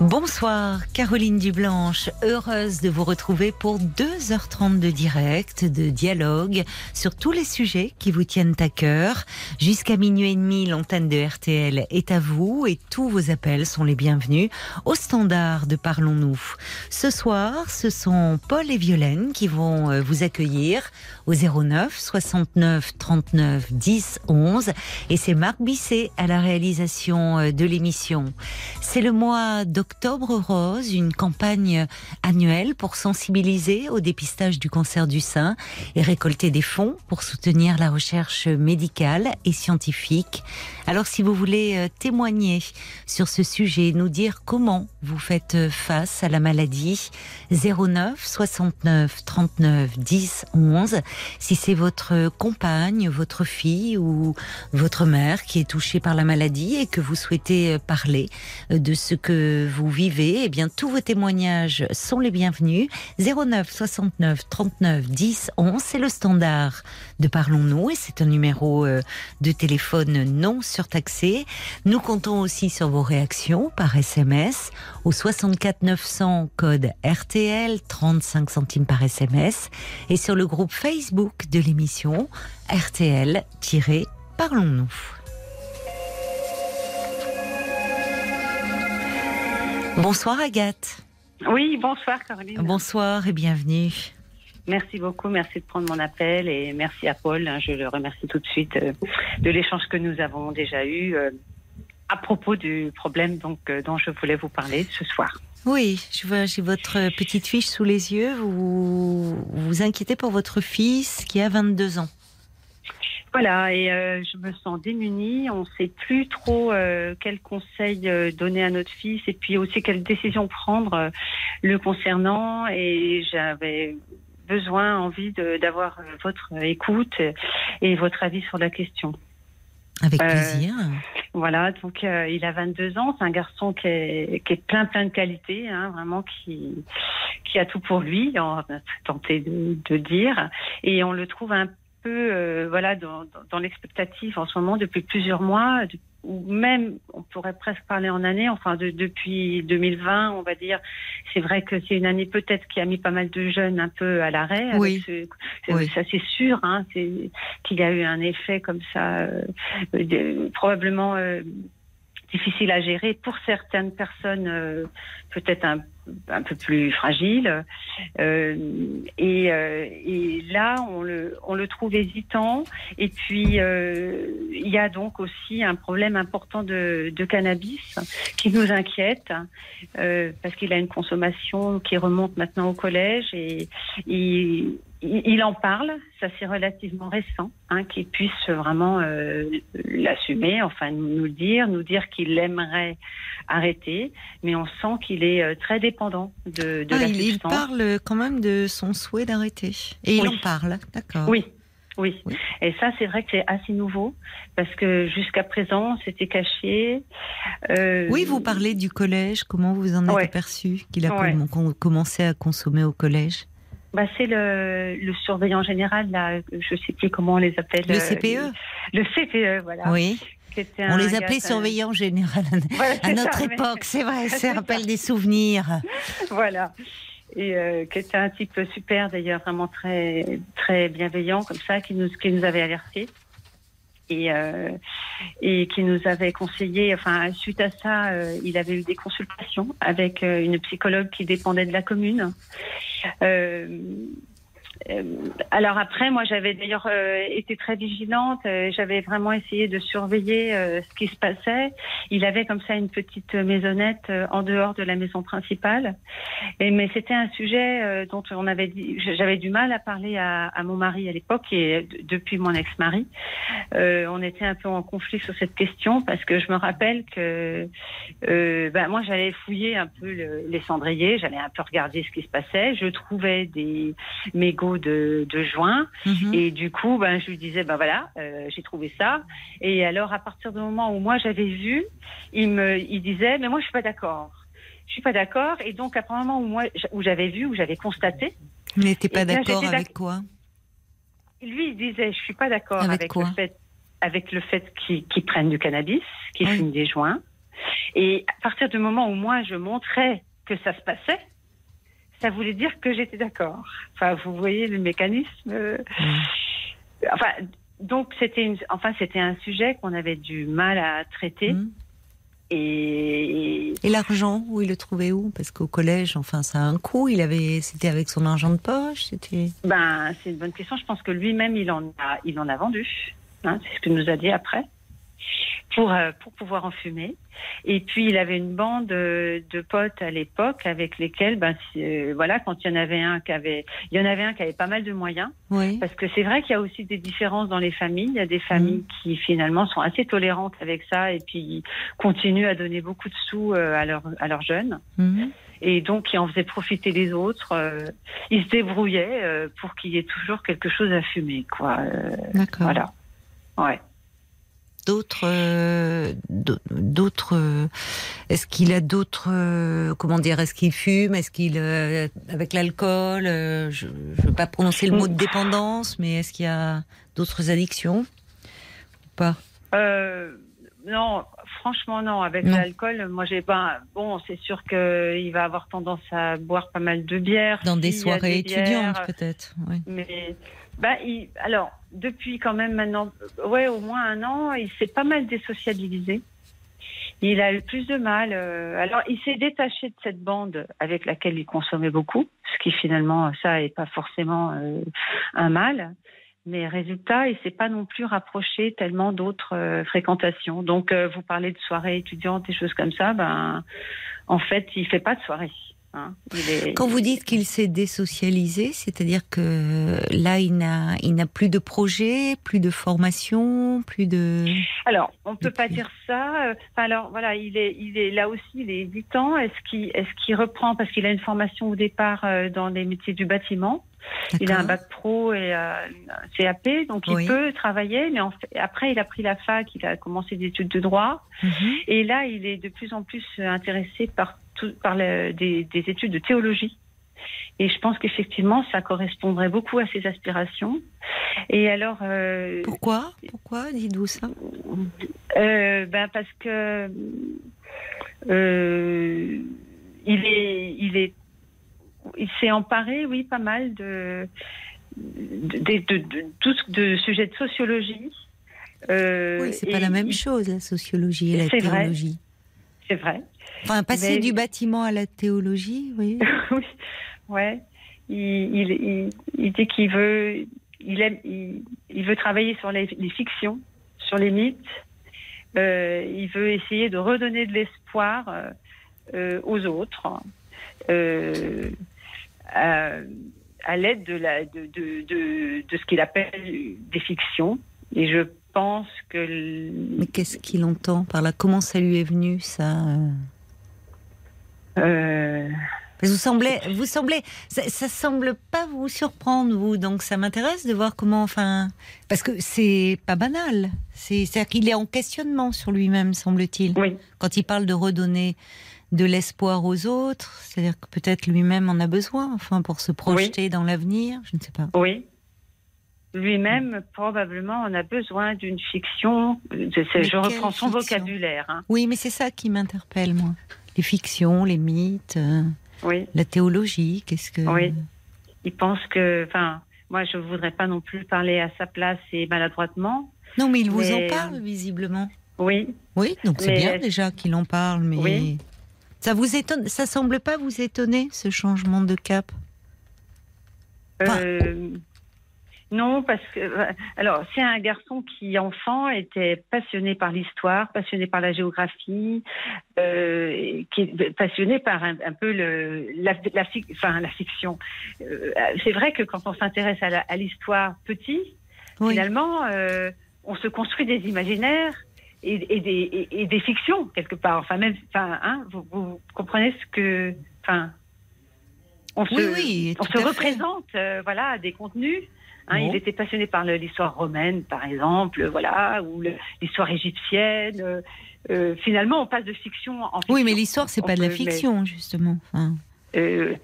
Bonsoir, Caroline Dublanche, heureuse de vous retrouver pour 2h30 de direct, de dialogue sur tous les sujets qui vous tiennent à cœur. Jusqu'à minuit et demi, l'antenne de RTL est à vous et tous vos appels sont les bienvenus au standard de Parlons-nous. Ce soir, ce sont Paul et Violaine qui vont euh, vous accueillir au 09 69 39 10 11 et c'est Marc Bisset à la réalisation euh, de l'émission. C'est le mois d'octobre Octobre Rose, une campagne annuelle pour sensibiliser au dépistage du cancer du sein et récolter des fonds pour soutenir la recherche médicale et scientifique. Alors si vous voulez euh, témoigner sur ce sujet, nous dire comment vous faites face à la maladie, 09 69 39 10 11. Si c'est votre compagne, votre fille ou votre mère qui est touchée par la maladie et que vous souhaitez parler de ce que vous vivez, eh bien tous vos témoignages sont les bienvenus. 09 69 39 10 11, c'est le standard de Parlons-nous et c'est un numéro euh, de téléphone non surtaxé. Nous comptons aussi sur vos réactions par SMS au 64 900 code RTL 35 centimes par SMS et sur le groupe Facebook de l'émission RTL-Parlons-nous. Bonsoir Agathe. Oui, bonsoir Caroline. Bonsoir et bienvenue. Merci beaucoup, merci de prendre mon appel et merci à Paul, hein, je le remercie tout de suite euh, de l'échange que nous avons déjà eu euh, à propos du problème donc, euh, dont je voulais vous parler ce soir. Oui, je vois, j'ai votre petite fiche sous les yeux. Vous vous inquiétez pour votre fils qui a 22 ans. Voilà, et euh, je me sens démunie. On ne sait plus trop euh, quel conseil euh, donner à notre fils et puis aussi quelle décision prendre le concernant. Et j'avais besoin, envie d'avoir votre écoute et votre avis sur la question. Avec plaisir. Voilà, donc il a 22 ans, c'est un garçon qui est, qui est, plein plein de qualités, hein, vraiment qui qui a tout pour lui, on va tenter de, de dire, et on le trouve un peu euh, voilà dans, dans, l'expectative en ce moment depuis plusieurs mois ou même on pourrait presque parler en année enfin de, depuis 2020 on va dire c'est vrai que c'est une année peut-être qui a mis pas mal de jeunes un peu à l'arrêt oui. ça c'est sûr hein, c'est qu'il y a eu un effet comme ça euh, probablement euh, difficile à gérer pour certaines personnes peut-être un un peu plus fragile. Euh, et, euh, et, là, on le, on le trouve hésitant. Et puis, euh, il y a donc aussi un problème important de, de cannabis qui nous inquiète parce qu'il a une consommation qui remonte maintenant au collège et, et il en parle, ça c'est relativement récent, hein, qu'il puisse vraiment euh, l'assumer, enfin nous le dire, nous dire qu'il aimerait arrêter, mais on sent qu'il est euh, très dépendant de, de ah, la il, substance. Il parle quand même de son souhait d'arrêter. Et il en parle, d'accord. Oui. Oui. oui. et ça c'est vrai que c'est assez nouveau parce que jusqu'à présent c'était caché. Euh... Oui, vous parlez du collège. Comment vous en êtes Ouais. aperçu qu'il a Ouais. commencé à consommer au collège? Bah, c'est le, le surveillant général, là, je sais plus comment on les appelle. Le euh, CPE Le CPE, voilà. Oui. On les appelait surveillants général Voilà, à notre ça, mais- époque. C'est vrai, ça. rappelle des souvenirs. Voilà. Et euh, qui était un type super d'ailleurs, vraiment très très bienveillant comme ça, qui nous qui nous avait alertés et euh, et qui nous avait conseillé. Enfin, suite à ça, euh, il avait eu des consultations avec euh, une psychologue qui dépendait de la commune. Euh, alors après, moi, j'avais d'ailleurs euh, été très vigilante. euh, j'avais vraiment essayé de surveiller ce qui se passait. Il avait comme ça une petite maisonnette en dehors de la maison principale. Mais c'était un sujet dont on avait j'avais du mal à parler à, mon mari à l'époque et depuis mon ex-mari. On était un peu en conflit sur cette question parce que je me rappelle que ben, moi j'allais fouiller un peu le- les cendriers, j'allais un peu regarder ce qui se passait. Je trouvais des mégots de, de juin. Mhm. Et du coup, ben, je lui disais, ben voilà, euh, j'ai trouvé ça. Et alors, à partir du moment où moi j'avais vu, il me, il disait, mais moi je suis pas d'accord. Je suis pas d'accord. Et donc, à partir du moment où moi, où j'avais vu, où j'avais constaté, Vous n'étiez pas Eh d'accord avec quoi? Lui, il disait, je suis pas d'accord Avec avec, quoi? le fait, avec le fait qu'ils prennent du cannabis, qu'ils Oui. fument des joints. Et à partir du moment où moi je montrais que ça se passait, ça voulait dire que j'étais d'accord. Enfin, vous voyez le mécanisme. euh, Enfin, donc c'était une, enfin c'était un sujet qu'on avait du mal à traiter. Mhm. Et Et l'argent, où il le trouvait où? Parce qu'au collège, enfin, ça a un coût. Il avait, c'était avec son argent de poche. C'était. Ben, c'est une bonne question. Je pense que lui-même, il en a, il en a vendu. Hein, c'est ce qu'il nous a dit après. Pour, euh, pour pouvoir en fumer. Et puis, il avait une bande euh, de potes à l'époque avec lesquels, ben, euh, voilà, quand il y en avait un qui avait, il y en avait un qui avait pas mal de moyens. Oui. Parce que c'est vrai qu'il y a aussi des différences dans les familles. Il y a des familles qui, finalement, sont assez tolérantes avec ça et puis continuent à donner beaucoup de sous à, leurs à leurs jeunes Mhm. et donc qui en faisait profiter les autres. ils se débrouillaient pour qu'il y ait toujours quelque chose à fumer, quoi. D'accord. voilà. Ouais. D'autres, euh, d'au- d'autres. euh, est-ce qu'il a d'autres, euh, comment dire, est-ce qu'il fume, est-ce qu'il, avec l'alcool, je, je veux pas prononcer le mot de dépendance, mais est-ce qu'il y a d'autres addictions ou pas? Euh, non, franchement non. Avec l'alcool, moi j'ai pas. Bon, c'est sûr qu'il va avoir tendance à boire pas mal de bière. Dans des soirées étudiantes, peut-être. Oui. Mais bah, il, alors, depuis quand même maintenant, ouais, au moins un an, il s'est pas mal désociabilisé. Il a eu plus de mal. euh, alors, il s'est détaché de cette bande avec laquelle il consommait beaucoup, ce qui finalement, ça n'est pas forcément euh, un mal. Mais résultat, il s'est pas non plus rapproché tellement d'autres euh, fréquentations. Donc, euh, vous parlez de soirées étudiantes, des choses comme ça. Ben, en fait, il fait pas de soirée. Hein. Est- Quand vous dites qu'il s'est désocialisé, c'est-à-dire que là, il n'a, il n'a plus de projet, plus de formation, plus de. Alors, on peut pas dire ça. euh, Enfin, alors, voilà, il est, il est là aussi, il est hésitant. Est-ce qu'il, est-ce qu'il reprend parce qu'il a une formation au départ euh, dans les métiers du bâtiment? Il a un bac pro et euh, un CAP, donc il Oui. peut travailler. Mais en fait, après, il a pris la fac, il a commencé des études de droit, Mhm. et là, il est de plus en plus intéressé par tout, par le- des, des études de théologie. Et je pense qu'effectivement, ça correspondrait beaucoup à ses aspirations. Et alors, euh, Pourquoi? Pourquoi Dites-vous ça? Euh, ben parce que euh, il est, il est, il s'est emparé, oui, pas mal de de, de, tout ce- de sujets de sociologie. Euh, Oui, c'est pas la même chose, la sociologie et la vrai. C'est vrai. Enfin, passer Mais- du bâtiment à la théologie, oui. oui, ouais. Il, il, il, il dit qu'il veut, il aime, il, veut travailler sur les, les fictions, sur les mythes. Euh, il veut essayer de redonner de l'espoir euh, euh, aux autres euh, à, à l'aide de, la, de, de, de, de ce qu'il appelle des fictions. Et je pense que l- Mais qu'est-ce qu'il entend par là? Comment ça lui est venu, ça? Euh Vous semblez, vous semblez, ça, ça semble pas vous surprendre, vous. Donc ça m'intéresse de voir comment, enfin, parce que c'est pas banal. C'est, c'est-à-dire qu'il est en questionnement sur lui-même, semble-t-il. oui. Quand il parle de redonner de l'espoir aux autres, c'est-à-dire que peut-être lui-même en a besoin, enfin, pour se projeter dans l'avenir. Je ne sais pas. Oui. Lui-même, probablement, en a besoin d'une fiction. Je, reprends son vocabulaire. hein. Oui, mais c'est ça qui m'interpelle, moi. Les fictions, les mythes, euh, Oui. la théologie, qu'est-ce que. Oui. Il pense que. Enfin, moi, je ne voudrais pas non plus parler à sa place et maladroitement. Non, mais il vous en parle, visiblement. Oui. Oui, donc c'est Mais bien déjà qu'il en parle, mais Oui. ça vous étonne, ça semble pas vous étonner ce changement de cap? Enfin- Euh, non, parce que. euh, Alors, c'est un garçon qui, enfant, était passionné par l'histoire, passionné par la géographie, euh, qui est passionné par un, un peu le, la, la, fic- enfin, la fiction. Euh, c'est vrai que quand on s'intéresse à l'histoire petit, Oui. finalement, euh, on se construit des imaginaires et, et des, et, et des fictions quelque part. Enfin, même, enfin, hein, vous, vous comprenez ce que, enfin, on se, Oui, oui, on se représente, euh, voilà, des contenus. Hein, Bon. Il était passionné par l'histoire romaine, par exemple, voilà, ou l'histoire égyptienne. euh, euh, finalement, on passe de fiction en fiction. Oui, mais l'histoire, c'est pas de la mais- fiction, justement. Enfin, Euh,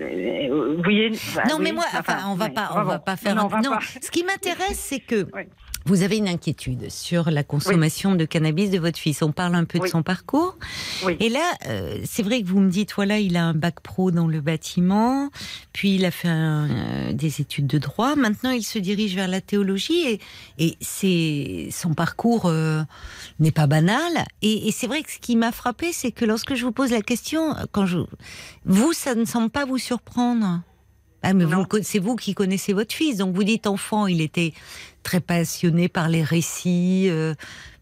euh, vous voyez, bah non, oui, mais moi, enfin, on va ouais, pas, on va pas faire. Non, un- non, pas. ce qui m'intéresse, c'est que Oui. Vous avez une inquiétude sur la consommation de cannabis de votre fils. On parle un peu de son parcours. Oui. Et là, euh, c'est vrai que vous me dites, voilà, il a un bac pro dans le bâtiment, puis il a fait un, euh, des études de droit. Maintenant, il se dirige vers la théologie et, et c'est son parcours euh, n'est pas banal. Et, et c'est vrai que ce qui m'a frappé, c'est que lorsque je vous pose la question, quand je vous, ça ne semble pas vous surprendre. Ah, mais c'est vous qui connaissez votre fils, donc vous dites enfant, il était très passionné par les récits, euh,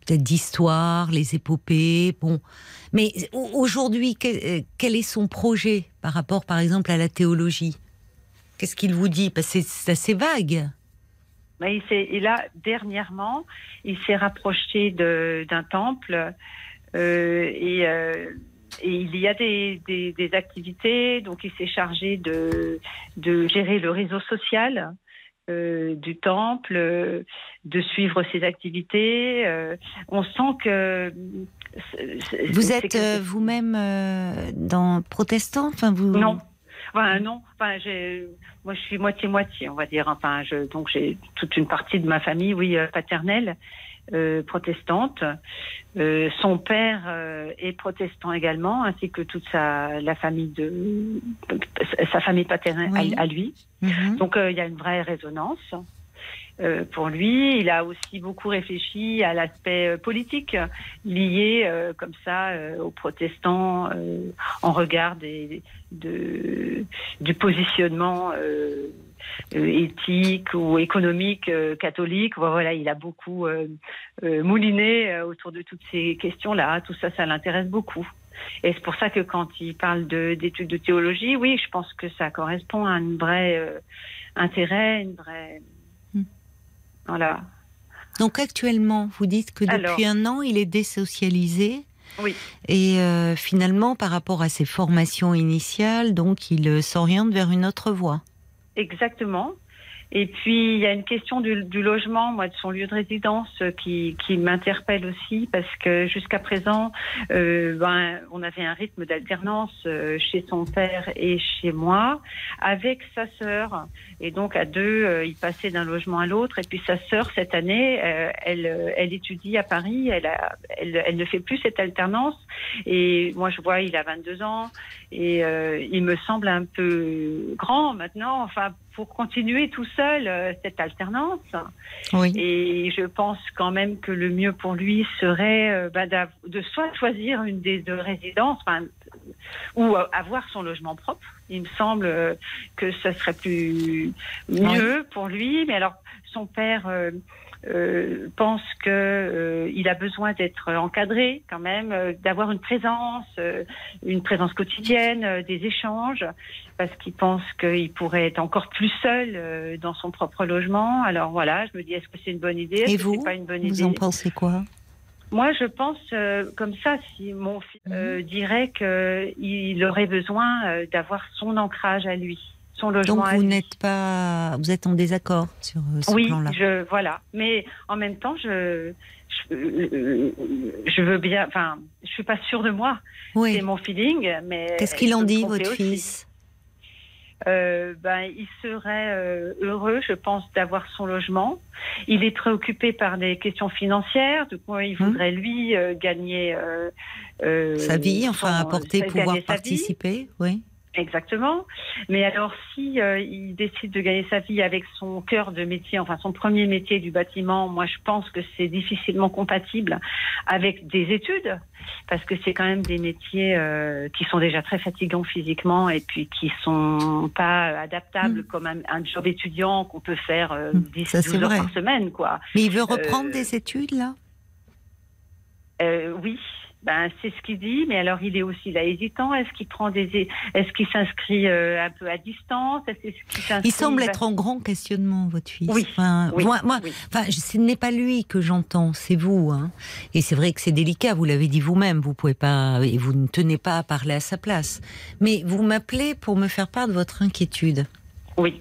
peut-être d'histoire, les épopées. Bon, mais au- aujourd'hui, quel, euh, quel est son projet par rapport, par exemple, à la théologie? Qu'est-ce qu'il vous dit? Parce que c'est assez vague. Il et là, dernièrement, il s'est rapproché d'un temple euh, et, il y a des, activités. Donc, il s'est chargé de gérer le réseau social euh, du temple, euh, de suivre ses activités. euh, on sent que Vous êtes vous-même dans protestant? Enfin, vous non. Enfin, non. Enfin, moi, je suis moitié-moitié, on va dire. Enfin, je, donc, j'ai toute une partie de ma famille, oui, paternelle, euh, protestante. Euh, son père euh, est protestant également, ainsi que toute sa, la famille de, sa famille paternelle Oui. à, à lui. Mhm. Donc, euh, il y a une vraie résonance. Euh, pour lui, il a aussi beaucoup réfléchi à l'aspect euh, politique lié euh, comme ça euh, aux protestants euh, en regard des, de, du positionnement éthique ou économique catholique. Voilà, il a beaucoup mouliné autour de toutes ces questions-là. Tout ça, ça l'intéresse beaucoup. Et c'est pour ça que quand il parle de- d'études de, théologie, oui, je pense que ça correspond à un vrai intérêt, une vraie. Voilà. Donc actuellement, vous dites que depuis Alors. un an, il est désocialisé. Oui. Et euh, finalement, par rapport à ses formations initiales, donc il euh, s'oriente vers une autre voie. Exactement. Et puis, il y a une question du, du logement, moi, de son lieu de résidence, euh, qui, qui m'interpelle aussi, parce que jusqu'à présent, euh, ben, on avait un rythme d'alternance euh, chez son père et chez moi, avec sa sœur. Et donc, à deux, euh, il passait d'un logement à l'autre. Et puis, sa sœur, cette année, euh, elle, elle étudie à Paris. Elle, a, elle, elle ne fait plus cette alternance. Et moi, je vois, il a 22 ans. Et il me semble un peu grand maintenant, enfin, pour continuer tout seul euh, cette alternance. Oui. Et je pense quand même que le mieux pour lui serait euh, bah, de soit choisir une des deux résidences, ou euh, avoir son logement propre. Il me semble que ça serait plus mieux pour lui. Mais alors, son père euh, pense que euh, il a besoin d'être encadré quand même, euh, d'avoir une présence, euh, une présence quotidienne, euh, des échanges, parce qu'il pense qu'il pourrait être encore plus seul euh, dans son propre logement. Alors voilà, je me dis, est-ce que c'est une bonne idée? Et vous c'est pas une bonne Vous idée? en pensez quoi? Moi, je pense euh, comme ça, si mon fils euh, dirait qu'il aurait besoin euh, d'avoir son ancrage à lui, son logement Donc vous n'êtes pas, vous êtes en désaccord sur euh, ce oui, plan-là. je voilà. Mais en même temps, je je, euh, je veux bien. Enfin, je suis pas sûre de moi. C'est Oui. mon feeling, mais Qu'est-ce qu'il en dit, votre aussi. fils? Euh, ben, il serait euh, heureux, je pense, d'avoir son logement. Il est préoccupé par des questions financières. Du coup, il Hum. voudrait lui euh, gagner Sa vie, enfin, apporter, pouvoir vie. participer, oui. Exactement. Mais alors, si euh, il décide de gagner sa vie avec son cœur de métier, enfin son premier métier du bâtiment, moi je pense que c'est difficilement compatible avec des études, parce que c'est quand même des métiers euh, qui sont déjà très fatigants physiquement et puis qui sont pas adaptables Mm. comme un, un job étudiant qu'on peut faire euh, Mm, 10, ça, c'est 12 heures vrai. par semaine, quoi. Mais il veut reprendre Euh, des études, là? oui, ben, c'est ce qu'il dit, mais alors il est aussi là hésitant. Est-ce qu'il prend des, est-ce qu'il s'inscrit euh, un peu à distance? Il semble être en grand questionnement, votre fils. Oui. Enfin, moi, moi enfin, ce n'est pas lui que j'entends, c'est vous. Hein. Et c'est vrai que c'est délicat. Vous l'avez dit vous-même. Vous pouvez pas, et vous ne tenez pas à parler à sa place. Mais vous m'appelez pour me faire part de votre inquiétude. Oui.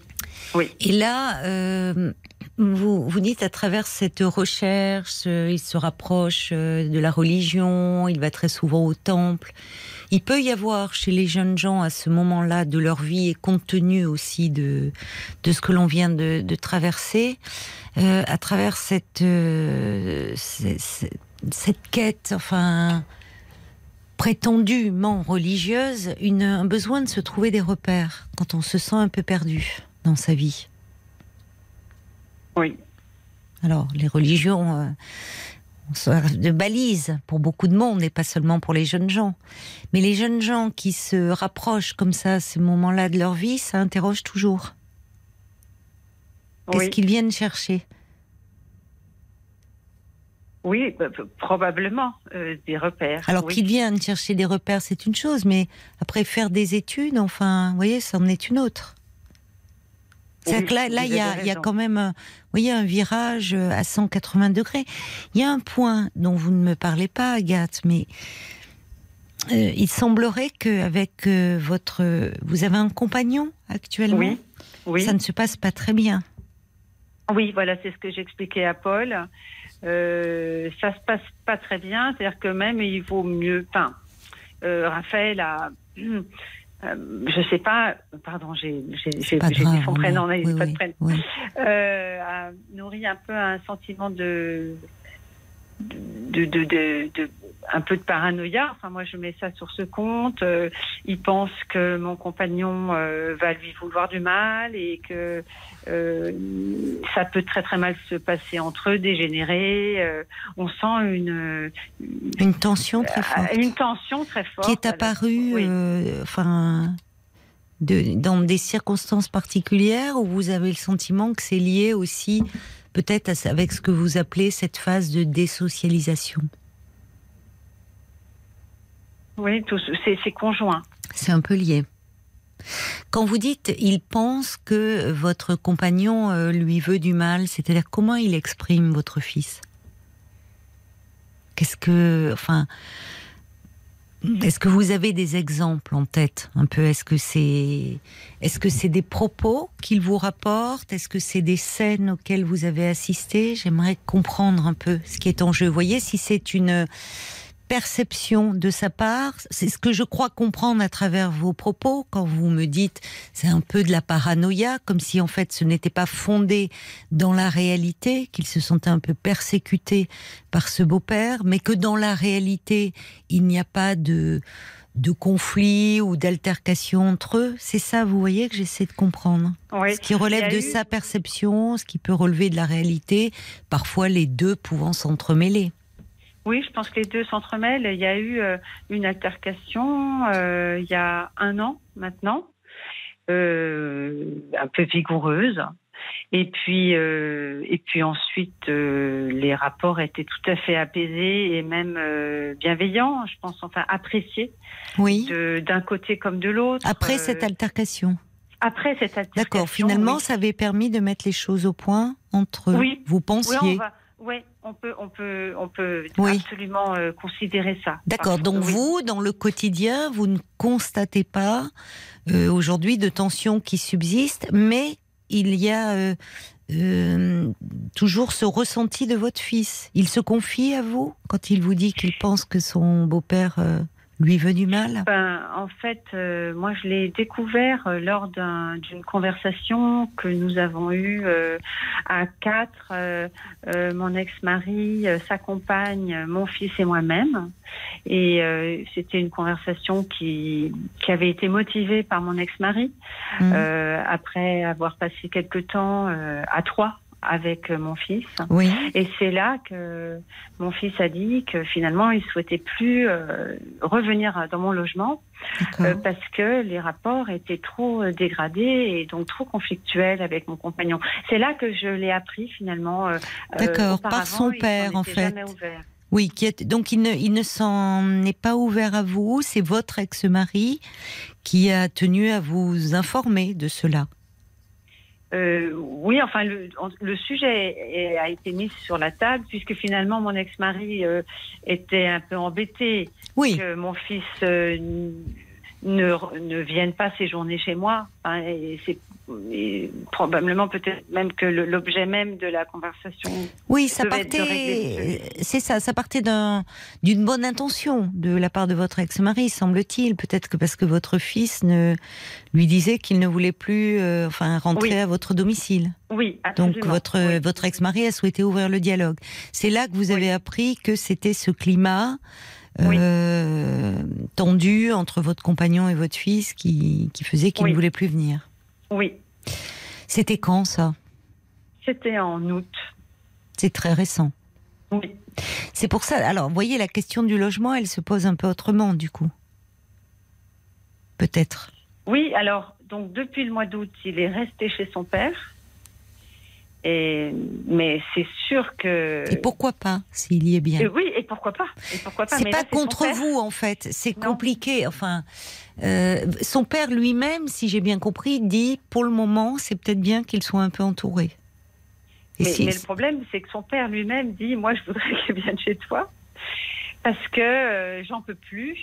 Oui. Et là, euh, vous, dites à travers cette recherche, euh, il se rapproche euh, de la religion, il va très souvent au temple. Il peut y avoir chez les jeunes gens à ce moment-là de leur vie et compte tenu aussi de, ce que l'on vient de, traverser, euh, à travers cette, cette, quête, enfin, prétendument religieuse, un besoin de se trouver des repères quand on se sent un peu perdu dans sa vie. Oui. Alors, les religions euh, de balises pour beaucoup de monde et pas seulement pour les jeunes gens. Mais les jeunes gens qui se rapprochent comme ça à ces moments-là de leur vie, ça interroge toujours. Qu'est-ce qu'ils viennent chercher? Oui, bah, probablement euh, des repères. Alors qu'ils viennent chercher des repères, c'est une chose, mais après faire des études, enfin, vous voyez, ça en est une autre. C'est que là, il y a, quand même, vous voyez, un virage à 180 degrés. Il y a un point dont vous ne me parlez pas, Agathe, mais euh, il semblerait qu'avec euh, votre, vous avez un compagnon actuellement. Oui. oui. Ça ne se passe pas très bien. Oui, voilà, c'est ce que j'expliquais à Paul. Euh, ça se passe pas très bien, c'est-à-dire que même il vaut mieux. Enfin, euh, Raphaël a euh, je sais pas, pardon, j'ai dit son prénom, oui, pas de prénom, euh, a nourri un peu un sentiment de de, de, de, un peu de paranoïa. Enfin, moi, je mets ça sur ce compte. Euh, il pense que mon compagnon euh, va lui vouloir du mal et que euh, ça peut très très mal se passer entre eux, dégénérer. on sent une une tension très forte. Une tension très forte qui est apparue, enfin. De, dans des circonstances particulières où vous avez le sentiment que c'est lié aussi peut-être avec ce que vous appelez cette phase de désocialisation? Oui, c'est conjoint. C'est un peu lié. Quand vous dites il pense que votre compagnon euh, lui veut du mal, c'est-à-dire comment il exprime votre fils? Qu'est-ce que, enfin, est-ce que vous avez des exemples en tête un peu? Est-ce que c'est est-ce que c'est des propos qu'il vous rapporte? Est-ce que c'est des scènes auxquelles vous avez assisté? J'aimerais comprendre un peu ce qui est en jeu. Vous voyez si c'est une perception de sa part. C'est ce que je crois comprendre à travers vos propos quand vous me dites c'est un peu de la paranoïa, comme si en fait ce n'était pas fondé dans la réalité, qu'il se sentait un peu persécuté par ce beau-père, mais que dans la réalité il n'y a pas de de conflit ou d'altercation entre eux. C'est ça, vous voyez, que j'essaie de comprendre. Ce qui relève de sa perception, ce qui peut relever de la réalité, parfois les deux pouvant s'entremêler. Oui, je pense que les deux s'entremêlent. Il y a eu euh, une altercation euh, il y a un an maintenant, euh, un peu vigoureuse. Et puis, et puis ensuite, les rapports étaient tout à fait apaisés et même bienveillants, je pense, enfin appréciés. Oui. D'un côté comme de l'autre. Après cette altercation. Après cette altercation. D'accord. Finalement, ça avait permis de mettre les choses au point entre oui. vous pensiez. Oui, oui, on peut, on peut, on peut absolument euh, considérer ça. D'accord. Donc vous, dans le quotidien, vous ne constatez pas euh, aujourd'hui de tensions qui subsistent, mais il y a euh, toujours ce ressenti de votre fils. Il se confie à vous quand il vous dit qu'il pense que son beau-père lui veut du mal? Ben, En fait, euh, moi, je l'ai découvert euh, lors d'une conversation que nous avons eue euh, à quatre, mon ex-mari, sa compagne, mon fils et moi-même. Et c'était une conversation qui, qui avait été motivée par mon ex-mari, mmh. après avoir passé quelque temps à trois avec mon fils. Oui. Et c'est là que mon fils a dit que finalement il souhaitait plus euh, revenir dans mon logement euh, parce que les rapports étaient trop euh, dégradés et donc trop conflictuels avec mon compagnon. C'est là que je l'ai appris finalement. D'accord, par son père en fait. Oui, qui est, donc il ne, il ne s'en est pas ouvert à vous, c'est votre ex-mari qui a tenu à vous informer de cela. Euh, oui, enfin, le, le sujet est- a été mis sur la table puisque finalement mon ex-mari euh, était un peu embêté Oui, que mon fils euh, ne, ne vienne pas séjourner chez moi. hein, et c'est et probablement peut-être même que l'objet même de la conversation. oui, ça partait, c'est ça, ça partait d'un, d'une bonne intention de la part de votre ex-mari, semble-t-il. Peut-être que parce que votre fils ne lui disait qu'il ne voulait plus, euh, enfin, rentrer Oui. à votre domicile. Oui, absolument. Donc votre Oui. votre ex-mari a souhaité ouvrir le dialogue. C'est là que vous avez appris que c'était ce climat euh, tendu entre votre compagnon et votre fils qui, qui faisait qu'il Oui. ne voulait plus venir. Oui, C'était quand ça? C'était en août. C'est très récent. Oui. C'est pour ça. Alors, vous voyez, la question du logement, elle se pose un peu autrement, du coup. Peut-être. Oui, alors, donc depuis le mois d'août, il est resté chez son père. Et, mais c'est sûr que. Et pourquoi pas, s'il y est bien? Et oui, et pourquoi pas? Et pourquoi pas? C'est pas là, contre vous en fait, c'est compliqué. Enfin, euh, son père lui-même, si j'ai bien compris, dit pour le moment, c'est peut-être bien qu'il soit un peu entouré. Et Mais, si- mais le problème, c'est que son père lui-même dit Moi, je voudrais qu'il vienne chez toi. Parce que euh, j'en peux plus.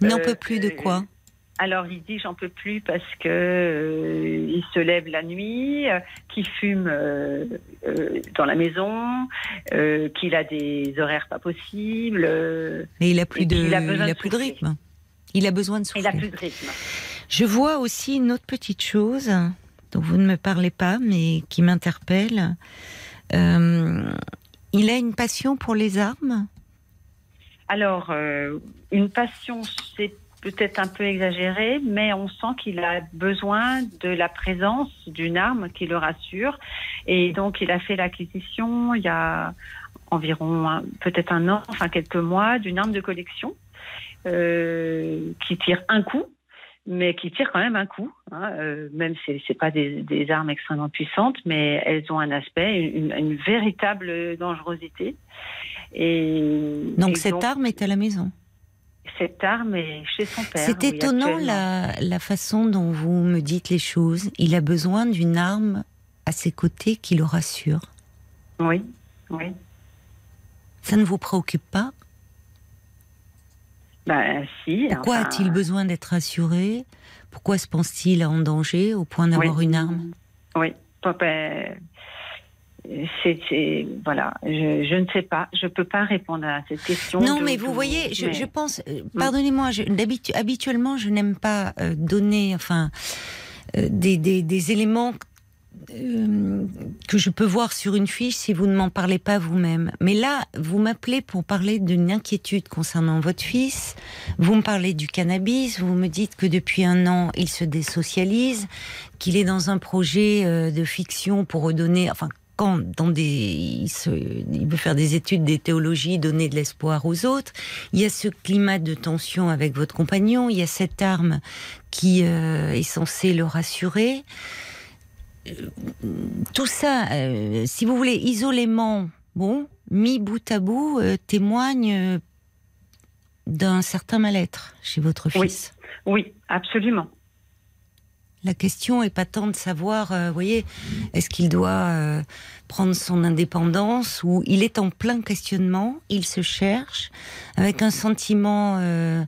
n'en Euh, peut plus de quoi? Alors il dit j'en peux plus parce que euh, il se lève la nuit, euh, qu'il fume euh, dans la maison, qu'il a des horaires pas possibles, Mais il a plus de, a il a de plus de souffler. rythme. Il a besoin de il souffler. a plus de rythme. Je vois aussi une autre petite chose dont vous ne me parlez pas, mais qui m'interpelle. Il a une passion pour les armes? Alors une passion c'est peut-être un peu exagéré, mais on sent qu'il a besoin de la présence d'une arme qui le rassure, et donc il a fait l'acquisition il y a environ peut-être un an, enfin quelques mois, d'une arme de collection euh, qui tire un coup, mais qui tire quand même un coup. Hein, euh, même si c'est pas des, des armes extrêmement puissantes, mais elles ont un aspect, une, une véritable dangerosité. Et Donc et cette arme est à la maison. Cette arme est chez son père. C'est oui, étonnant la, la façon dont vous me dites les choses. Il a besoin d'une arme à ses côtés qui le rassure. Oui, oui. Ça ne vous préoccupe pas? Ben si. Pourquoi enfin, a-t-il besoin d'être rassuré? Pourquoi se pense-t-il en danger au point d'avoir oui. une arme? Oui. Papa, c'est, voilà. Je, je ne sais pas. Je peux pas répondre à cette question. Non, de- mais vous de- voyez, je, mais- je pense, euh, pardonnez-moi, je- d'habitu- habituellement, je n'aime pas euh, donner, enfin, euh, des, des- des éléments euh, que je peux voir sur une fiche si vous ne m'en parlez pas vous-même. Mais là, vous m'appelez pour parler d'une inquiétude concernant votre fils. Vous me parlez du cannabis. Vous me dites que depuis un an, il se désocialise, qu'il est dans un projet de fiction pour redonner, enfin, quand dans des, il, se- il veut faire des études des théologies, donner de l'espoir aux autres. Il y a ce climat de tension avec votre compagnon. Il y a cette arme qui euh, est censée le rassurer. Euh, Tout ça, euh, si vous voulez, isolément, bon, mis bout à bout, euh, témoigne d'un certain mal-être chez votre Oui. fils. Oui, absolument. La question est pas tant de savoir, euh, voyez, est-ce qu'il doit euh, prendre son indépendance ou il est en plein questionnement, il se cherche avec un sentiment euh,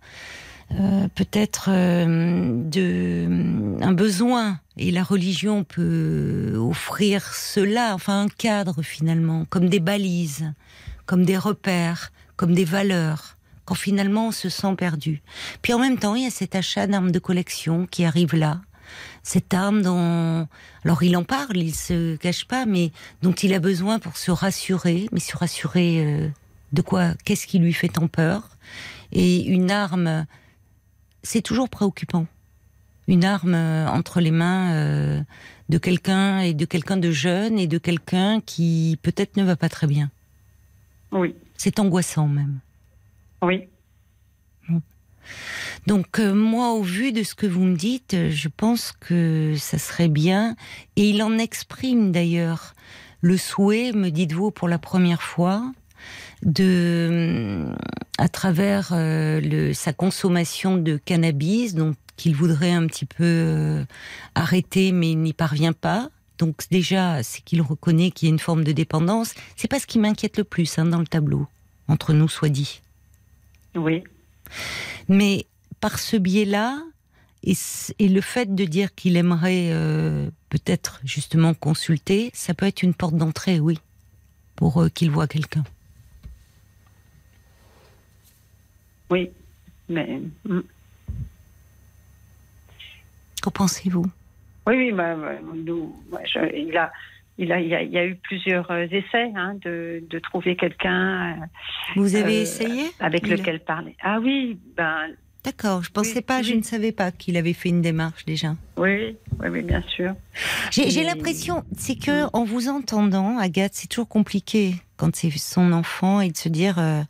peut-être de un besoin et la religion peut offrir cela, enfin un cadre finalement, comme des balises, comme des repères, comme des valeurs. Quand finalement on se sent perdu. Puis en même temps, il y a cet achat d'armes de collection qui arrive là, cette arme dont, alors il en parle, il se cache pas, mais dont il a besoin pour se rassurer, mais se rassurer euh, de quoi Qu'est-ce qui lui fait tant peur? Et une arme, c'est toujours préoccupant. Une arme euh, entre les mains euh, de quelqu'un et de quelqu'un de jeune et de quelqu'un qui peut-être ne va pas très bien. Oui, C'est angoissant même. oui. Donc euh, moi, au vu de ce que vous me dites, euh, je pense que ça serait bien. Et il en exprime d'ailleurs le souhait, me dites-vous, pour la première fois, de, à travers euh, sa consommation de cannabis, donc qu'il voudrait un petit peu euh, arrêter, mais il n'y parvient pas. Donc déjà, c'est qu'il reconnaît qu'il y a une forme de dépendance. C'est pas ce qui m'inquiète le plus hein, dans le tableau, entre nous soit dit. Oui. Mais par ce biais-là, et, et le fait de dire qu'il aimerait euh, peut-être justement consulter, ça peut être une porte d'entrée, oui, pour euh, qu'il voit quelqu'un. Oui. Mais. mm. Qu'en pensez-vous? Oui, oui, bah, bah, nous, je- il, a, il, a, il, y a, il y a eu plusieurs euh, essais hein, de, de trouver quelqu'un euh, Vous avez Euh, essayé avec Il- lequel parler. Ah oui, ben D'accord, je pensais Oui, pas, je ne savais pas qu'il avait fait une démarche déjà. oui, oui, oui, bien sûr. J'ai l'impression, c'est que en vous entendant, Agathe, c'est toujours compliqué quand c'est son enfant et de se dire, euh,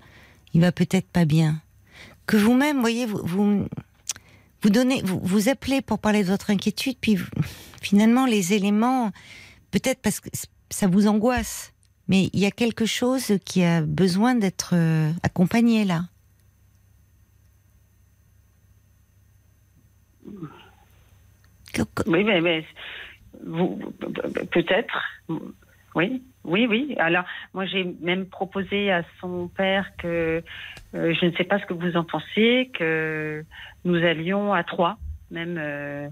il va peut-être pas bien. Que vous-même, voyez, vous, vous vous donnez, vous, vous appelez pour parler de votre inquiétude, puis vous- finalement les éléments, peut-être parce que ça vous angoisse, mais il y a quelque chose qui a besoin d'être euh, accompagné là. Oui, mais, mais peut-être. Oui, oui, oui. Alors, moi, j'ai même proposé à son père que euh, je ne sais pas ce que vous en pensez, que nous allions à trois, même euh,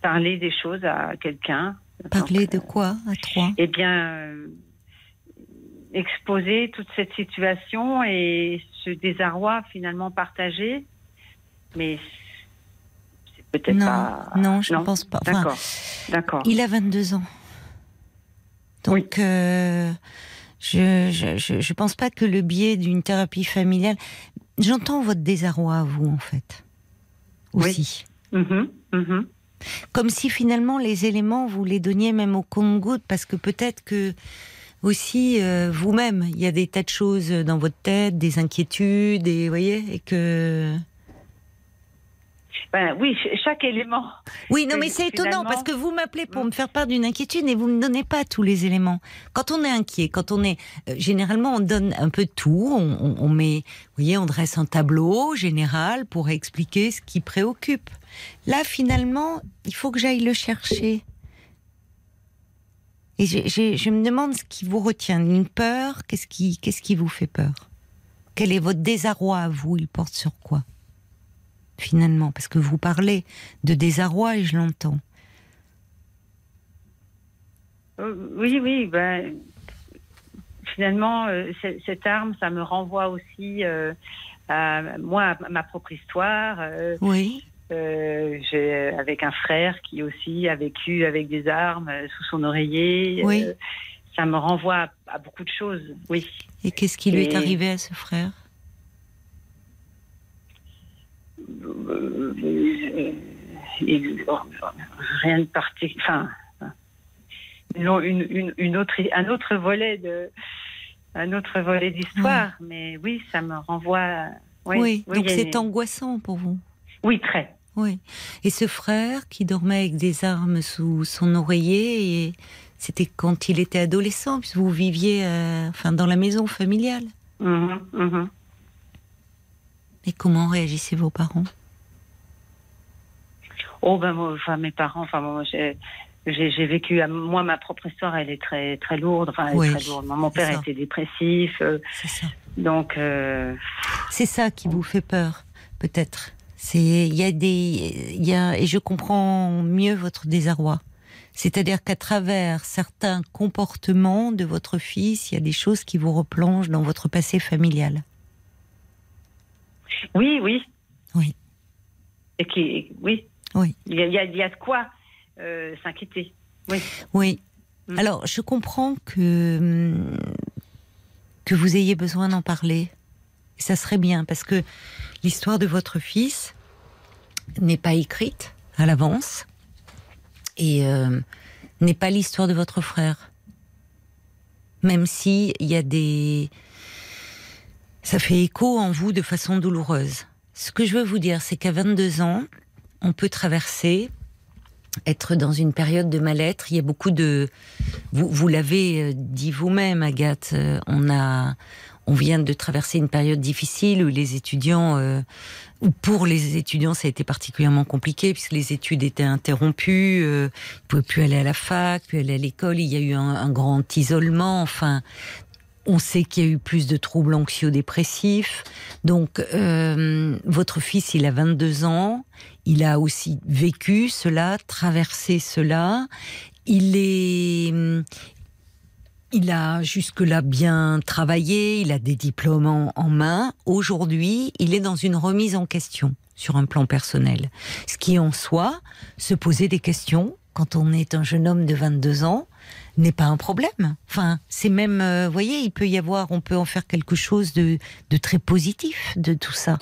parler des choses à quelqu'un. Parler Donc, de quoi à trois eh bien, euh, exposer toute cette situation et ce désarroi finalement partagé. Mais c'est peut-être Non, pas. non, je ne pense pas. Enfin, D'accord, d'accord. Il a 22 ans. Donc, euh, je, je, je, je pense pas que le biais d'une thérapie familiale. J'entends votre désarroi à vous, en fait. Oui. Aussi. Mhm, mhm. Comme si finalement les éléments, vous les donniez même au compte-goutte, parce que peut-être que aussi euh, vous-même, il y a des tas de choses dans votre tête, des inquiétudes, et voyez, et que. Ben, oui, ch- chaque élément. Oui, non, mais c'est étonnant parce que vous m'appelez pour Mm. me faire part d'une inquiétude et vous me donnez pas tous les éléments. Quand on est inquiet, quand on est, euh, généralement, on donne un peu tout. On, on- on met, vous voyez, on dresse un tableau général pour expliquer ce qui préoccupe. Là, finalement, il faut que j'aille le chercher. Et je me demande ce qui vous retient. Une peur Qu'est-ce qui, qu'est-ce qui vous fait peur? Quel est votre désarroi à vous? Il porte sur quoi? Finalement, parce que vous parlez de désarroi et je l'entends. Euh, oui, oui. Ben, finalement, euh, cette arme, ça me renvoie aussi euh, à moi, à ma propre histoire. euh, Oui. J'ai avec un frère qui aussi a vécu avec des armes sous son oreiller. Oui. Ça me renvoie à, à beaucoup de choses. Oui. Et qu'est-ce qui lui est arrivé à ce frère Euh, euh, il- oh, rien de particulier. Enfin, une, une, une autre, un autre volet de, un autre volet d'histoire. Mais oui, ça me renvoie. Oui. donc c'est une- angoissant pour vous. Oui, très. Oui. Et ce frère qui dormait avec des armes sous son oreiller, et c'était quand il était adolescent, puisque vous viviez euh, enfin, dans la maison familiale. Mhm, mhm. Et comment réagissaient vos parents? Oh ben moi, enfin mes parents, enfin moi j'ai vécu moi ma propre histoire, elle est très très lourde, enfin Oui, très lourde. Mon père ça. était dépressif, euh, C'est ça. donc euh, C'est ça qui vous fait peur, peut-être. C'est il y a des il y a et je comprends mieux votre désarroi. C'est-à-dire qu'à travers certains comportements de votre fils, il y a des choses qui vous replongent dans votre passé familial. Oui oui Oui. et qui oui Oui. il y a il y de quoi euh, s'inquiéter. Oui. Oui. Mm. Alors, je comprends que hum, que vous ayez besoin d'en parler. Et ça serait bien parce que l'histoire de votre fils n'est pas écrite à l'avance et euh, n'est pas l'histoire de votre frère. Même si il y a des ça fait écho en vous de façon douloureuse. Ce que je veux vous dire, c'est qu'à 22 ans, on peut traverser être dans une période de mal-être. Il y a beaucoup de, vous, l'avez euh, dit vous-même, Agathe. euh, On a, on vient de traverser une période difficile où les étudiants, euh, ou pour les étudiants, ça a été particulièrement compliqué puisque les études étaient interrompues, euh, ils pouvaient plus aller à la fac, plus aller à l'école. Il y a eu un, un grand isolement. Enfin, on sait qu'il y a eu plus de troubles anxio-dépressifs. Donc, euh, votre fils, il a 22 ans. Il a aussi vécu cela, traversé cela. Il est, il a jusque-là bien travaillé. Il a des diplômes en, en main. Aujourd'hui, il est dans une remise en question sur un plan personnel. Ce qui, en soi, se poser des questions quand on est un jeune homme de 22 ans n'est pas un problème. Enfin, c'est même, euh, vous voyez, il peut y avoir, on peut en faire quelque chose de, de très positif de tout ça.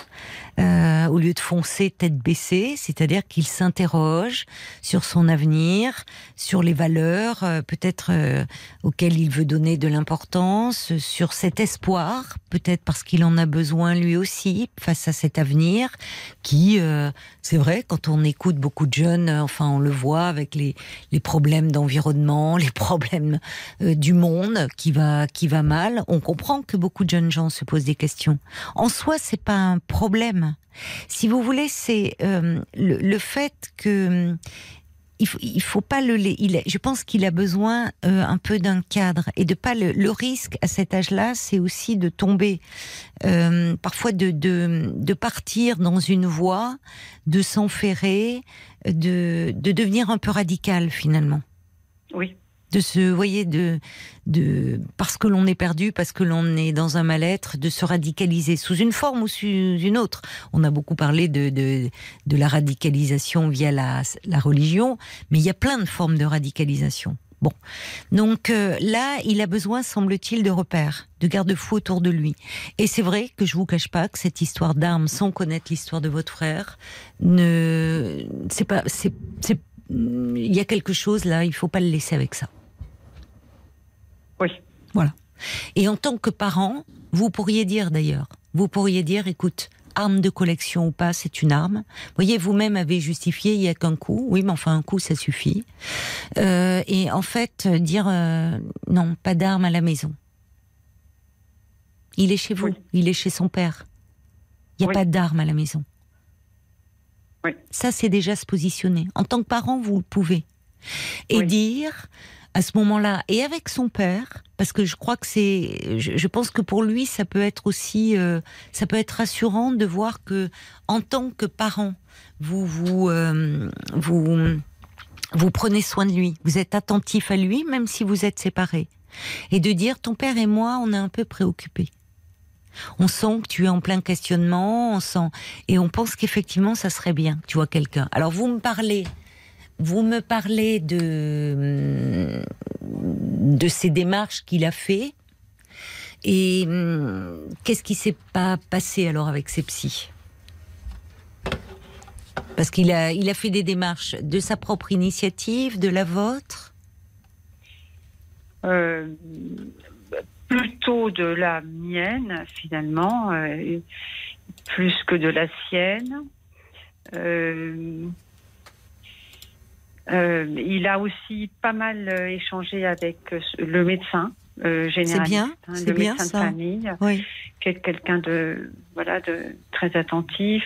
Euh, au lieu de foncer tête baissée, c'est-à-dire qu'il s'interroge sur son avenir, sur les valeurs, euh, peut-être euh, auxquelles il veut donner de l'importance, sur cet espoir, peut-être parce qu'il en a besoin lui aussi face à cet avenir, qui, euh, c'est vrai, quand on écoute beaucoup de jeunes, euh, enfin, on le voit avec les, les problèmes d'environnement, les problèmes euh, du monde qui va qui va mal, on comprend que beaucoup de jeunes gens se posent des questions. En soi, c'est pas un problème. Si vous voulez, c'est euh, le, fait que hum, il faut, il faut pas le. Il, je pense qu'il a besoin euh, un peu d'un cadre et de pas le, risque à cet âge-là, c'est aussi de tomber, euh, parfois de, de de partir dans une voie, de s'enferrer, de de devenir un peu radical finalement Oui. De se, vous voyez, de, de, parce que l'on est perdu, parce que l'on est dans un mal-être, de se radicaliser sous une forme ou sous une autre. On a beaucoup parlé de, de, de la radicalisation via la, la religion, mais il y a plein de formes de radicalisation. Bon, donc euh, là, il a besoin, semble-t-il, de repères, de garde-fous autour de lui. Et c'est vrai que je vous cache pas que cette histoire d'armes, sans connaître l'histoire de votre frère, ne, c'est pas, c'est, il y a quelque chose là, il faut pas le laisser avec ça. Oui. Voilà. Et en tant que parent, vous pourriez dire d'ailleurs, vous pourriez dire, écoute, arme de collection ou pas, c'est une arme. Vous voyez, vous-même avez justifié, il y a qu'un coup. Oui, mais enfin, un coup, ça suffit. Euh, et en fait, dire, euh, non, pas d'arme à la maison. Il est chez vous, Oui. il est chez son père. Il n'y a Oui. pas d'arme à la maison. Oui. Ça, c'est déjà se positionner. En tant que parent, vous le pouvez. Et Oui. dire, à ce moment-là, et avec son père, parce que je crois que c'est, je, je pense que pour lui, ça peut être aussi, euh, ça peut être rassurant de voir que, en tant que parent, vous vous euh, vous vous prenez soin de lui, vous êtes attentif à lui, même si vous êtes séparés, et de dire, ton père et moi, on est un peu préoccupés. On sent que tu es en plein questionnement, on sent et on pense qu'effectivement, ça serait bien tu vois quelqu'un. Alors vous me parlez vous me parlez de, de ces démarches qu'il a fait. Et hum, qu'est-ce qui s'est pas passé alors avec ces psys? Parce qu'il a, a fait des démarches de sa propre initiative, de la vôtre? Euh, plutôt de la mienne, finalement, euh, plus que de la sienne. Euh, euh, il a aussi pas mal échangé avec le médecin généraliste, bien, hein, c'est le bien, médecin ça. de famille, Oui. qui est quelqu'un de voilà de très attentif.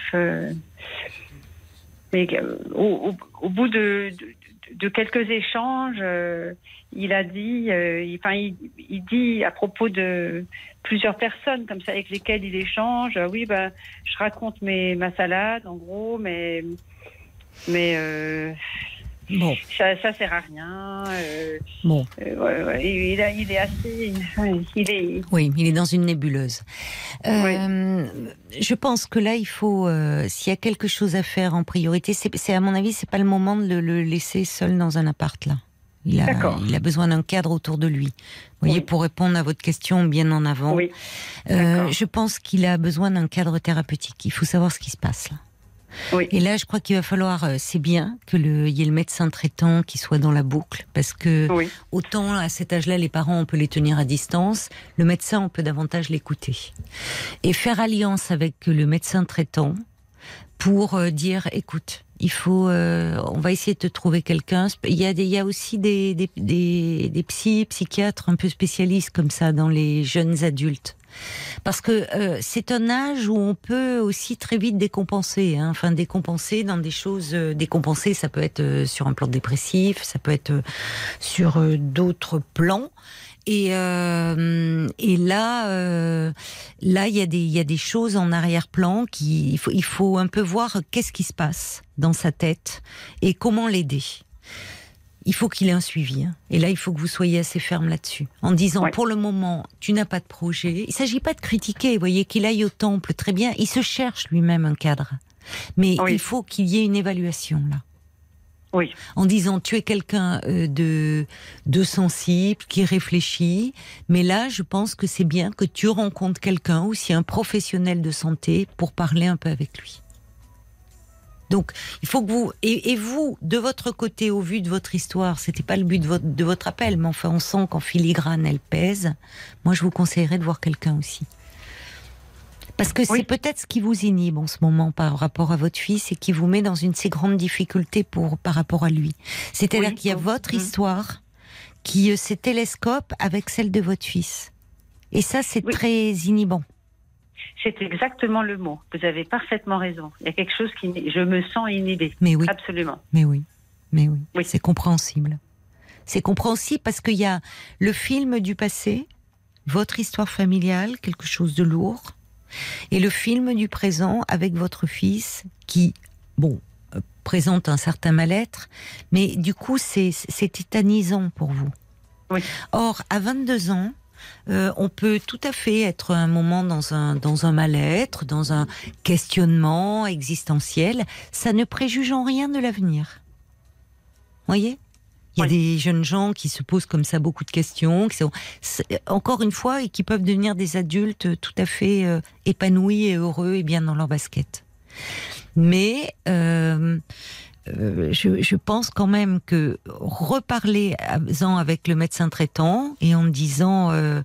mais au, au- au bout de, de, de quelques échanges, euh, il a dit, euh, il, enfin, il, dit à propos de plusieurs personnes comme ça avec lesquelles il échange. euh, oui, ben, je raconte mes ma salade en gros, mais mais euh, Bon, ça, ça sert à rien. euh, bon. euh, ouais, ouais, il, il a- il est assez, ouais, il est, Oui, il est dans une nébuleuse. Euh, Je pense que là, il faut, euh, s'il y a quelque chose à faire en priorité, c'est, à mon avis, c'est pas le moment de le, le laisser seul dans un appart là. Il a, D'accord. il a besoin d'un cadre autour de lui. Vous voyez, Oui. pour répondre à votre question bien en avant, oui, euh, je pense qu'il a besoin d'un cadre thérapeutique. Il faut savoir ce qui se passe là. Oui. Et là, je crois qu'il va falloir, euh, c'est bien que le, y ait le médecin traitant qui soit dans la boucle, parce que oui, Autant à cet âge-là, les parents, on peut les tenir à distance, le médecin, on peut davantage l'écouter. Et faire alliance avec le médecin traitant pour euh, dire, écoute, Il faut, euh, on va essayer de te trouver quelqu'un. Il y a des, il y a aussi des, des, des, des psy, psychiatres un peu spécialistes comme ça dans les jeunes adultes. Parce que euh, c'est un âge où on peut aussi très vite décompenser, hein. enfin décompenser dans des choses. euh, décompenser, ça peut être euh, sur un plan dépressif, ça peut être euh, sur d'autres plans. Et, là, là, il y a des, choses en arrière-plan qui, il faut un peu voir qu'est-ce qui se passe dans sa tête et comment l'aider. Il faut qu'il ait un suivi. hein. Et là, il faut que vous soyez assez ferme là-dessus. En disant, Ouais. pour le moment, tu n'as pas de projet. Il s'agit pas de critiquer. Vous voyez, qu'il aille au temple, très bien. Il se cherche lui-même un cadre. Mais Oui. il faut qu'il y ait une évaluation, là Oui, en disant tu es quelqu'un euh, de de sensible qui réfléchit mais là je pense que c'est bien que tu rencontres quelqu'un aussi un professionnel de santé pour parler un peu avec lui donc il faut que vous et, et vous de votre côté au vu de votre histoire c'était pas le but de votre de votre appel mais enfin on sent qu'en filigrane elle pèse moi je vous conseillerais de voir quelqu'un aussi parce que Oui. c'est peut-être ce qui vous inhibe en ce moment par rapport à votre fils et qui vous met dans une si grande difficulté pour, par rapport à lui. C'est-à-dire Oui. qu'il y a votre Mhm. histoire qui euh, se télescope avec celle de votre fils. Et ça, c'est très inhibant. C'est exactement le mot. Vous avez parfaitement raison. Il y a quelque chose qui, je me sens inhibée. Mais oui, Absolument. mais oui, mais oui. Oui. C'est compréhensible. C'est compréhensible parce qu'il y a le film du passé, votre histoire familiale, quelque chose de lourd, et le film du présent avec votre fils qui, bon, euh, présente un certain mal-être, mais du coup, c'est c'est tétanisant pour vous. Oui. Or, à 22 ans, euh, on peut tout à fait être un moment dans un, dans un mal-être, dans un questionnement existentiel. Ça ne préjuge en rien de l'avenir. Voyez? Il y a Oui. des jeunes gens qui se posent comme ça beaucoup de questions, qui sont, encore une fois, et qui peuvent devenir des adultes tout à fait euh, épanouis et heureux et bien dans leur basket. Mais euh, euh, je, je pense quand même que reparler en avec le médecin traitant et en disant euh,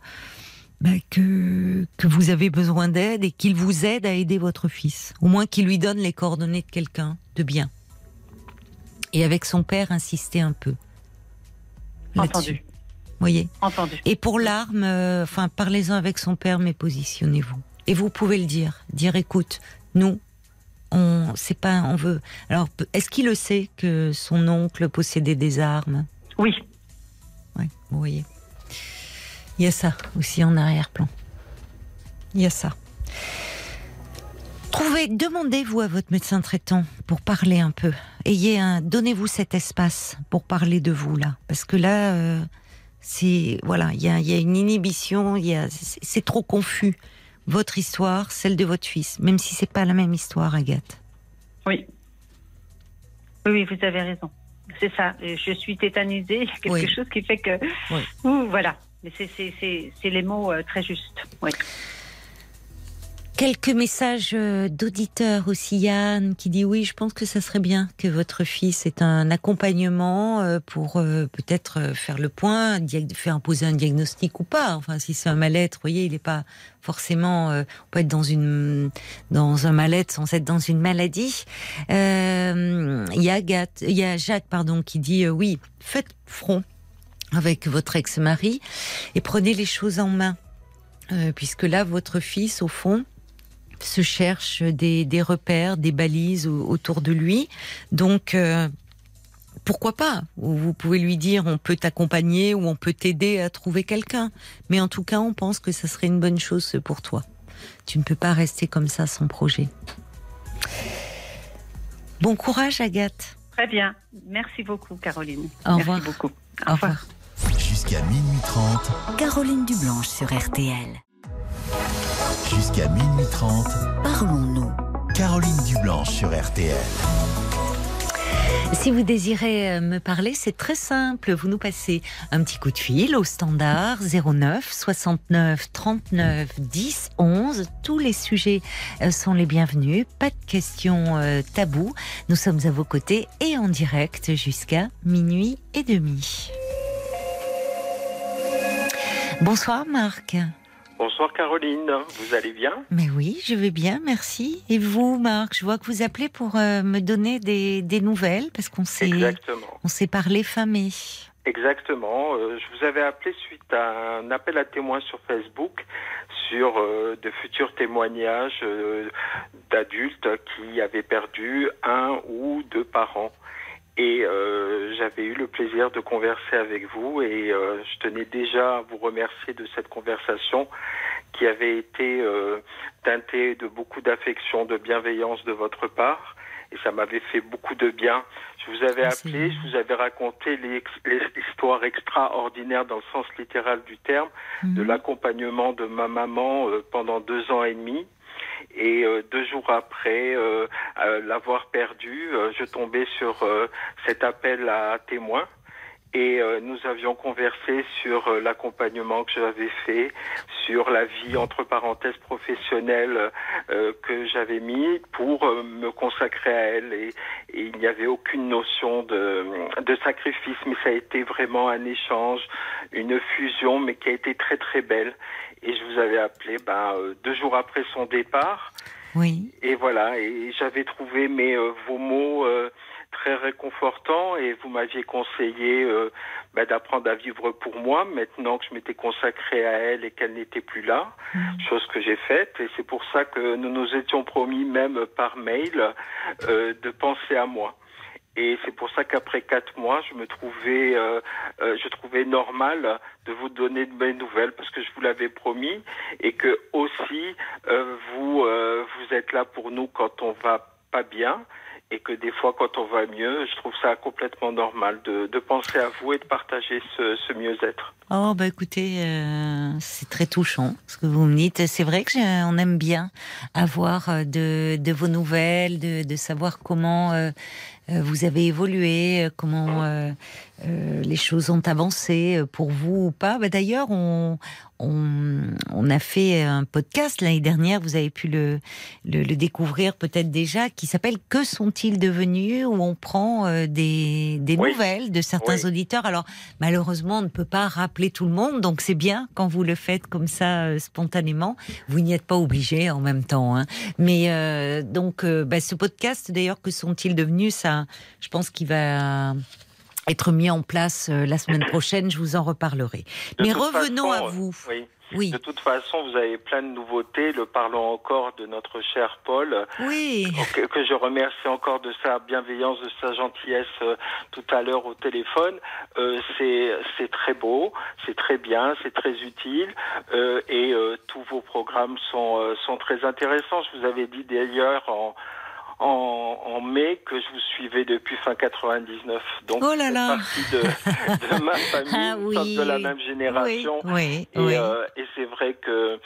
bah, que, que vous avez besoin d'aide et qu'il vous aide à aider votre fils. Au moins qu'il lui donne les coordonnées de quelqu'un de bien. Et avec son père, insister un peu. Entendu. Voyez? Entendu. et pour l'arme, euh, enfin, parlez-en avec son père, mais positionnez-vous. Et vous pouvez le dire, dire, écoute, nous, on, c'est pas, on veut. Alors, est-ce qu'il le sait que son oncle possédait des armes? Oui. Ouais, vous voyez. Il y a ça aussi en arrière-plan. Il y a ça. Trouvez, demandez-vous à votre médecin traitant pour parler un peu. Ayez un, donnez-vous cet espace pour parler de vous là, parce que là, euh, c'est voilà, il y a, il y a une inhibition, il c'est trop confus. Votre histoire, celle de votre fils, même si c'est pas la même histoire, Agathe. Oui. Oui, vous avez raison. C'est ça. Euh, Je suis tétanisée. Il y a quelque Oui. chose qui fait que. Oui. Ouh, voilà. Mais c'est les mots euh, très justes. Oui. Quelques messages euh, d'auditeurs aussi, Yann, qui dit oui, je pense que ça serait bien que votre fils ait un accompagnement euh, pour euh, peut-être faire le point, faire imposer un diagnostic ou pas. Enfin, si c'est un mal-être, vous voyez, il n'est pas forcément. on peut être dans une dans un mal-être sans être dans une maladie. Il y a Agathe, il y a Jacques, pardon, qui dit oui, faites front avec votre ex-mari et prenez les choses en main. Euh, puisque là, votre fils, au fond, se cherche des, des repères, des balises au- autour de lui. Donc, euh, pourquoi pas? Vous pouvez lui dire on peut t'accompagner ou on peut t'aider à trouver quelqu'un. Mais en tout cas, on pense que ça serait une bonne chose pour toi. Tu ne peux pas rester comme ça sans projet. Bon courage, Agathe. Très bien. Merci beaucoup, Caroline. Au Merci revoir. beaucoup. Au revoir. Jusqu'à minuit 30, Caroline Dublanche sur RTL. Jusqu'à minuit 30, Parlons-nous. Caroline Dublanche sur RTL. Si vous désirez euh, me parler, c'est très simple. Vous nous passez un petit coup de fil au standard 09 69 39 10 11. Tous les sujets euh, sont les bienvenus. Pas de questions euh, taboues. Nous sommes à vos côtés et en direct jusqu'à minuit et demi. Bonsoir Marc. Bonsoir Caroline, vous allez bien? Mais oui, je vais bien, merci. Et vous, Marc, je vois que vous appelez pour euh, me donner des, des nouvelles parce qu'on s'est Exactement. on s'est parlé fin mai. Exactement. Euh, je vous avais appelé suite à un appel à témoins sur Facebook sur euh, de futurs témoignages d'adultes qui avaient perdu un ou deux parents. Et euh, j'avais eu le plaisir de converser avec vous et euh, je tenais déjà à vous remercier de cette conversation qui avait été euh, teintée de beaucoup d'affection, de bienveillance de votre part. Et ça m'avait fait beaucoup de bien. Je vous avais appelé, je vous avais raconté l'histoire extraordinaire dans le sens littéral du terme de Mhm. l'accompagnement de ma maman pendant deux ans et demi. Et euh, deux jours après euh, euh, l'avoir perdu, je tombais sur cet appel à témoins. Et euh, nous avions conversé sur euh, l'accompagnement que j'avais fait, sur la vie entre parenthèses professionnelle euh, que j'avais mis pour me consacrer à elle. Et, et il n'y avait aucune notion de, de sacrifice, mais ça a été vraiment un échange, une fusion, mais qui a été très très belle. Et je vous avais appelé ben, deux jours après son départ. Oui. Et voilà, et j'avais trouvé mes, vos mots très réconfortants et vous m'aviez conseillé euh, bah, d'apprendre à vivre pour moi maintenant que je m'étais consacré à elle et qu'elle n'était plus là, Mhm. chose que j'ai faite. Et c'est pour ça que nous nous étions promis même par mail euh, de penser à moi. Et c'est pour ça qu'après quatre mois, je me trouvais, euh, euh, je trouvais normal de vous donner de mes nouvelles parce que je vous l'avais promis et que aussi euh, vous, vous êtes là pour nous quand on va pas bien et que des fois quand on va mieux, je trouve ça complètement normal de, penser à vous et de partager ce, mieux-être. Oh bah écoutez, euh, c'est très touchant ce que vous me dites. C'est vrai que j'ai- on aime bien avoir euh, de, vos nouvelles, de, savoir comment euh, euh, vous avez évolué, euh, comment euh, euh, les choses ont avancé euh, pour vous ou pas. Bah, D'ailleurs, on, on, on a fait un podcast l'année dernière, vous avez pu le, le, le découvrir peut-être déjà, qui s'appelle Que sont-ils devenus où on prend euh, des, des Oui. nouvelles de certains Oui. auditeurs. Alors malheureusement, on ne peut pas rappeler tout le monde, donc c'est bien quand vous le faites comme ça euh, spontanément. Vous n'y êtes pas obligé en même temps. Hein. Mais euh, donc euh, bah, ce podcast, d'ailleurs, que sont-ils devenus Ça, je pense qu'il va être mis en place euh, la semaine prochaine. Je vous en reparlerai. De Mais revenons façon, à vous. Oui. Oui, De toute façon, vous avez plein de nouveautés. Le parlons encore de notre cher Paul. oui. que, que je remercie encore de sa bienveillance, de sa gentillesse euh, tout à l'heure au téléphone. Euh, c'est c'est très beau, c'est très bien, c'est très utile euh, et euh, tous vos programmes sont euh, sont très intéressants. Je vous avais dit d'ailleurs en en, en mai que je vous suivais depuis fin 99. Donc Oh là partie de, de ma famille, Ah oui. de la même génération. Oui, oui, Et, euh, et c'est vrai que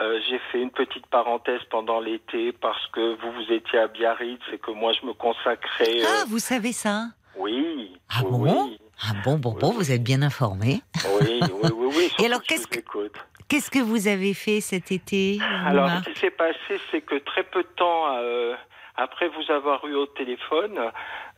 euh, j'ai fait une petite parenthèse pendant l'été parce que vous vous étiez à Biarritz et que moi je me consacrais. euh, Ah, vous savez ça? Oui. Ah bon? Ah bon, bon, bon, vous êtes bien informé. oui, oui, oui, oui, surtout alors, que qu'est-ce que-. Qu'est-ce que vous avez fait cet été Alors, Marc ce qui s'est passé, c'est que très peu de temps euh, après vous avoir eu au téléphone,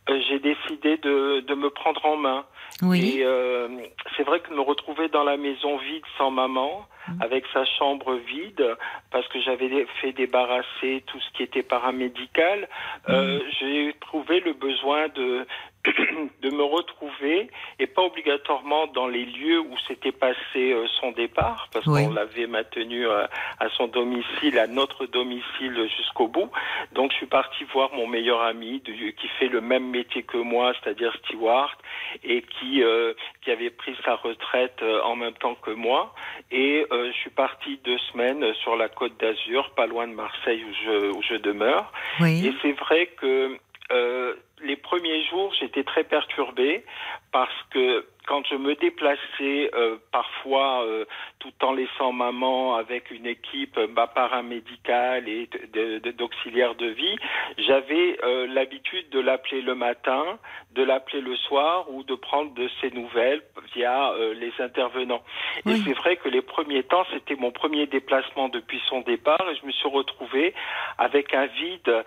euh, j'ai décidé de, de me prendre en main. Oui. Et euh, c'est vrai que me retrouver dans la maison vide sans maman, Mm. avec sa chambre vide, parce que j'avais fait débarrasser tout ce qui était paramédical, euh, j'ai trouvé le besoin de de me retrouver et pas obligatoirement dans les lieux où s'était passé euh, son départ parce Oui. qu'on l'avait maintenu euh, à son domicile à notre domicile jusqu'au bout donc je suis parti voir mon meilleur ami de- qui fait le même métier que moi c'est-à-dire steward et qui euh, qui avait pris sa retraite euh, en même temps que moi et euh, je suis parti deux semaines sur la côte d'Azur pas loin de Marseille où je où je demeure et Oui. c'est vrai que euh, les premiers jours, j'étais très perturbé parce que quand je me déplaçais euh, parfois euh, tout en laissant maman avec une équipe bah, paramédicale et de- de- d'auxiliaires de, vie, j'avais euh, l'habitude de l'appeler le matin, de l'appeler le soir ou de prendre de ses nouvelles via les intervenants. Et c'est vrai que les premiers temps, c'était mon premier déplacement depuis son départ et je me suis retrouvé avec un vide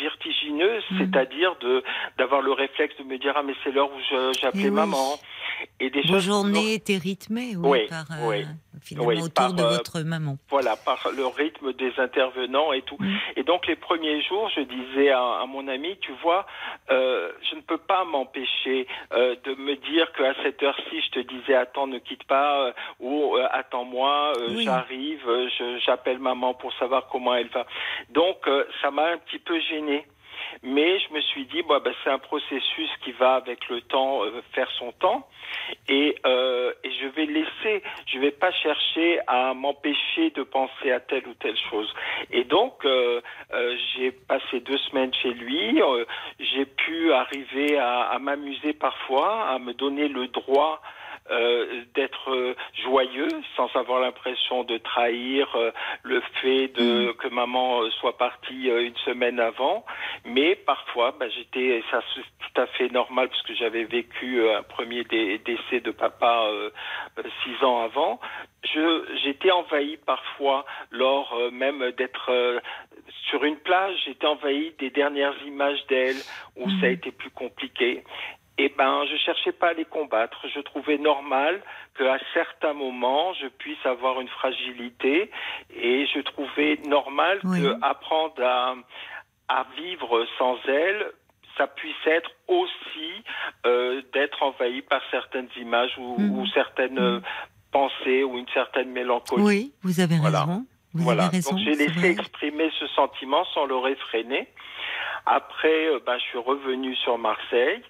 vertigineux, Mhm. c'est-à-dire de d'avoir le réflexe de me dire ah mais c'est l'heure où j'appelais maman enfants. Et des Vos journées étaient rythmées, oui, Oui, par, oui. finalement, Oui, autour par, de euh, votre maman. voilà, par le rythme des intervenants et tout. Mm. Et donc les premiers jours, je disais à, à mon ami, tu vois, euh, je ne peux pas m'empêcher euh, de me dire qu'à cette heure-ci, je te disais attends, ne quitte pas, euh, ou euh, attends-moi, euh, j'arrive, euh, j'appelle maman pour savoir comment elle va. Donc euh, ça m'a un petit peu gêné. Mais je me suis dit, bah, bah, c'est un processus qui va avec le temps euh, faire son temps, et, euh, et je vais laisser, je vais pas chercher à m'empêcher de penser à telle ou telle chose. Et donc, euh, euh, j'ai passé deux semaines chez lui, euh, j'ai pu arriver à, à m'amuser parfois, à me donner le droit euh, d'être euh, joyeux sans avoir l'impression de trahir euh, le fait de que maman soit partie euh, une semaine avant. Mais parfois bah, j'étais ça c'est tout à fait normal parce que j'avais vécu un premier dé- décès de papa six ans avant. Je j'étais envahi parfois lors même d'être sur une plage. J'étais envahi des dernières images d'elle où ça a été plus compliqué eh ben, je cherchais pas à les combattre. Je trouvais normal qu'à certains moments, je puisse avoir une fragilité, et je trouvais normal Oui. que apprendre à, à vivre sans elle, ça puisse être aussi euh, d'être envahi par certaines images ou, ou certaines euh, pensées ou une certaine mélancolie. Oui, vous avez Voilà. raison. Vous Voilà. avez raison. Donc j'ai laissé vrai. exprimer ce sentiment sans le réfréner. Après, euh, ben, je suis revenu sur Marseille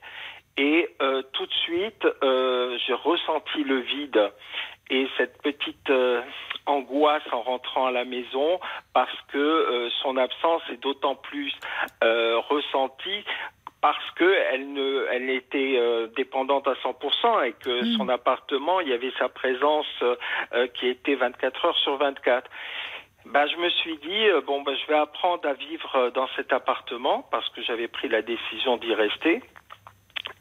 et euh, tout de suite, euh, j'ai ressenti le vide et cette petite euh, angoisse en rentrant à la maison parce que son absence est d'autant plus ressentie parce que elle ne, elle était euh, dépendante à 100% et que Mm. son appartement, il y avait sa présence euh, qui était 24 heures sur 24. Ben, je me suis dit euh, bon ben je vais apprendre à vivre dans cet appartement parce que j'avais pris la décision d'y rester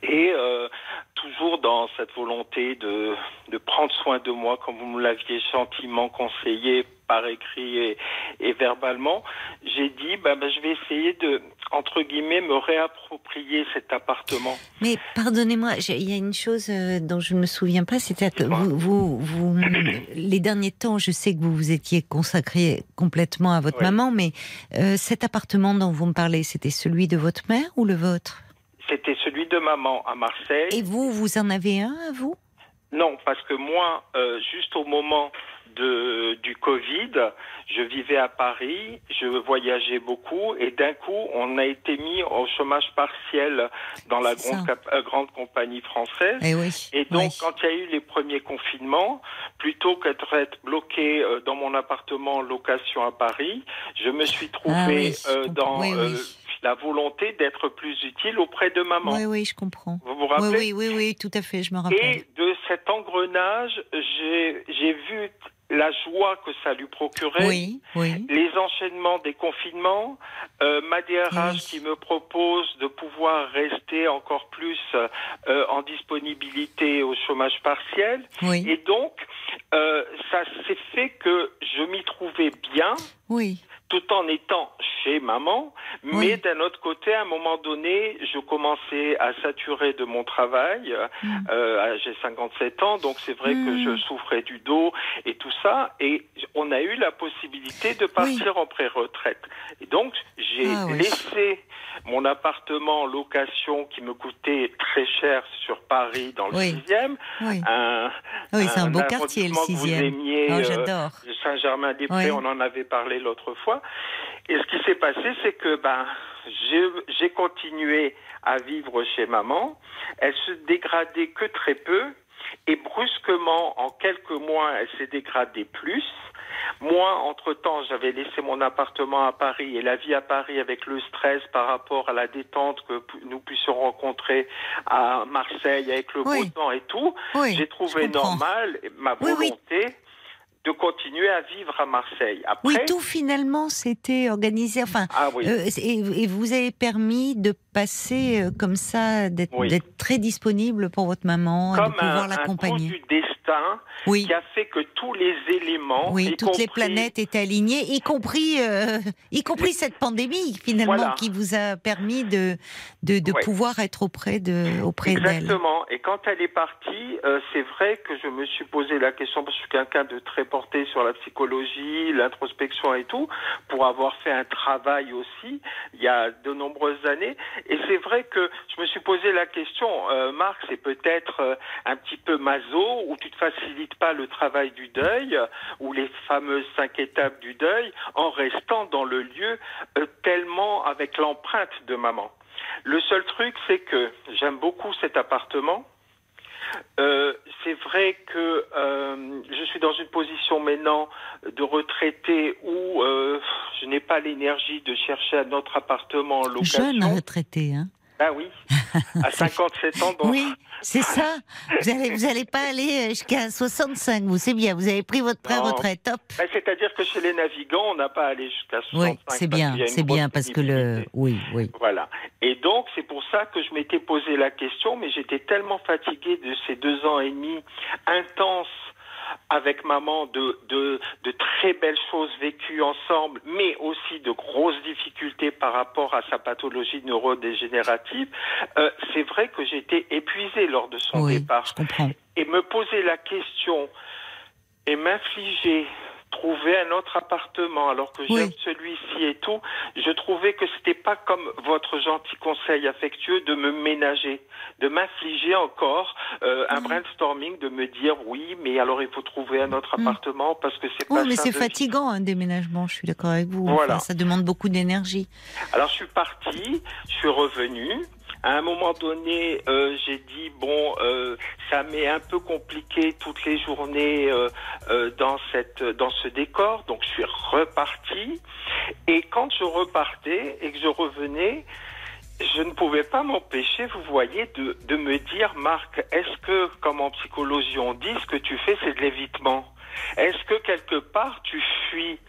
et euh, toujours dans cette volonté de, de prendre soin de moi comme vous me l'aviez gentiment conseillé par écrit et, et verbalement, j'ai dit ben, ben, je vais essayer de entre guillemets me réapproprier cet appartement. Mais pardonnez-moi, il y a une chose euh, dont je ne me souviens pas, c'était que vous, vous, vous- les derniers temps, je sais que vous vous étiez consacré complètement à votre Oui. maman, mais euh, cet appartement dont vous me parlez, c'était celui de votre mère ou le vôtre? C'était celui de maman à Marseille. Et vous, vous en avez un à vous? Non, parce que moi, euh, juste au moment de, du Covid, je vivais à Paris, je voyageais beaucoup, et d'un coup, on a été mis au chômage partiel dans la grande, euh, grande compagnie française. Eh oui. Et donc, oui. quand il y a eu les premiers confinements, plutôt qu'être être bloqué euh, dans mon appartement en location à Paris, je me suis trouvé Ah oui, euh, comprends. dans la volonté d'être plus utile auprès de maman. Oui, oui, je comprends. Vous vous Oui, rappelez oui, oui, oui, tout à fait, je me rappelle. et de cet engrenage, j'ai j'ai vu la joie que ça lui procurait. Oui, oui. Les enchaînements des confinements, euh, ma DRH Oui. qui me propose de pouvoir rester encore plus euh, en disponibilité au chômage partiel. Oui, Et donc, euh, ça s'est fait que je m'y trouvais bien oui. tout en étant chez maman, mais Oui. d'un autre côté, à un moment donné, je commençais à saturer de mon travail. Mm. Euh, J'ai 57 ans, donc c'est vrai que Mm. je souffrais du dos et tout ça, et on a eu la possibilité de partir en pré-retraite. Et donc, j'ai Ah oui. laissé mon appartement en location qui me coûtait très cher sur Paris, dans le Oui. 6e. Oui, Un, oui c'est un beau quartier, le arrondissement que vous sixième. aimiez, Oh, euh, j'adore. Saint-Germain-des-Prés, Oui. on en avait parlé l'autre fois. Et ce qui s'est passé, c'est que ben, j'ai continué à vivre chez maman. Elle se dégradait que très peu. Et brusquement, en quelques mois, elle s'est dégradée plus. Moi, entre-temps, j'avais laissé mon appartement à Paris et la vie à Paris avec le stress par rapport à la détente que nous puissions rencontrer à Marseille avec le Oui. beau temps et tout. Oui, J'ai trouvé normal ma oui. volonté de continuer à vivre à Marseille. Après, Oui, tout finalement s'était organisé. Enfin, ah oui, euh, et, et vous avez permis de passé euh, comme ça, d'être Oui. très disponible pour votre maman, et de Comme un, pouvoir l'accompagner. du destin Oui. qui a fait que tous les éléments, Oui, toutes les planètes étaient alignées, y compris, euh, y compris cette pandémie finalement Voilà. qui vous a permis de de, de Ouais. pouvoir être auprès de auprès d'elle. Exactement. Et quand elle est partie, euh, c'est vrai que je me suis posé la question, parce que je suis quelqu'un de très porté sur la psychologie, l'introspection et tout, pour avoir fait un travail aussi il y a de nombreuses années. Et c'est vrai que je me suis posé la question, euh, Marc, c'est peut-être euh, un petit peu maso, où tu ne facilites pas le travail du deuil, ou les fameuses cinq étapes du deuil, en restant dans le lieu euh, tellement avec l'empreinte de maman. Le seul truc, c'est que j'aime beaucoup cet appartement. Euh, c'est vrai que euh, je suis dans une position maintenant de retraité où euh, je n'ai pas l'énergie de chercher un autre appartement en location. Jeune retraité, hein Ah oui, à 57 ans. Donc, Oui, c'est ça. Vous allez, vous allez pas aller euh, jusqu'à 65, vous c'est bien. Vous avez pris votre pré-retraite, top. bah, C'est-à-dire que chez les navigants, on n'a pas à aller jusqu'à 65. Oui, c'est bien, c'est bien parce que le, oui, oui. Voilà. Et donc, c'est pour ça que je m'étais posé la question, mais j'étais tellement fatigué de ces deux ans et demi intenses avec maman de, de, de très belles choses vécues ensemble, mais aussi de grosses difficultés par rapport à sa pathologie neurodégénérative. Euh, c'est vrai que j'étais épuisé lors de son Oui, départ je comprends. et me poser la question et m'infliger trouver un autre appartement alors que j'aime celui-ci et tout, je trouvais que c'était pas comme votre gentil conseil affectueux de me ménager, de m'infliger encore euh, un brainstorming, de me dire oui, mais alors il faut trouver un autre Mm. appartement parce que c'est Oui, pas mais c'est fatigant un déménagement. Je suis d'accord avec vous. Voilà. Enfin, ça demande beaucoup d'énergie. Alors je suis parti, je suis revenu. À un moment donné, euh, j'ai dit bon, euh, ça m'est un peu compliqué toutes les journées euh, euh, dans cette dans ce décor, donc je suis reparti. Et quand je repartais et que je revenais, je ne pouvais pas m'empêcher, vous voyez, de, de me dire, Marc, est-ce que, comme en psychologie on dit, ce que tu fais, c'est de l'évitement? Est-ce que quelque part tu fuis?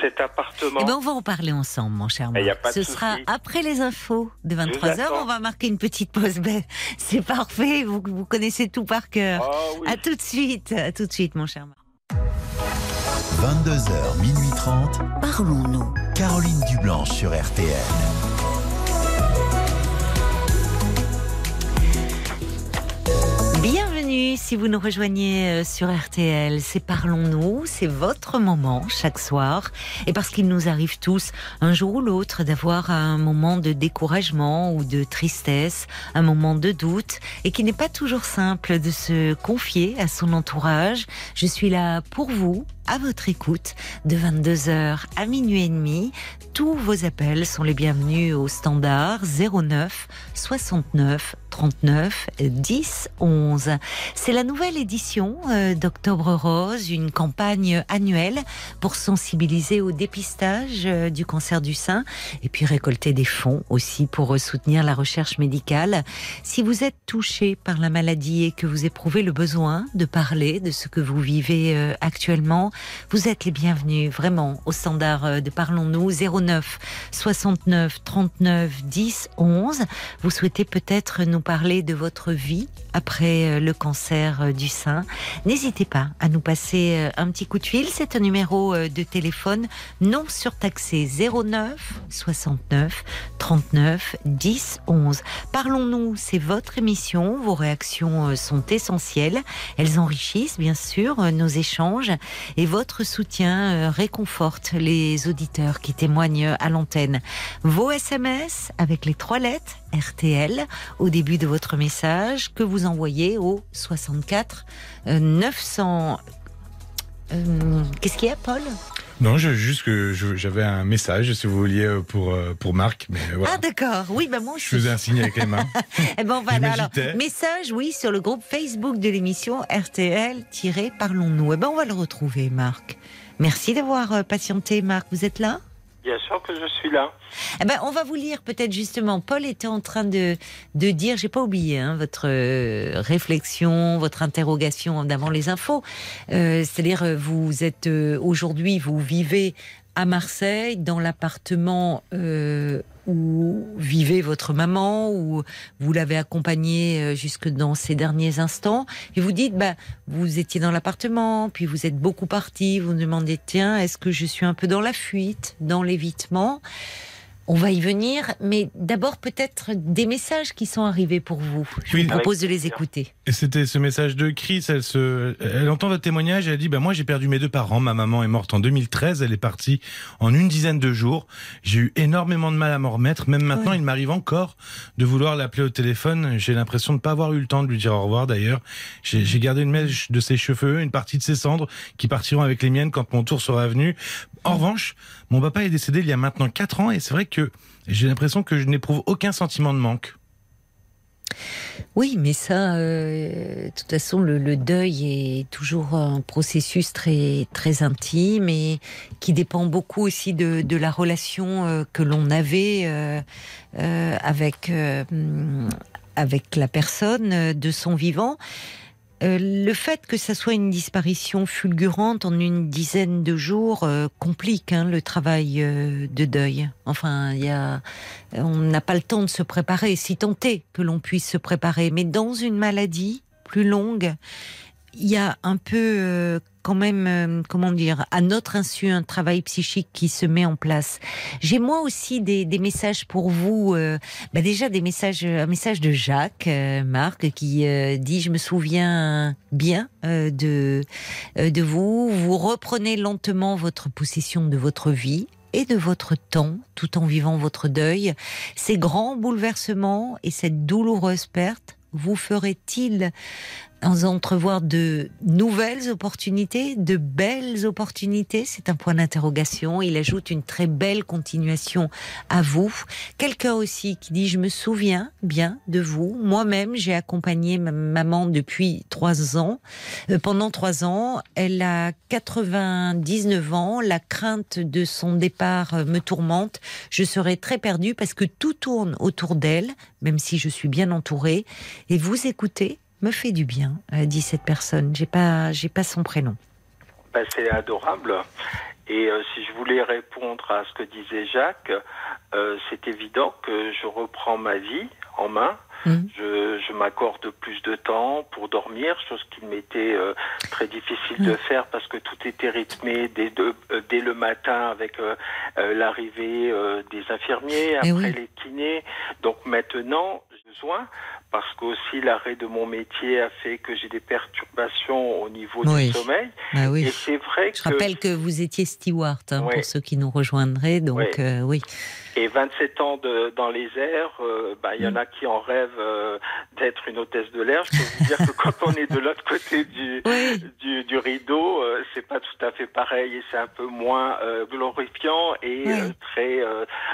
Cet appartement Eh ben, on va en parler ensemble, mon cher Eh, Marc. pas de Ce sera après les infos de vous 23h. attends. On va marquer une petite pause. Ben, c'est parfait. Vous, vous connaissez tout par cœur. Oh oui. À tout de suite. À tout de suite, mon cher Marc. 22h, minuit 30. Parlons-nous. Caroline Dublanche sur RTL. Si vous nous rejoignez euh, sur RTL. C'est Parlons-nous, c'est votre moment chaque soir. Et parce qu'il nous arrive tous, un jour ou l'autre, d'avoir un moment de découragement ou de tristesse, un moment de doute, et qui n'est pas toujours simple de se confier à son entourage. Je suis là pour vous, à votre écoute, de 22h à minuit et demi. Tous vos appels sont les bienvenus au standard 09 69 39 10 11. C'est la nouvelle édition euh, d'Octobre Rose, une campagne annuelle pour sensibiliser au dépistage euh, du cancer du sein et puis récolter des fonds aussi pour euh, soutenir la recherche médicale. Si vous êtes touché par la maladie et que vous éprouvez le besoin de parler de ce que vous vivez actuellement, vous êtes les bienvenus vraiment au standard euh, de Parlons-nous 09 69 39 10 11. Vous souhaitez peut-être nous parler de votre vie après euh, le cancer euh, du sein. N'hésitez pas à nous passer un petit coup de fil. C'est un numéro de téléphone non surtaxé 09 69 39 10 11. Parlons-nous, c'est votre émission. Vos réactions sont essentielles. Elles enrichissent bien sûr nos échanges votre soutien euh, réconforte les auditeurs qui témoignent à l'antenne. Vos SMS avec les trois lettres RTL au début de votre message que vous envoyez au 64 euh, 900. Euh, Qu'est-ce qu'il y a, Paul? Non, je, juste que j'avais un message, si vous vouliez, euh, pour, euh, pour Marc. Mais voilà. Ah d'accord, oui, bah moi je faisais un signe avec les mains. Eh ben voilà, alors, message, oui, sur le groupe Facebook de l'émission RTL-Parlons-nous. Eh ben on va le retrouver, Marc. Merci d'avoir patienté, Marc. Vous êtes là? Bien sûr que je suis là. Eh ben, on va vous lire peut-être justement. Paul était en train de, de dire, j'ai pas oublié hein, votre euh, réflexion, votre interrogation d'avant les infos. Euh, C'est-à-dire, euh, vous êtes aujourd'hui, vous vivez à Marseille, dans l'appartement euh, où vivait votre maman, où vous l'avez accompagnée euh, jusque dans ces derniers instants, et vous dites, bah, vous étiez dans l'appartement, puis vous êtes beaucoup parti, vous vous demandez, tiens, est-ce que je suis un peu dans la fuite, dans l'évitement? On va y venir, mais d'abord peut-être des messages qui sont arrivés pour vous. Je Oui. vous propose de les écouter. Et c'était ce message de Chris. Elle, se, elle entend votre témoignage. Elle dit bah moi j'ai perdu mes deux parents. Ma maman est morte en 2013. Elle est partie en une dizaine de jours. J'ai eu énormément de mal à m'en remettre. Même maintenant, Oui. il m'arrive encore de vouloir l'appeler au téléphone. J'ai l'impression de ne pas avoir eu le temps de lui dire au revoir. D'ailleurs, j'ai gardé une mèche de ses cheveux, une partie de ses cendres qui partiront avec les miennes quand mon tour sera venu. En revanche, mon papa est décédé il y a maintenant quatre ans et c'est vrai que j'ai l'impression que je n'éprouve aucun sentiment de manque. Oui, mais ça, euh, de toute façon, le, deuil est toujours un processus très très intime et qui dépend beaucoup aussi de, la relation euh, que l'on avait euh, avec avec la personne de son vivant. Euh, le fait que ça soit une disparition fulgurante en une dizaine de jours euh, complique hein, le travail euh, de deuil. Enfin, y a, on n'a pas le temps de se préparer, si tant est que l'on puisse se préparer. Mais dans une maladie plus longue, il y a un peu euh, quand même, euh, comment dire, à notre insu, un travail psychique qui se met en place. J'ai moi aussi des, des messages pour vous. euh, bah déjà des messages, un message de Jacques, euh, Marc, qui euh, dit je me souviens bien euh, de de vous. Vous reprenez lentement votre possession de votre vie et de votre temps, tout en vivant votre deuil. Ces grands bouleversements et cette douloureuse perte vous ferait-il entrevoir de nouvelles opportunités, de belles opportunités C'est un point d'interrogation. Il ajoute une très belle continuation à vous. Quelqu'un aussi qui dit je me souviens bien de vous. Moi-même, j'ai accompagné ma maman depuis trois ans. Euh, pendant trois ans, elle a 99 ans. La crainte de son départ euh, me tourmente. Je serai très perdue parce que tout tourne autour d'elle, même si je suis bien entourée. Et vous écoutez me fait du bien, euh, dit cette personne. J'ai pas, j'ai pas son prénom. Ben, c'est adorable. Et euh, si je voulais répondre à ce que disait Jacques, euh, c'est évident que je reprends ma vie en main. Mhm. Je, je m'accorde plus de temps pour dormir, chose qui m'était euh, très difficile de faire parce que tout était rythmé dès, de- dès le matin avec l'arrivée des infirmiers, Eh après oui. les kinés. Donc maintenant, j'ai besoin parce qu'aussi l'arrêt de mon métier a fait que j'ai des perturbations au niveau Oui. du sommeil. Ah Et oui. c'est vrai Je que rappelle que vous étiez steward hein, pour ceux qui nous rejoindraient, donc euh, oui. Et 27 ans de, dans les airs, euh, bah, il y en a qui en rêvent euh, d'être une hôtesse de l'air. Je peux vous dire que quand on est de l'autre côté du, Oui. du, du rideau, euh, c'est pas tout à fait pareil et c'est un peu moins euh, glorifiant et très,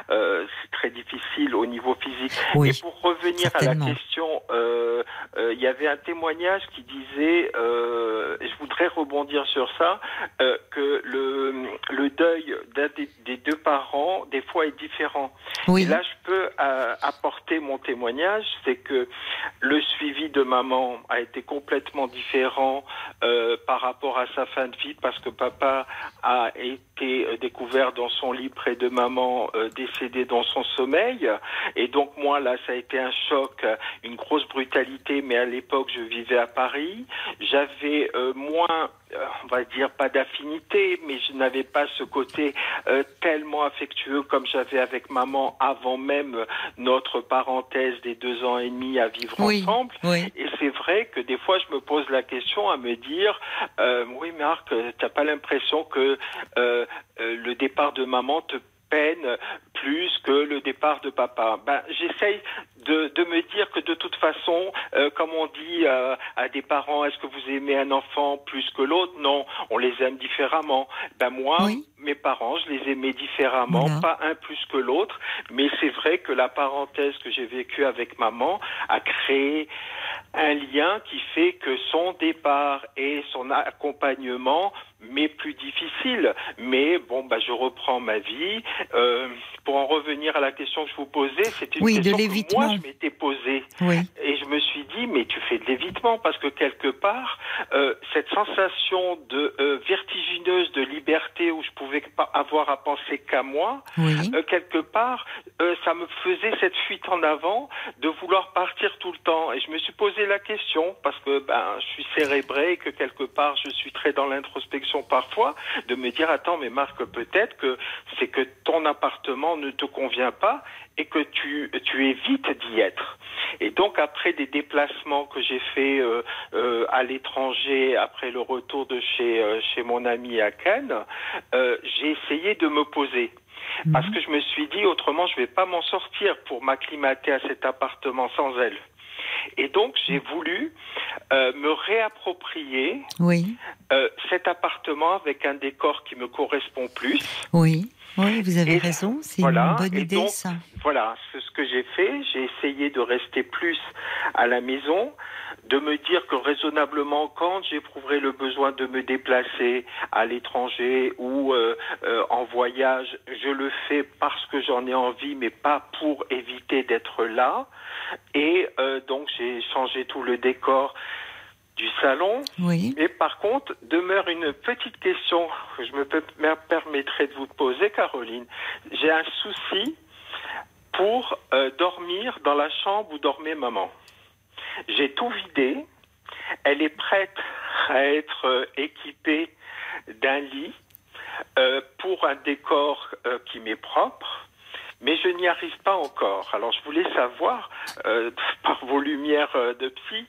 c'est très difficile au niveau physique. Oui. Et pour revenir à la question, il y avait un témoignage qui disait, et je voudrais rebondir sur ça, que le, le deuil d'un des, des deux parents, des fois, est différent. Oui. Et là, je peux euh, apporter mon témoignage, c'est que le suivi de maman a été complètement différent euh, par rapport à sa fin de vie, parce que papa a été euh, découvert dans son lit près de maman, euh, décédé dans son sommeil. Et donc moi, là, ça a été un choc, une grosse brutalité, mais à l'époque, je vivais à Paris. J'avais moins, on va dire, pas d'affinité, mais je n'avais pas ce côté euh, tellement affectueux comme j'avais avec maman avant même notre parenthèse des deux ans et demi à vivre Oui. ensemble. Oui. Et c'est vrai que des fois, je me pose la question à me dire, euh, oui, Marc, t'as pas l'impression que euh, euh, le départ de maman te peine plus que le départ de papa? Ben, j'essaye de, de me dire que de toute façon, euh, comme on dit euh, à des parents, est-ce que vous aimez un enfant plus que l'autre? Non, on les aime différemment. Ben moi, Oui. mes parents, je les aimais différemment, Voilà. pas un plus que l'autre, mais c'est vrai que la parenthèse que j'ai vécue avec maman a créé un lien qui fait que son départ et son accompagnement m'est plus difficile. Mais bon, bah, je reprends ma vie. Euh, pour en revenir à la question que je vous posais, c'était une Oui, de question que l'évitement. Je m'étais posée. Oui. Et je me suis dit, mais tu fais de l'évitement parce que quelque part, euh, cette sensation de euh, vertigineuse de liberté où je pouvais pas avoir à penser qu'à moi, Oui. euh, quelque part, euh, ça me faisait cette fuite en avant de vouloir partir tout le temps. Et je me suis posé la question parce que ben je suis cérébré et que quelque part je suis très dans l'introspection parfois, de me dire attends mais Marc peut-être que c'est que ton appartement ne te convient pas et que tu tu évites d'y être. Et donc après des déplacements que j'ai fait euh, euh, à l'étranger après le retour de chez euh, chez mon ami à Cannes, euh, j'ai essayé de me poser. Parce que je me suis dit, autrement, je vais pas m'en sortir pour m'acclimater à cet appartement sans elle. Et donc, j'ai voulu euh, me réapproprier Oui. euh, cet appartement avec un décor qui me correspond plus. Oui. Oui, vous avez Et- raison. C'est voilà, une bonne idée, donc, ça. Voilà, c'est ce que j'ai fait. J'ai essayé de rester plus à la maison, de me dire que raisonnablement, quand j'éprouverai le besoin de me déplacer à l'étranger ou euh, euh, en voyage, je le fais parce que j'en ai envie, mais pas pour éviter d'être là. Et euh, donc, j'ai changé tout le décor du salon. Oui. Et par contre, demeure une petite question que je me per- me permettrai de vous poser, Caroline. J'ai un souci pour euh, dormir dans la chambre où dormait maman. J'ai tout vidé. Elle est prête à être euh, équipée d'un lit euh, pour un décor qui m'est propre. Mais je n'y arrive pas encore. Alors je voulais savoir, euh, par vos lumières euh, de psy,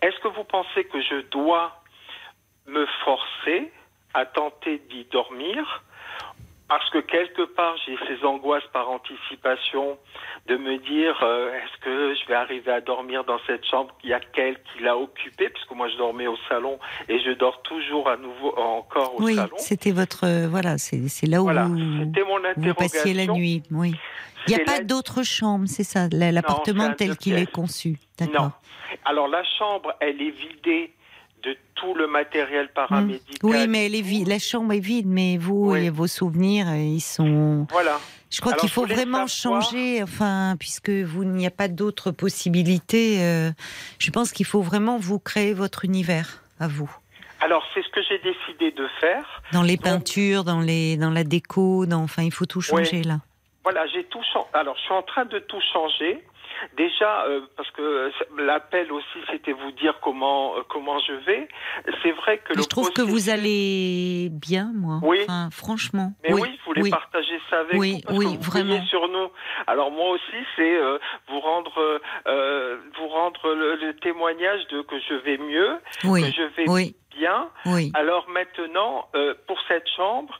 est-ce que vous pensez que je dois me forcer à tenter d'y dormir parce que quelque part j'ai ces angoisses par anticipation de me dire euh, est-ce que je vais arriver à dormir dans cette chambre Il y a qu'elle qui l'a occupée? Puisque moi je dormais au salon et je dors toujours à nouveau encore au Oui, salon. c'était votre. euh, voilà, c'est c'est là où Voilà, vous, mon vous passiez la nuit. Oui. Il n'y a pas la- d'autre chambre, c'est ça, la- l'appartement tel qu'il est conçu. Non. Alors la chambre, elle est vidée de tout le matériel Hmm. paramédical. Oui, mais. La chambre est vide, mais vous Oui. et vos souvenirs, euh, ils sont. Voilà. Je crois qu'il faut vraiment savoir- changer, enfin, puisque vous n'y a pas d'autres possibilités. euh, je pense qu'il faut vraiment vous créer votre univers à vous, Alors c'est ce que j'ai décidé de faire. dans les Donc- peintures, dans les, dans la déco, dans, enfin, il faut tout changer là. Voilà, j'ai tout changé. Alors, je suis en train de tout changer. Déjà, euh, parce que l'appel aussi, c'était vous dire comment euh, comment je vais. C'est vrai que le je trouve que vous allez bien, moi. Oui. Enfin, franchement. Mais oui, je voulais oui. partager ça avec Oui, vous parce oui, que vous vraiment. sur nous. Alors moi aussi, c'est euh, vous rendre euh, vous rendre le, le témoignage de que je vais mieux, Oui, que je vais oui, bien. oui. Alors maintenant, euh, pour cette chambre,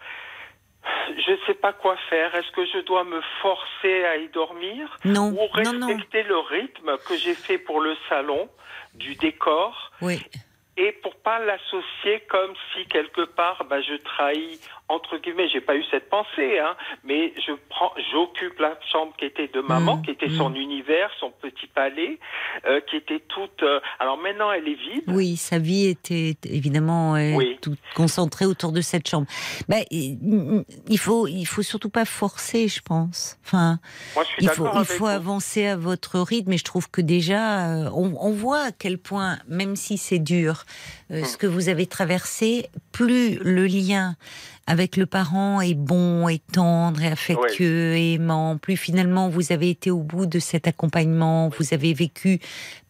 je ne sais pas quoi faire. Est-ce que je dois me forcer à y dormir Non, ou non, non. respecter le rythme que j'ai fait pour le salon du décor Oui. Et pour pas l'associer comme si quelque part bah, je trahis entre guillemets j'ai pas eu cette pensée hein mais je prends j'occupe la chambre qui était de maman Mm, qui était mm. son univers son petit palais euh, qui était toute euh, alors maintenant elle est vide Oui, sa vie était évidemment euh, Oui. toute concentrée autour de cette chambre. Ben, il il faut, il faut surtout pas forcer, je pense. Enfin, moi je suis il faut, il faut vous. avancer à votre rythme. Et je trouve que déjà, euh, on, on voit à quel point, même si c'est dur, euh, ce que vous avez traversé, plus le lien avec le parent est bon, est tendre, et affectueux, et aimant, plus finalement vous avez été au bout de cet accompagnement, vous avez vécu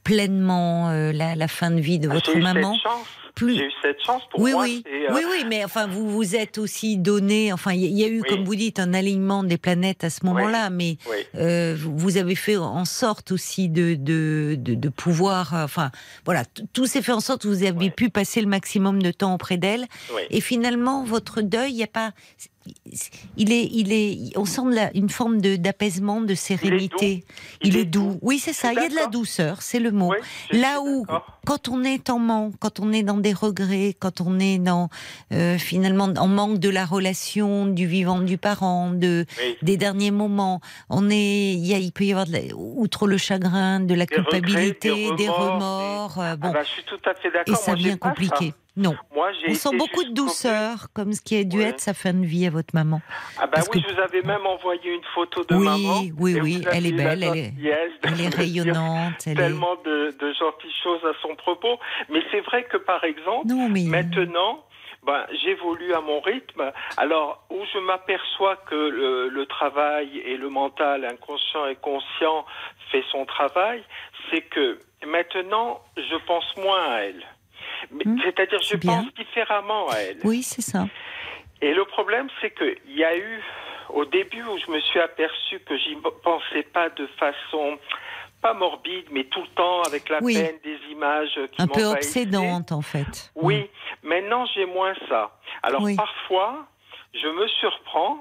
pleinement euh, la, la fin de vie de Ah, votre eu maman. cette chance Plus- j'ai eu cette chance pour Oui, moi oui, euh, oui, oui, mais enfin, vous vous êtes aussi donné. Enfin, il y, a eu, Oui. comme vous dites, un alignement des planètes à ce moment-là, mais euh, vous avez fait en sorte aussi de de, de, de pouvoir. euh, Enfin, voilà, tout s'est fait en sorte que vous avez pu passer le maximum de temps auprès d'elle. Et finalement, votre deuil, il y a pas. Il est, il est, on sent la- une forme d'apaisement, de sérénité. Il, est doux. Oui, c'est ça. Il y a de la D'accord. douceur, c'est le mot. Oui, Là où, d'accord. quand on est en manque, quand on est dans des regrets, quand on est dans euh, finalement en manque de la relation du vivant du parent, de Oui. des derniers moments, on est, il, y a, il peut y avoir de la- outre le chagrin, de la Des regrets, culpabilité, des des remords, remords. euh, Ah bon, bah, je suis tout à fait et ça ça devient compliqué. Non. Moi, j'ai On sent beaucoup de douceur, comme ce qui a dû Ouais. être sa fin de vie à votre maman. Ah bah Parce oui, que- je vous avais même envoyé une photo de Oui, maman. oui, oui, vous elle est belle, elle est- Elle est rayonnante. Elle est... Tellement de, de gentilles choses à son propos. Mais c'est vrai que, par exemple, Non, mais Maintenant, ben, j'évolue à mon rythme. Alors, où je m'aperçois que le, le travail et le mental, inconscient et conscient, fait son travail, c'est que maintenant, je pense moins à elle. Hmm, C'est-à-dire, je bien. pense différemment à elle. oui, c'est ça. Et le problème, c'est qu'il y a eu, au début où je me suis aperçu que j'y pensais pas de façon, pas morbide, mais tout le temps avec la Oui. peine des images qui Un peu obsédante, en fait. Oui, maintenant j'ai moins ça. Alors Oui. parfois, je me surprends.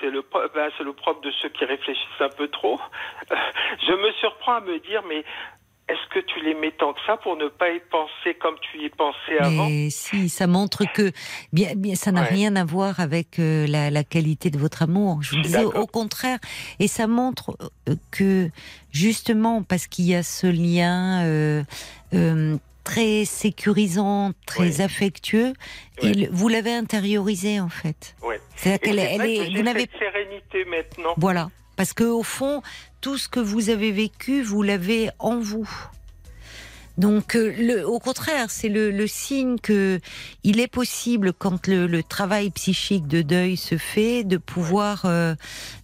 C'est le, ben, c'est le propre de ceux qui réfléchissent un peu trop. je me surprends à me dire, mais est-ce que tu l'aimais tant que ça pour ne pas y penser comme tu y pensais avant? Mais si, ça montre que bien, bien, ça n'a Ouais. rien à voir avec euh, la, la qualité de votre amour. Je vous Je disais au contraire, et ça montre euh, que justement parce qu'il y a ce lien euh, euh, très sécurisant, très Oui. affectueux, vous l'avez intériorisé en fait. Ouais. C'est-à-dire qu'elle elle est, que vous n'avez sérénité maintenant. voilà, parce que au fond, tout ce que vous avez vécu, vous l'avez en vous. Donc, euh, le, au contraire, c'est le, signe que il est possible, quand le, le travail psychique de deuil se fait, de pouvoir euh,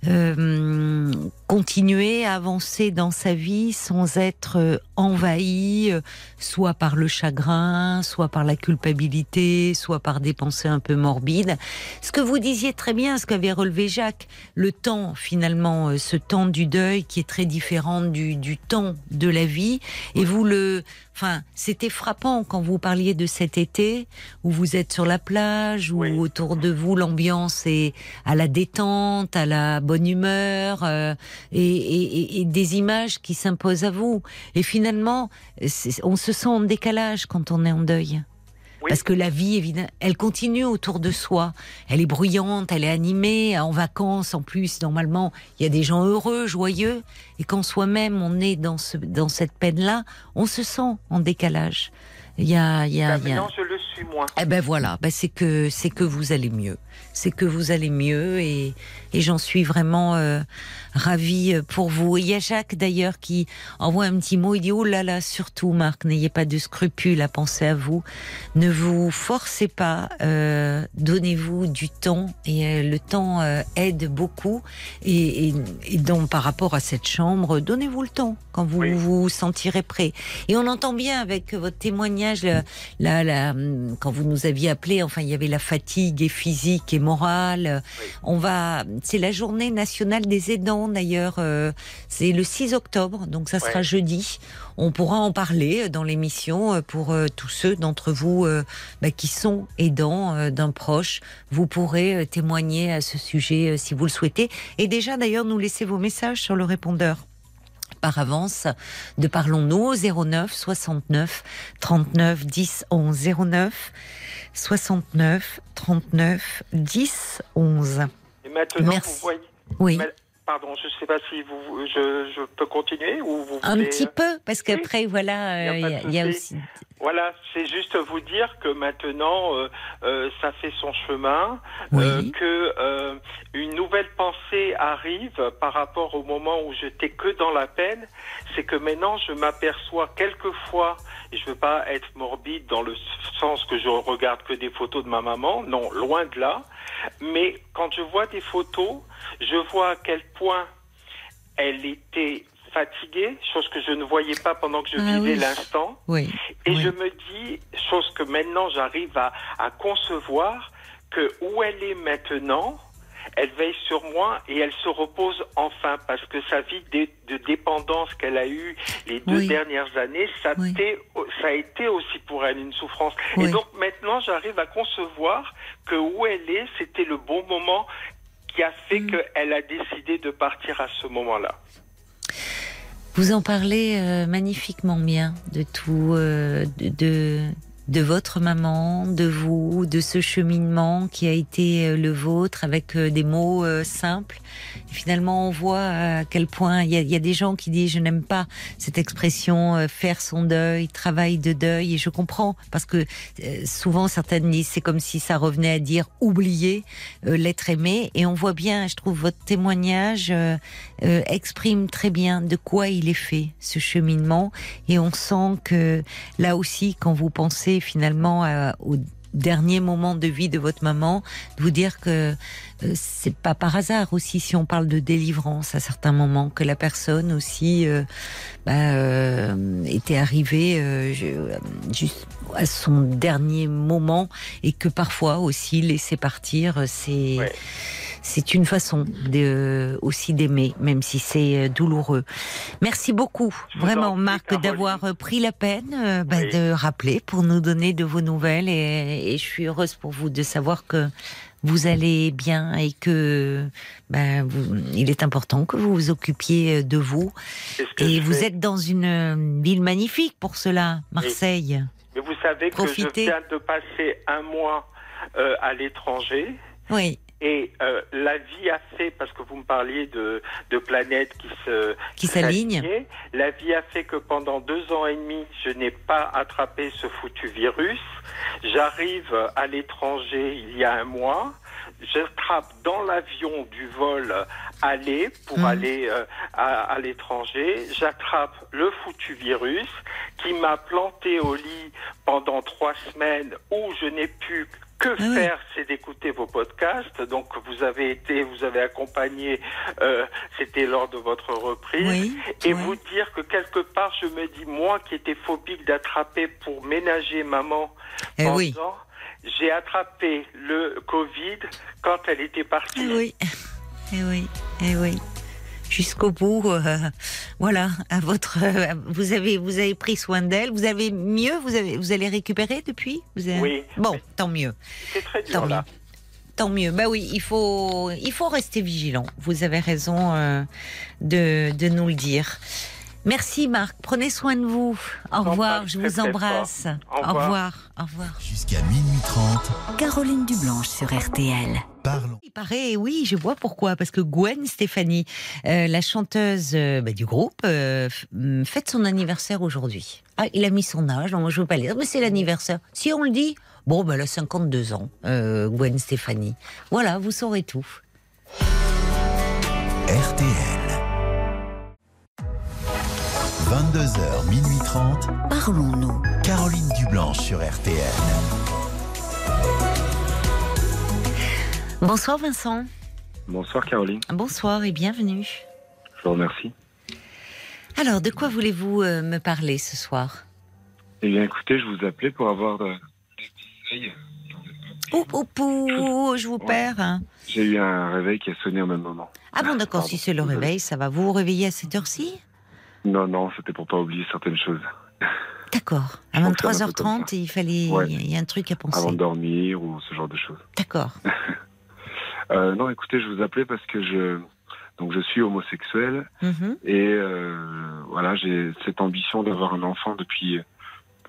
euh, continuer à avancer dans sa vie sans être euh, envahi, euh, soit par le chagrin, soit par la culpabilité, soit par des pensées un peu morbides. Ce que vous disiez très bien, ce qu'avait relevé Jacques, le temps finalement, euh, ce temps du deuil qui est très différent du, du temps de la vie, et vous le, enfin, c'était frappant quand vous parliez de cet été où vous êtes sur la plage, où Oui. autour de vous l'ambiance est à la détente, à la bonne humeur, euh, et, et- des images qui s'imposent à vous. Et finalement, on se sent en décalage quand on est en deuil. Oui. Parce que la vie, évidemment, elle continue autour de soi. Elle est bruyante, elle est animée. En vacances, en plus, normalement, il y a des gens heureux, joyeux. Et quand soi-même, on est dans, ce, dans cette peine-là, on se sent en décalage. Il y a, il y a, Ben, il y a- maintenant, je le suis moins. eh ben voilà, ben c'est que c'est que vous allez mieux, c'est que vous allez mieux et, et j'en suis vraiment euh, ravie pour vous. Il y a Jacques d'ailleurs qui envoie un petit mot. Il dit oh là là, surtout Marc, n'ayez pas de scrupules à penser à vous, ne vous forcez pas, euh, donnez-vous du temps et euh, le temps euh, aide beaucoup et, et, et donc par rapport à cette chambre, donnez-vous le temps quand vous Oui. vous sentirez prêt. Et on entend bien avec votre témoignage la, la, la- quand vous nous aviez appelé, enfin il y avait la fatigue et physique et morale. On va, c'est la journée nationale des aidants d'ailleurs. euh, c'est le 6 octobre, donc ça sera Ouais. jeudi. On pourra en parler dans l'émission euh, pour euh, tous ceux d'entre vous euh, bah, qui sont aidants euh, d'un proche. Vous pourrez euh, témoigner à ce sujet euh, si vous le souhaitez. Et déjà d'ailleurs nous laisser vos messages sur le répondeur par avance de Parlons-nous au 09 69 39 10 11 09 69 39 10 11. Et maintenant, Merci. vous voyez. Oui, Pardon, je ne sais pas si vous, je, je peux continuer ou vous un voulez- petit peu parce qu'après voilà, Il y a euh, y, a- aussi Voilà, c'est juste vous dire que maintenant, euh, euh, ça fait son chemin, Oui. euh, que une nouvelle pensée arrive par rapport au moment où j'étais que dans la peine, c'est que maintenant je m'aperçois quelquefois, et je veux pas être morbide dans le sens que je regarde que des photos de ma maman, non, loin de là, mais quand je vois des photos, je vois à quel point elle était fatiguée, chose que je ne voyais pas pendant que je Ah vivais oui. l'instant. oui. Et oui. je me dis, chose que maintenant j'arrive à, à concevoir, que où elle est maintenant, elle veille sur moi et elle se repose enfin parce que sa vie de, de dépendance qu'elle a eue les deux Oui. dernières années, ça, Oui. t'est- ça a été aussi pour elle une souffrance. Oui. Et donc maintenant j'arrive à concevoir que où elle est, c'était le bon moment qui a fait Mm. qu'elle a décidé de partir à ce moment-là. Vous en parlez euh, magnifiquement bien de tout, euh, de, de, de votre maman, de vous, de ce cheminement qui a été euh, le vôtre avec euh, des mots euh, simples. Et finalement, on voit à quel point il y y a des gens qui disent je n'aime pas cette expression faire son deuil, travail de deuil. Et je comprends parce que souvent certaines disent c'est comme si ça revenait à dire oublier l'être aimé. Et on voit bien, je trouve votre témoignage euh, euh, exprime très bien de quoi il est fait ce cheminement. Et on sent que là aussi, quand vous pensez finalement à- au dernier moment de vie de votre maman, de vous dire que euh, c'est pas par hasard aussi si on parle de délivrance à certains moments que la personne aussi euh, bah, euh, était arrivée euh, euh, juste à son dernier moment et que parfois aussi laisser partir euh, c'est. C'est une façon de aussi d'aimer même si c'est euh, douloureux. Merci beaucoup vraiment Marc d'avoir euh, pris la peine euh, bah, Oui. de rappeler pour nous donner de vos nouvelles et, et je suis heureuse pour vous de savoir que vous allez bien et que vous- il est important que vous vous occupiez de vous. Et vous fais. êtes dans une ville magnifique pour cela, Marseille. Mais vous savez que je viens de passer un mois euh, à l'étranger. Oui, Et euh, la vie a fait, parce que vous me parliez de, de planètes qui se qui s'aligne. s'alignaient, la vie a fait que pendant deux ans et demi, je n'ai pas attrapé ce foutu virus. J'arrive à l'étranger il y a un mois. J'attrape dans l'avion du vol aller pour Mhm. aller euh, à, à l'étranger. J'attrape le foutu virus qui m'a planté au lit pendant trois semaines où je n'ai pu que oui. faire, c'est d'écouter vos podcasts. Donc vous avez été, vous avez accompagné, euh, c'était lors de votre reprise. Oui, Et oui. vous dire que quelque part, je me dis, moi qui étais phobique d'attraper pour ménager maman Eh disant, j'ai attrapé le Covid quand elle était partie. Eh oui, eh oui, eh oui. Jusqu'au bout, euh, voilà. À votre, euh, vous avez, vous avez pris soin d'elle. Vous avez mieux. Vous avez, vous allez récupérer depuis? Vous avez- Oui. Bon, tant mieux, C'est très tant là. mieux, tant mieux. Bah oui, il faut, il faut rester vigilant. Vous avez raison euh, de, de nous le dire. Merci Marc. Prenez soin de vous. Au revoir. Je vous embrasse. Au revoir. Au revoir. Jusqu'à minuit 30, Caroline Dublanche sur RTL. parlons. Il paraît, oui, je vois pourquoi. Parce que Gwen Stéphanie, euh, la chanteuse euh, bah, du groupe, euh, hum, fête son anniversaire aujourd'hui. Ah, il a mis son âge, donc moi, je veux pas le dire, mais c'est l'anniversaire. Si on le dit, bon, bah, elle a 52 ans, euh, Gwen Stéphanie. Voilà, vous saurez tout. RTL. 22h, minuit 30, Parlons-nous. Caroline Dublanche sur RTL. Bonsoir Vincent. Bonsoir Caroline, Bonsoir et bienvenue. je vous remercie. Alors, de quoi voulez-vous euh, me parler ce soir? Eh bien écoutez, je vous appelais pour avoir euh, des conseils. Ouh, ouh, ouh, je vous perds. hein. J'ai eu un réveil qui a sonné au même moment. Ah bon, d'accord, Pardon, si c'est le réveil, ça va. Vous vous réveillez à cette heure-ci? Non, non, c'était pour pas oublier certaines choses. D'accord. À Je fonctionne un peu comme 23h30, il fallait, Ouais. il y a un truc à penser. Avant de dormir ou ce genre de choses. D'accord. Euh, non, écoutez, je vous appelais parce que je, donc je suis homosexuel Mhm. et euh, voilà, j'ai cette ambition d'avoir un enfant depuis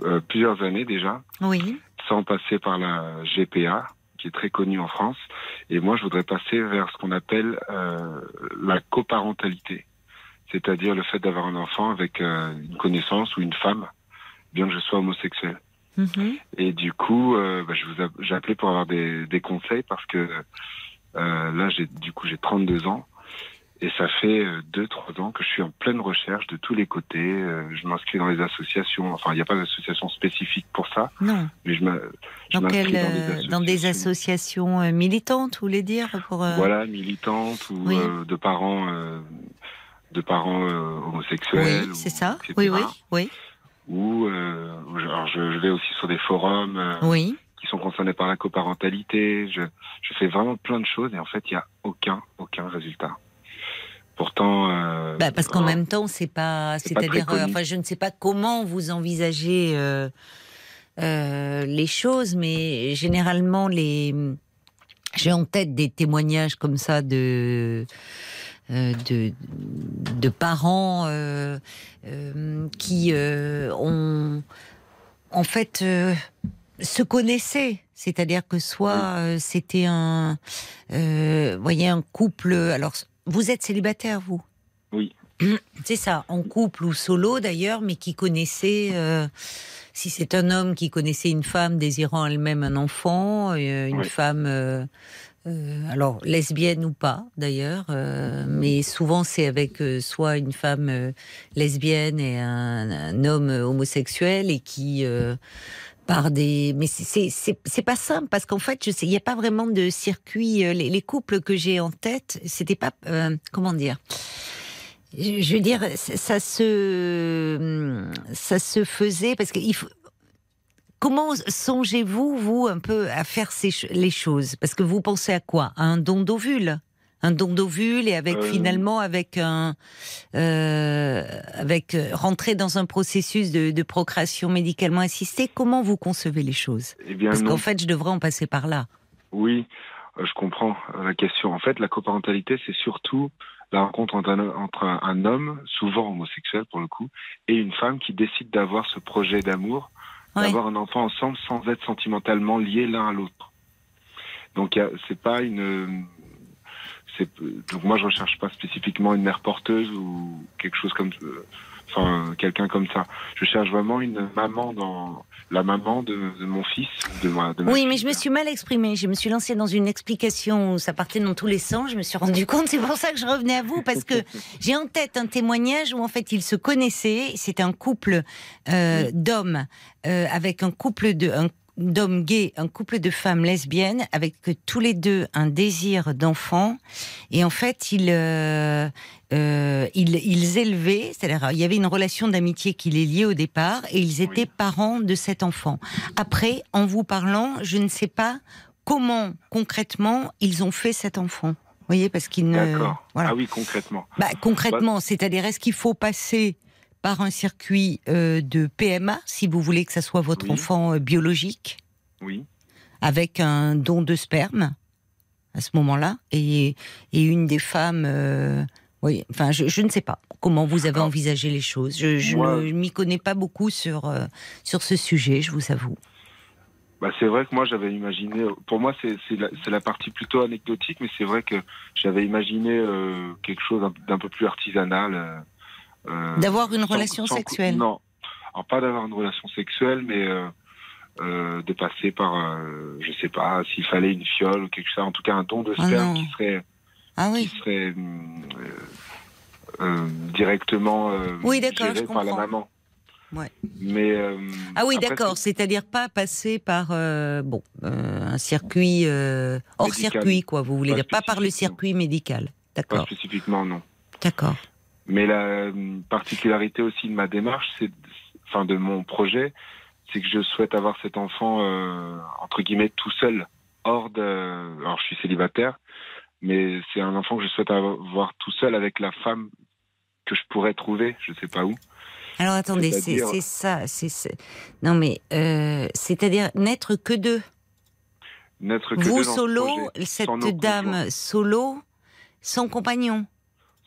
euh, plusieurs années déjà, Oui. sans passer par la GPA, qui est très connue en France. Et moi, je voudrais passer vers ce qu'on appelle euh, la coparentalité, c'est-à-dire le fait d'avoir un enfant avec euh, une connaissance ou une femme, bien que je sois homosexuel. Mhm. Et du coup, euh, bah, je vous app- j'ai appelé pour avoir des, des conseils parce que euh, là, j'ai du coup j'ai 32 ans et ça fait 2-3 ans que je suis en pleine recherche de tous les côtés. Je m'inscris dans les associations. Enfin, il n'y a pas d'association spécifique pour ça, Non. mais je je Dans, m'inscris quelle, dans, des dans des associations militantes, vous voulez dire pour, Voilà, militantes ou Oui. de parents de parents euh, homosexuels. Oui, ou- c'est ça. etc. Oui, oui, oui. Ou euh, alors je, je vais aussi sur des forums. euh, Oui. qui sont concernés par la coparentalité. Je, je fais vraiment plein de choses et en fait, il n'y a aucun, aucun résultat. Pourtant. euh, Bah, parce qu'en même temps, c'est pas, c'est pas c'est-à-dire, enfin, je ne sais pas comment vous envisagez euh, euh, les choses, mais généralement, les, j'ai en tête des témoignages comme ça de. Euh, de, de parents euh, euh, qui ont en fait se connaissaient, c'est-à-dire que soit euh, c'était un, euh, voyez, un couple. Alors, vous êtes célibataire, vous? Oui. C'est ça, en couple ou solo d'ailleurs, mais qui connaissait. euh, si c'est un homme qui connaissait une femme désirant elle-même un enfant, une Oui. femme, euh, euh, alors lesbienne ou pas d'ailleurs, euh, mais souvent c'est avec euh, soit une femme euh, lesbienne et un, un homme homosexuel et qui euh, par des mais c'est- pas simple parce qu'en fait il n'y a pas vraiment de circuit euh, les, les couples que j'ai en tête c'était pas euh, comment dire je je veux dire ça ça se ça se faisait parce que il faut Comment songez-vous, vous, un peu à faire ces les choses? Parce que vous pensez à quoi? À un don d'ovule Un don d'ovule et avec Euh. finalement, avec un. euh, avec euh, rentrer dans un processus de, de procréation médicalement assistée. Comment vous concevez les choses? Eh bien, Parce qu'en fait, je devrais en passer par là. Oui, je comprends la question. En fait, la coparentalité, c'est surtout la rencontre entre un, entre un- un homme, souvent homosexuel pour le coup, et une femme qui décide d'avoir ce projet d'amour, Oui. d'avoir un enfant ensemble sans être sentimentalement liés l'un à l'autre. Donc, c'est pas une. Donc, moi, je recherche pas spécifiquement une mère porteuse ou quelque chose comme. Enfin, quelqu'un comme ça. Je cherche vraiment une maman dans la maman de, de mon fils, de ma Oui, fille. mais je me suis mal exprimée. Je me suis lancée dans une explication où ça partait dans tous les sens. Je me suis rendu compte. C'est pour ça que je revenais à vous parce que j'ai en tête un témoignage où en fait ils se connaissaient. C'était un couple euh, d'hommes euh, avec un couple de un d'hommes gays, un couple de femmes lesbiennes avec tous les deux un désir d'enfant et en fait ils euh, euh, ils, ils élevaient, c'est-à-dire il y avait une relation d'amitié qui les liait au départ et ils étaient parents de cet enfant. Après, en vous parlant, je ne sais pas comment concrètement ils ont fait cet enfant. Vous voyez, parce qu'ils ne. D'accord. Voilà. Ah oui, concrètement. Bah, concrètement, c'est-à-dire est-ce qu'il faut passer par un circuit euh, de PMA si vous voulez que ça soit votre Oui. enfant euh, biologique Oui. avec un don de sperme à ce moment-là et, et une des femmes. euh, oui, enfin, je, je ne sais pas comment vous avez envisagé les choses. Je, je moi- ne m'y connais pas beaucoup sur sur ce sujet, je vous avoue. Bah, c'est vrai que moi j'avais imaginé, pour moi c'est la, la partie plutôt anecdotique, mais c'est vrai que j'avais imaginé euh, quelque chose d'un peu plus artisanal. Euh, D'avoir une sans- relation sans- sexuelle. Non, alors pas d'avoir une relation sexuelle, mais euh, euh, de passer par, euh, je sais pas, s'il fallait une fiole ou quelque chose, en tout cas un don de Ah sperme qui serait, Ah qui serait hum, euh, directement Oui, d'accord, géré je par la maman. Ouais. Mais Ah oui, d'accord. C'est-à-dire pas passer par bon un circuit hors Médical. circuit, quoi. Vous voulez Pas dire pas par le circuit médical. Pas D'accord. spécifiquement, non. D'accord. Mais la euh, particularité aussi de ma démarche, c'est, enfin, de mon projet, c'est que je souhaite avoir cet enfant euh, entre guillemets tout seul, hors de. Alors, je suis célibataire, mais c'est un enfant que je souhaite avoir tout seul avec la femme que je pourrais trouver, je sais pas où. Alors attendez, c'est ça. c'est Non mais euh, c'est-à-dire n'être que deux. N'être que Vous deux solo, cette dame solo, sans compagnon.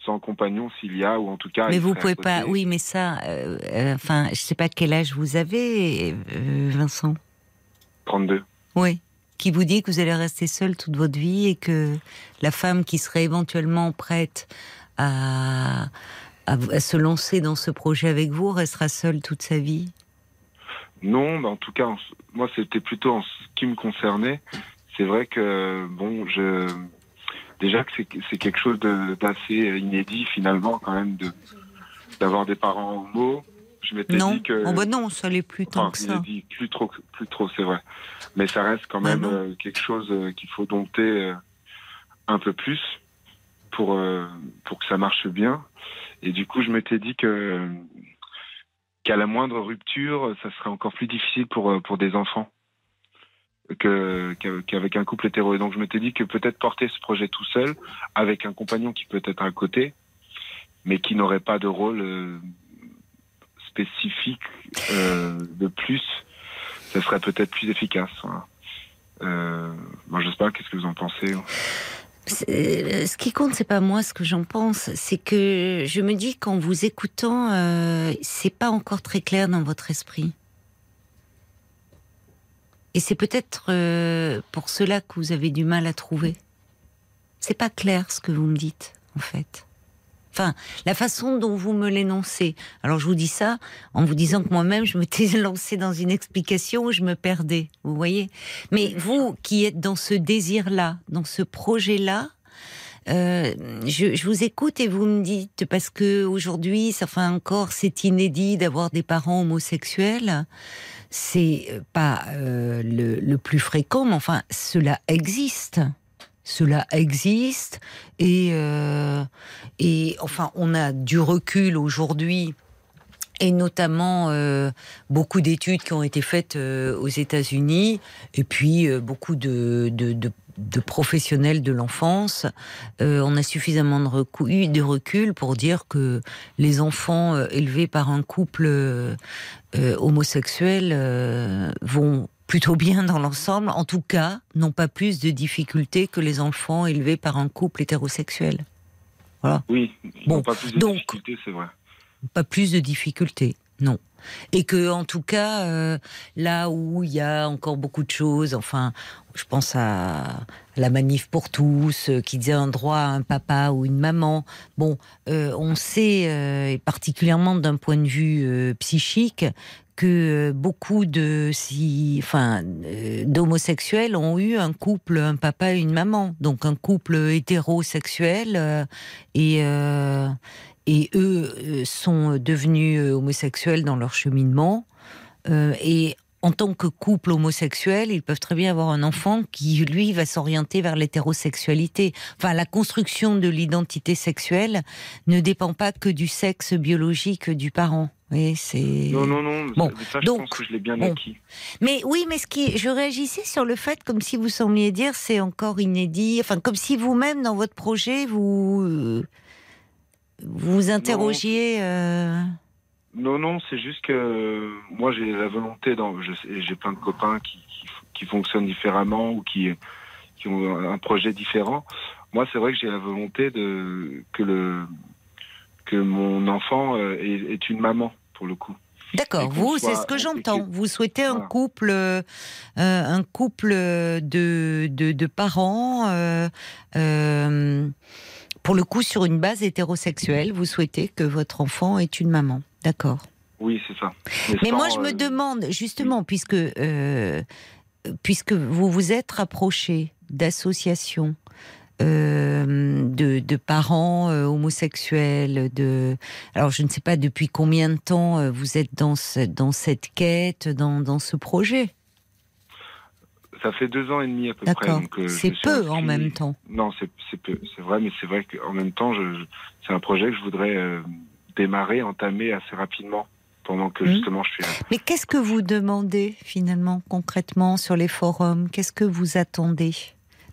Sans compagnon s'il y a, ou en tout cas. mais vous pouvez pas. Oui, mais ça. euh, euh, enfin, je sais pas quel âge vous avez, euh, Vincent. 32. Oui. Qui vous dit que vous allez rester seul toute votre vie et que la femme qui serait éventuellement prête à, à, à se lancer dans ce projet avec vous restera seule toute sa vie? Non, en tout cas, moi, c'était plutôt en ce qui me concernait. C'est vrai que, bon, je. Déjà que c'est quelque chose d'assez inédit, finalement, quand même, de d'avoir des parents homo. Je m'étais dit que. Oh bah non, ça l'est plus tant Enfin, que ça. inédit, plus trop, plus trop, c'est vrai. Mais ça reste quand Ah même euh, quelque chose euh, qu'il faut dompter euh, un peu plus pour, euh, pour que ça marche bien. Et du coup, je m'étais dit que qu'à la moindre rupture, ça serait encore plus difficile pour, euh, pour des enfants qu'avec qu'avec un couple hétéro. Et donc, je m'étais dit que peut-être porter ce projet tout seul, avec un compagnon qui peut être à côté, mais qui n'aurait pas de rôle euh, spécifique euh, de plus, ça serait peut-être plus efficace. voilà. Euh, moi, je sais pas, qu'est-ce que vous en pensez C'est- Ce qui compte, c'est pas moi ce que j'en pense, c'est que je me dis qu'en vous écoutant, euh, c'est pas encore très clair dans votre esprit. Et c'est peut-être euh, pour cela que vous avez du mal à trouver. C'est pas clair ce que vous me dites, en fait. Enfin, la façon dont vous me l'énoncez. Alors, je vous dis ça en vous disant que moi-même, je m'étais lancée dans une explication où je me perdais. Vous voyez Mais vous qui êtes dans ce désir-là, dans ce projet-là, euh, je, vous écoute et vous me dites parce que aujourd'hui, ça encore, c'est inédit d'avoir des parents homosexuels. C'est pas euh, le, plus fréquent, mais enfin, cela existe. Cela existe et euh, enfin, on a du recul aujourd'hui et notamment beaucoup d'études qui ont été faites aux États-Unis, et puis beaucoup de, de, professionnels de l'enfance. Euh, on a suffisamment de recul, de recul, pour dire que les enfants euh, élevés par un couple euh, homosexuel vont plutôt bien dans l'ensemble, en tout cas, n'ont pas plus de difficultés que les enfants élevés par un couple hétérosexuel. Voilà. Oui, Bon, pas plus de donc- difficultés, c'est vrai. pas plus de difficultés, non. Et que, en tout cas, euh, là où il y a encore beaucoup de choses, enfin, je pense à la manif pour tous, euh, qui disait un droit à un papa ou une maman. Bon, euh, on sait, euh, et particulièrement d'un point de vue psychique, que beaucoup de si, enfin, d'homosexuels ont eu un couple, un papa et une maman, donc un couple hétérosexuel et et eux sont devenus homosexuels dans leur cheminement. Et en tant que couple homosexuel, ils peuvent très bien avoir un enfant qui, lui, va s'orienter vers l'hétérosexualité. Enfin, la construction de l'identité sexuelle ne dépend pas que du sexe biologique du parent. Et c'est. Non, non, non. Bon, ça, je donc, pense que je l'ai bien bon. acquis. Mais oui, mais ce qui, je réagissais sur le fait comme si vous sembliez dire c'est encore inédit. Enfin, comme si vous-même dans votre projet vous euh, vous interrogiez. euh, Non, non, c'est juste que euh, moi j'ai la volonté, dans, j'ai plein de copains qui, qui, qui fonctionnent différemment ou qui, qui ont un projet différent. Moi, c'est vrai que j'ai la volonté de que le que mon enfant euh, est, est une maman pour le coup. D'accord, vous, c'est ce que j'entends. Vous souhaitez un couple, euh, un couple de, de, de parents, euh, euh, pour le coup, sur une base hétérosexuelle. Vous souhaitez que votre enfant ait une maman. D'accord. Oui, c'est ça. Mais sans, moi, je me euh, demande, justement, puisque, euh, puisque vous vous êtes rapproché d'associations, euh, de, de parents euh, homosexuels, de... Alors, je ne sais pas depuis combien de temps vous êtes dans, ce- dans cette quête, dans, dans ce projet? Ça fait deux ans et demi à peu près. Euh, C'est peu en même temps. Non, c'est c'est peu, c'est vrai, mais c'est vrai qu'en même temps, je, c'est un projet que je voudrais démarrer, entamer assez rapidement, pendant que Mhm. justement je suis là. Mais qu'est-ce que vous demandez finalement, concrètement, sur les forums? Qu'est-ce que vous attendez?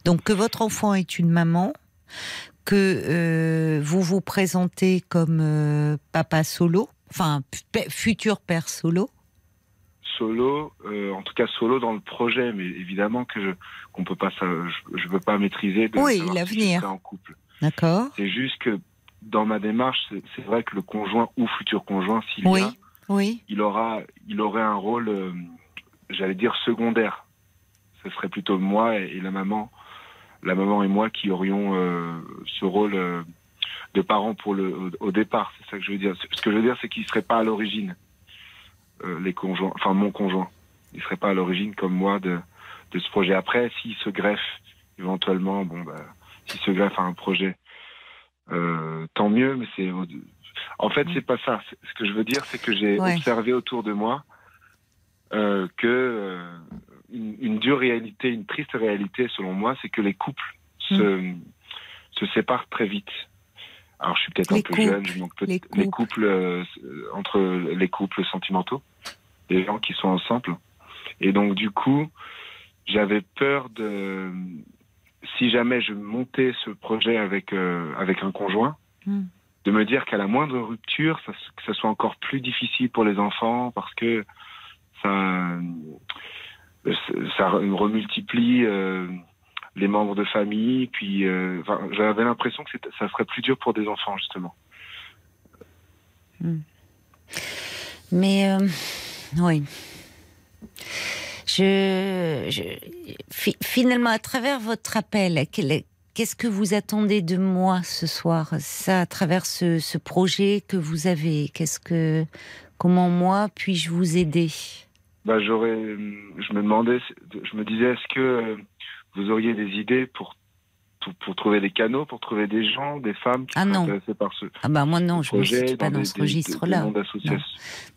Donc que votre enfant est une maman, que euh, vous vous présentez comme euh, papa solo, enfin futur père solo? Solo, euh, en tout cas solo dans le projet, mais évidemment que je qu'on peut pas, ça, je, je veux pas maîtriser de Oui, si l'avenir. serai en couple. D'accord C'est juste que dans ma démarche, c'est vrai que le conjoint ou futur conjoint, s'il Oui. y a, Oui. il aura, il aurait un rôle, euh, j'allais dire secondaire. Ce serait plutôt moi et, et la maman, la maman et moi qui aurions euh, ce rôle euh, de parents pour le au, au départ. C'est ça que je veux dire. Ce que je veux dire, c'est qu'il serait pas à l'origine les conjoints, enfin mon conjoint. Il serait pas à l'origine comme moi de de ce projet. Après, s'il se greffe éventuellement, bon bah, s'il se greffe à un projet, euh, tant mieux. Mais c'est en fait, c'est pas ça. Ce que je veux dire, c'est que j'ai Ouais. observé autour de moi euh, que euh, une, une dure réalité, une triste réalité, selon moi, c'est que les couples se, se séparent très vite. Alors, je suis peut-être un Les peu couples, jeune, je manque peut les les couples. couples euh, entre les couples sentimentaux, les gens qui sont ensemble. Et donc, du coup, j'avais peur de si jamais je montais ce projet avec euh, avec un conjoint, Hmm. de me dire qu'à la moindre rupture, ça, que ça soit encore plus difficile pour les enfants parce que ça euh, ça remultiplie euh, les membres de famille. Puis, euh, enfin, j'avais l'impression que ça serait plus dur pour des enfants justement. Mais euh, oui. Je, je- fi- finalement, à travers votre appel, qu'est-ce que vous attendez de moi ce soir? Ça, à travers ce, ce projet que vous avez, qu'est-ce que, comment moi puis-je vous aider? Bah, j'aurais, je me demandais, je me disais, est-ce que euh, vous auriez des idées pour, pour, pour trouver des canaux, pour trouver des gens, des femmes qui Ah non. intéressées par ce Ah bah moi non, je ne situe pas dans des- ce registre-là.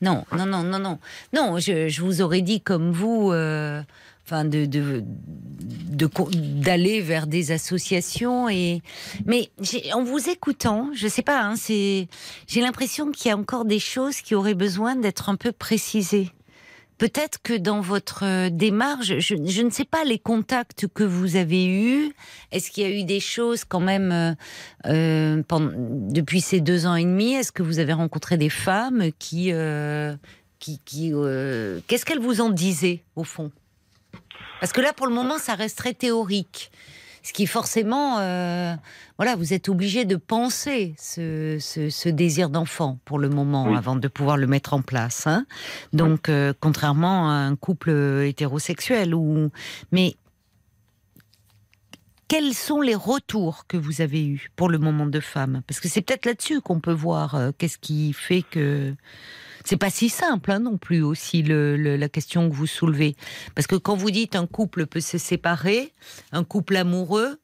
Non, non, non, non, non. Non, je, je vous aurais dit comme vous, euh, enfin, de, de, de co- d'aller vers des associations et, mais en vous écoutant, je sais pas, hein, c'est, j'ai l'impression qu'il y a encore des choses qui auraient besoin d'être un peu précisées. Peut-être que dans votre euh, démarche, je, ne sais pas les contacts que vous avez eus. Est-ce qu'il y a eu des choses quand même euh, euh, depuis ces deux ans et demi? Est-ce que vous avez rencontré des femmes qui, qui, qui qu'est-ce qu'elles vous en disaient au fond? Parce que là, pour le moment, ça reste très théorique. Ce qui forcément, euh, voilà, vous êtes obligé de penser ce, ce- ce désir d'enfant pour le moment Oui. avant de pouvoir le mettre en place. hein. Donc, euh, contrairement à un couple hétérosexuel, ou mais quels sont les retours que vous avez eus pour le moment de femme? Parce que c'est peut-être là-dessus qu'on peut voir euh, qu'est-ce qui fait que c'est pas si simple hein, non plus aussi le- le- la question que vous soulevez. Parce que quand vous dites un couple peut se séparer, un couple amoureux,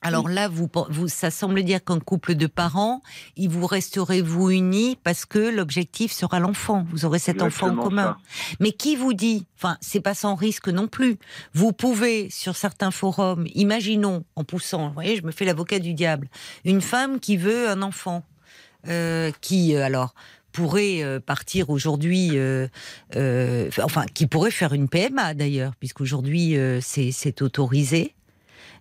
alors là, vous, vous, ça semble dire qu'un couple de parents, il vous resterez vous unis parce que l'objectif sera l'enfant. Vous aurez cet enfant en commun. ça. Mais qui vous dit, enfin, c'est pas sans risque non plus. Vous pouvez, sur certains forums, imaginons, en poussant, vous voyez, je me fais l'avocat du diable, une femme qui veut un enfant, euh, qui, euh, alors, pourrait euh, partir aujourd'hui, euh, euh, enfin, qui pourrait faire une PMA d'ailleurs, puisqu'aujourd'hui euh, c'est autorisé,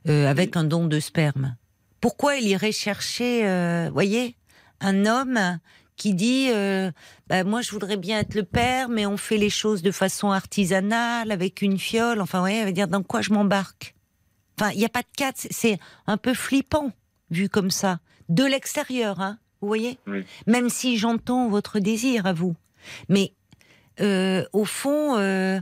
avec un don de sperme. Pourquoi il irait chercher, voyez, un homme qui dit euh, bah, moi je voudrais bien être le père, mais on fait les choses de façon artisanale avec une fiole. Enfin, vous voyez, elle va dire dans quoi je m'embarque? Enfin, il n'y a pas de cadre. C'est un peu flippant vu comme ça, de l'extérieur, hein. Vous voyez, Oui. même si j'entends votre désir à vous, mais euh, au fond, euh,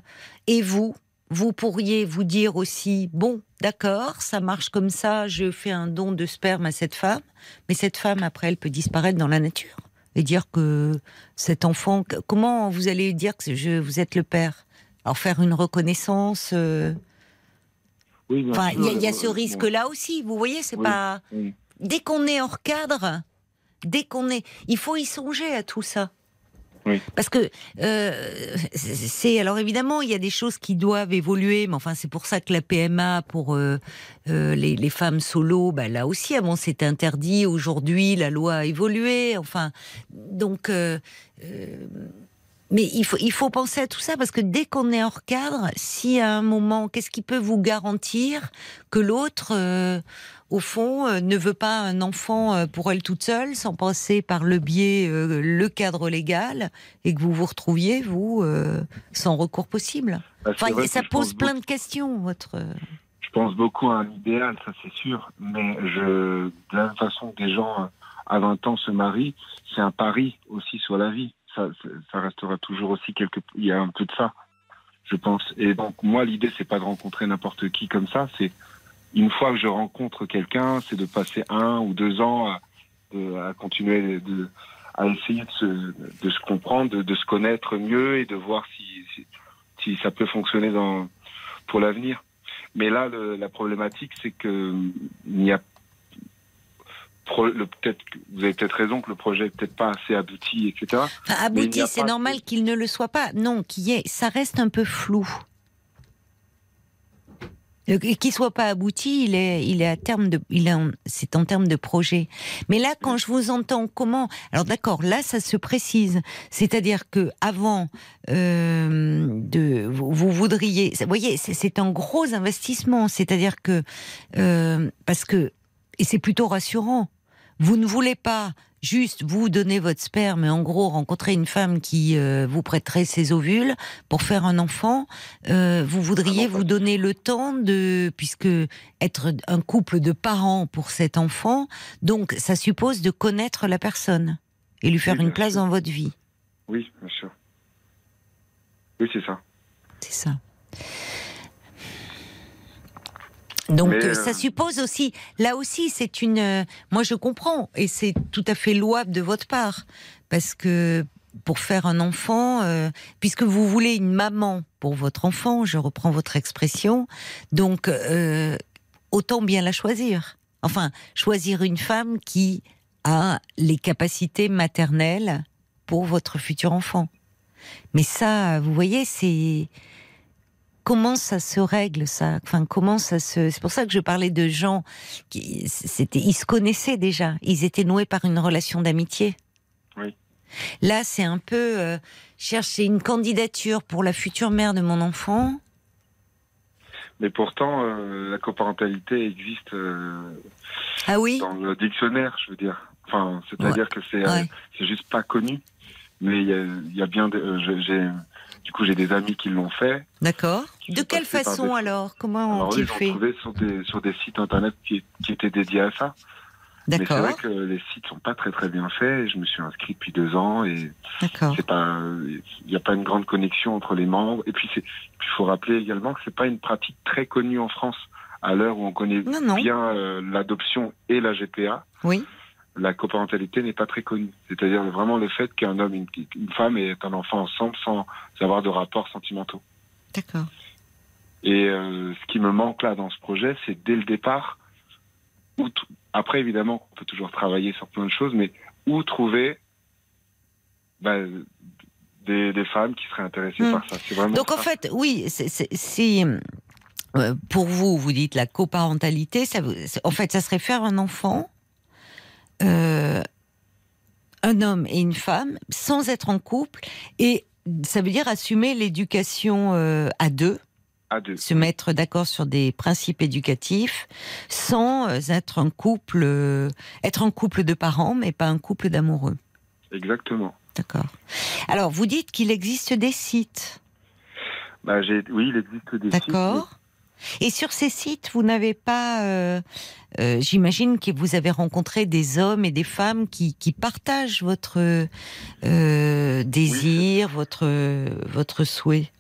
et vous, vous pourriez vous dire aussi, bon, d'accord, ça marche comme ça, je fais un don de sperme à cette femme, mais cette femme, après, elle peut disparaître dans la nature et dire que cet enfant, comment vous allez dire que je, vous êtes le père? Alors faire une reconnaissance, euh, Oui, bien enfin, il y a, il y a euh, ce bon. risque-là aussi, vous voyez, c'est Oui. pas... Oui. Dès qu'on est hors cadre, dès qu'on est... Il faut y songer à tout ça. Oui. Parce que euh, c'est alors évidemment il y a des choses qui doivent évoluer, mais enfin c'est pour ça que la PMA pour euh, euh, les, les femmes solo, bah, là aussi avant c'était interdit. Aujourd'hui la loi a évolué. Enfin donc mais il faut il faut penser à tout ça parce que dès qu'on est hors cadre, si à un moment qu'est-ce qui peut vous garantir que l'autre au fond, euh, ne veut pas un enfant euh, pour elle toute seule, sans passer par le biais, euh, le cadre légal, et que vous vous retrouviez, vous, sans recours possible. Bah, Enfin, ça pose plein de questions, votre... Je pense beaucoup à un idéal, ça c'est sûr. Mais je, de la même façon que des gens à 20 ans se marient, c'est un pari aussi sur la vie. Ça, ça- ça restera toujours aussi quelque. Il y a un peu de ça, je pense. Et donc moi, l'idée c'est pas de rencontrer n'importe qui comme ça. C'est une fois que je rencontre quelqu'un, c'est de passer un ou deux ans à, de- à continuer de, à essayer de se, de se comprendre, de, de se connaître mieux et de voir si, si, si ça peut fonctionner dans, pour l'avenir. Mais là, le- la problématique, c'est que il n'y a peut-être vous avez peut-être raison que le projet est peut-être pas assez abouti, etc. Enfin, abouti, c'est normal qu'il ne le soit pas. Non, qu'il y ait... Ça reste un peu flou. Qu'il soit pas abouti, il est, il est à terme de, il c'est en termes de projet. Mais là, quand je vous entends, comment Alors d'accord, là, ça se précise. C'est-à-dire que avant euh, vous, voudriez, vous voyez, c'est- c'est un gros investissement. C'est-à-dire que euh, parce que et c'est plutôt rassurant. Vous ne voulez pas juste vous donner votre sperme et en gros rencontrer une femme qui euh, vous prêterait ses ovules pour faire un enfant. Euh, vous voudriez vous donner le temps de, puisque être un couple de parents pour cet enfant, donc ça suppose de connaître la personne et lui faire Oui, une place sûr. dans votre vie. Oui, bien sûr. Oui, c'est ça. C'est ça. Donc euh, euh, ça suppose aussi, là aussi c'est une, euh, moi je comprends et c'est tout à fait louable de votre part parce que pour faire un enfant, euh, puisque vous voulez une maman pour votre enfant, je reprends votre expression, donc euh, autant bien la choisir. Enfin, choisir une femme qui a les capacités maternelles pour votre futur enfant. Mais ça, vous voyez, c'est comment ça se règle ça? Enfin, comment ça se C'est pour ça que je parlais de gens qui c'était, ils se connaissaient déjà, ils étaient noués par une relation d'amitié. Oui. Là, c'est un peu euh, chercher une candidature pour la future mère de mon enfant. Mais pourtant, euh, la coparentalité existe euh, Ah oui? dans le dictionnaire, je veux dire. Enfin, c'est-à-dire que c'est Ouais. c'est juste pas connu. Mais il y y a bien, j'ai, du coup, j'ai des amis qui l'ont fait. D'accord. De quelle façon des- alors? Comment Alors, ont fait? trouvé sur des sur des sites internet qui, qui étaient dédiés à ça. Mais c'est vrai que les sites sont pas très très bien faits. Je me suis inscrit depuis deux ans et c'est pas, il n'y a pas une grande connexion entre les membres. Et puis il faut rappeler également que c'est pas une pratique très connue en France. À l'heure où on connaît Non, non. bien euh, l'adoption et la GPA, Oui. La coparentalité n'est pas très connue. C'est-à-dire vraiment le fait qu'un homme et une, une femme aient un enfant ensemble sans avoir de rapports sentimentaux. D'accord. Et euh, ce qui me manque là dans ce projet, c'est dès le départ, où après évidemment, on peut toujours travailler sur plein de choses, mais où trouver bah, des, des femmes qui seraient intéressées Hmm. par ça. C'est vraiment Donc en ça. fait, oui, si euh, pour vous, vous dites la coparentalité, ça, en fait, ça serait faire un enfant, euh, un homme et une femme, sans être en couple, et ça veut dire assumer l'éducation euh, à deux, à deux. se mettre d'accord sur des principes éducatifs, sans euh, être un couple, euh, être un couple de parents, mais pas un couple d'amoureux. Exactement. D'accord. Alors, vous dites qu'il existe des sites. Bah, oui, il existe des sites. D'accord. Et sur ces sites, vous n'avez pas, euh, euh, j'imagine que vous avez rencontré des hommes et des femmes qui, qui partagent votre euh, désir, votre votre souhait.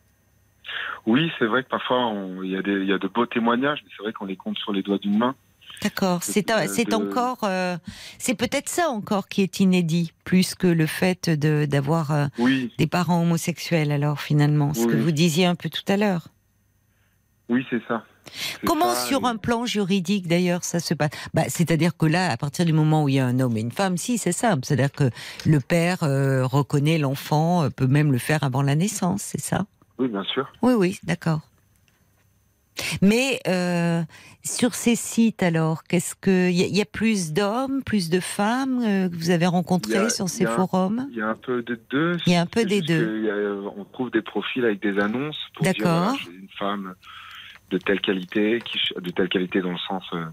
Oui, c'est vrai que parfois on- il y, a des- il y a de beaux témoignages, mais c'est vrai qu'on les compte sur les doigts d'une main. D'accord. C'est de- encore, euh, c'est peut-être ça encore qui est inédit, plus que le fait de d'avoir euh, Oui, des parents homosexuels. Alors finalement, ce Oui, que vous disiez un peu tout à l'heure. Oui, c'est ça. Comment ça, sur un plan juridique d'ailleurs ça se passe? Bah, C'est-à-dire que là, à partir du moment où il y a un homme et une femme, si c'est simple. C'est-à-dire que le père euh, reconnaît l'enfant, euh, peut même le faire avant la naissance, c'est ça? Oui, bien sûr. Oui, oui, d'accord. Mais euh, sur ces sites alors, qu'est-ce que il y, a- il y a plus d'hommes, plus de femmes euh, que vous avez rencontrés a- sur ces a- forums? Il y a un peu de deux. Il y a un peu des deux. a- on trouve des profils avec des annonces pour dire D'accord. voilà, une femme de telle qualité, qui, de telle qualité dans le sens euh,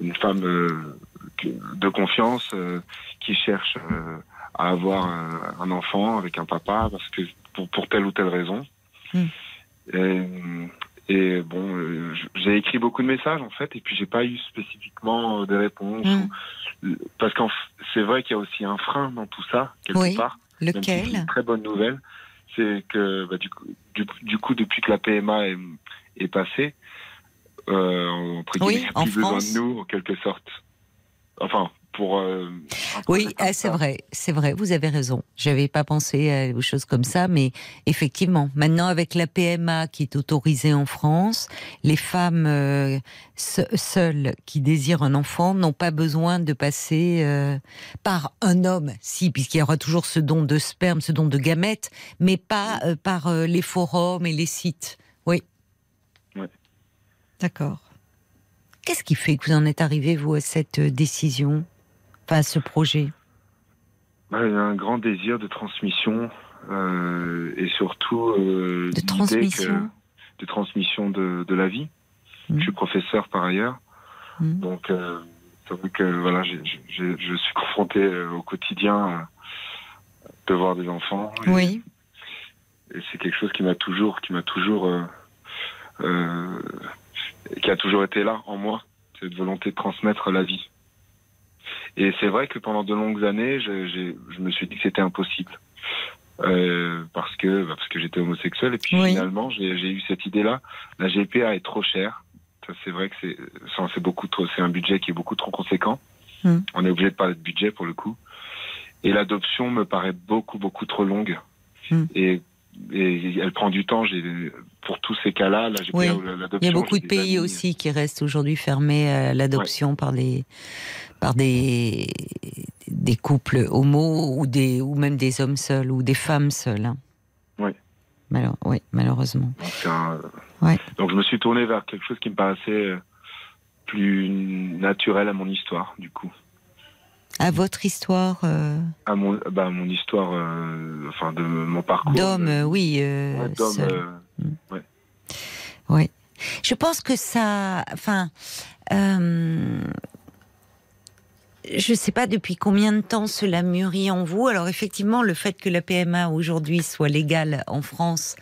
une femme euh, de confiance euh, qui cherche euh, à avoir un, un enfant avec un papa parce que pour, pour telle ou telle raison. Hmm. Et, et bon, j'ai écrit beaucoup de messages en fait, et puis j'ai pas eu spécifiquement des réponses. Hmm. ou- parce qu'en c'est vrai qu'il y a aussi un frein dans tout ça quelque Oui. part. Lequel? une très bonne nouvelle, c'est que bah, du, coup, du, du coup, depuis que la PMA est, est passée, euh, entre Oui, en plus besoin de nous, en quelque sorte. Enfin, pour. euh, Oui, ah, c'est vrai, c'est vrai, vous avez raison. J'avais pas pensé des choses comme ça, mais effectivement, maintenant avec la PMA qui est autorisée en France, les femmes euh, se- seules qui désirent un enfant n'ont pas besoin de passer euh, par un homme, si, puisqu'il y aura toujours ce don de sperme, ce don de gamètes, mais pas par les forums et les sites. Oui. Ouais. D'accord. Qu'est-ce qui fait que vous en êtes arrivé, vous, à cette décision, enfin, à ce projet Bah, il y a un grand désir de transmission euh, et surtout De euh, l'idée transmission que- de transmission de, de la vie. Mhm. Je suis professeur par ailleurs, Mhm. donc euh, voilà, je suis confronté au quotidien à devoir des enfants. Et- Oui. Et c'est quelque chose qui m'a toujours, qui m'a toujours, qui a toujours été là en moi, cette volonté de transmettre la vie. Et c'est vrai que pendant de longues années, je, me suis dit que c'était impossible. euh, parce que bah, parce que j'étais homosexuel. Et puis Oui. finalement, j'ai eu cette idée-là. La GPA est trop chère. C'est vrai que c'est beaucoup trop. C'est un budget qui est beaucoup trop conséquent. Hmm. On est obligé de parler de budget pour le coup. Et l'adoption me paraît beaucoup beaucoup trop longue. Hmm. Et et elle prend du temps. Pour tous ces cas-là, Oui. Il y a beaucoup de pays amis- aussi qui restent aujourd'hui fermés à l'adoption par des par des des couples homo ou des ou même des hommes seuls ou des femmes seules. hein. Oui. Malheure- oui, malheureusement. Donc, c'est un- Ouais. Donc je me suis tourné vers quelque chose qui me paraissait plus naturel à mon histoire, du coup. À votre histoire euh, À mon, bah, à mon histoire, euh, enfin de mon parcours. d'homme, euh, oui. euh, ouais, d'homme, Oui. Je pense que ça. Enfin. Je ne sais pas depuis combien de temps cela mûrit en vous. Alors, effectivement, le fait que la PMA aujourd'hui soit légale en France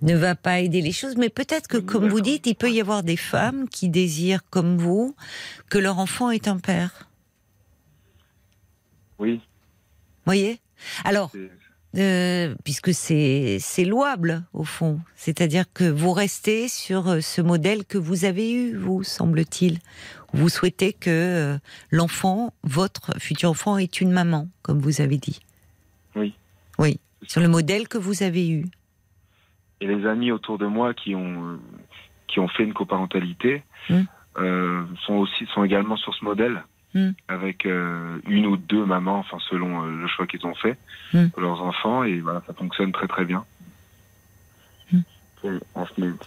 ne va pas aider les choses, mais peut-être que, comme vous dites, il peut y avoir des femmes qui désirent, comme vous, que leur enfant est un père. Oui. Voyez? Alors, Euh, puisque c'est c'est louable au fond. C'est-à-dire que vous restez sur euh, ce modèle que vous avez eu, vous semble-t-il. Vous souhaitez que euh, l'enfant, votre futur enfant, ait une maman, comme vous avez dit. Oui. Oui, sur le modèle que vous avez eu. Et les amis autour de moi qui ont qui ont fait une coparentalité euh, sont aussi sont également sur ce modèle. Mm. Avec euh, une ou deux mamans, enfin selon euh, le choix qu'ils ont fait Mm. pour leurs enfants, et voilà, ça fonctionne très très bien. Mm.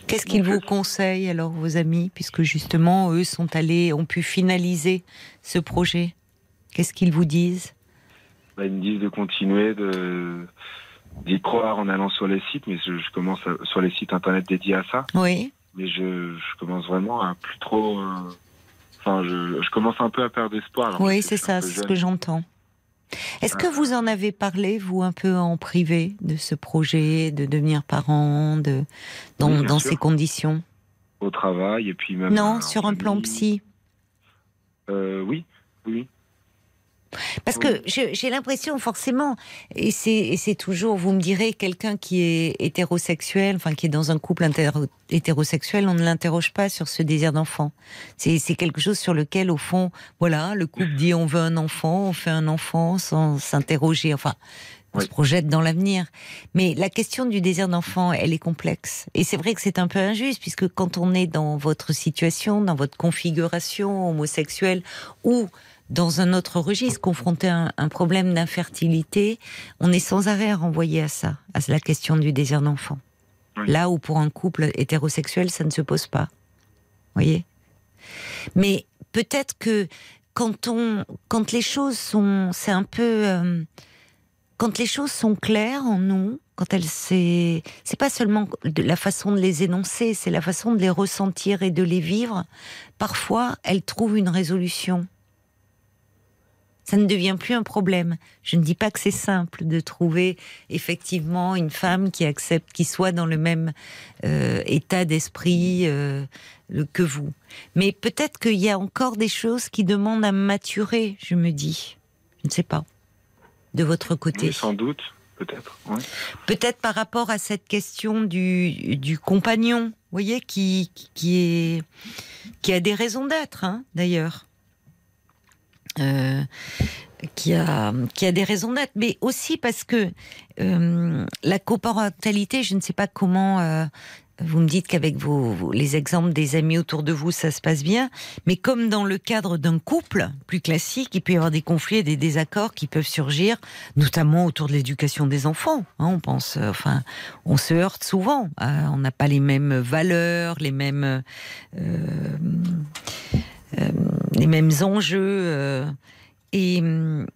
Qu'est-ce qu'ils vous conseillent alors, vos amis, puisque justement, eux sont allés, ont pu finaliser ce projet? Qu'est-ce qu'ils vous disent? Bah, ils me disent de continuer, de d'y croire en allant sur les sites, mais je, je commence à- sur les sites internet dédiés à ça, Oui. mais je, je commence vraiment à plus trop. euh, Enfin, je, je commence un peu à perdre espoir. alors Oui, c'est ça, c'est ce que j'entends. Est-ce que vous en avez parlé, vous, un peu en privé, de ce projet, de devenir parent, de, dans, Oui, ces conditions? Au travail, et puis même. Non, sur un plan psy. Euh, oui, oui. Parce que j'ai l'impression, forcément, et c'est toujours, vous me direz, quelqu'un qui est hétérosexuel, enfin qui est dans un couple hétérosexuel, on ne l'interroge pas sur ce désir d'enfant. C'est c'est quelque chose sur lequel, au fond, voilà, le couple dit on veut un enfant, on fait un enfant sans s'interroger, enfin, on Oui. se projette dans l'avenir. Mais la question du désir d'enfant, elle est complexe. Et c'est vrai que c'est un peu injuste, puisque quand on est dans votre situation, dans votre configuration homosexuelle, ou dans un autre registre, confronté à un, un problème d'infertilité, on est sans arrêt renvoyé à ça, à la question du désir d'enfant. Oui. Là où pour un couple hétérosexuel, ça ne se pose pas. Voyez? Mais peut-être que quand on, quand les choses sont, c'est un peu, euh, quand les choses sont claires en nous, quand elles, c'est, c'est pas seulement de la façon de les énoncer, c'est la façon de les ressentir et de les vivre. Parfois, elles trouvent une résolution ça ne devient plus un problème. Je ne dis pas que c'est simple de trouver effectivement une femme qui accepte, qui soit dans le même euh, état d'esprit euh, que vous. Mais peut-être qu'il y a encore des choses qui demandent à maturer, je me dis. Je ne sais pas. De votre côté. Oui, sans doute, peut-être. Peut-être par rapport à cette question du, du compagnon, vous voyez, qui, qui, est, qui a des raisons d'être, hein, d'ailleurs. Euh, qui a, qui a des raisons d'être, mais aussi parce que euh, la coparentalité, je ne sais pas comment. euh, vous me dites qu'avec vos, les exemples des amis autour de vous, ça se passe bien, mais comme dans le cadre d'un couple plus classique, il peut y avoir des conflits et des désaccords qui peuvent surgir, notamment autour de l'éducation des enfants. hein, on pense, euh, enfin, on se heurte souvent. hein, on n'a pas les mêmes valeurs, les mêmes, euh, les mêmes enjeux. euh, et hum,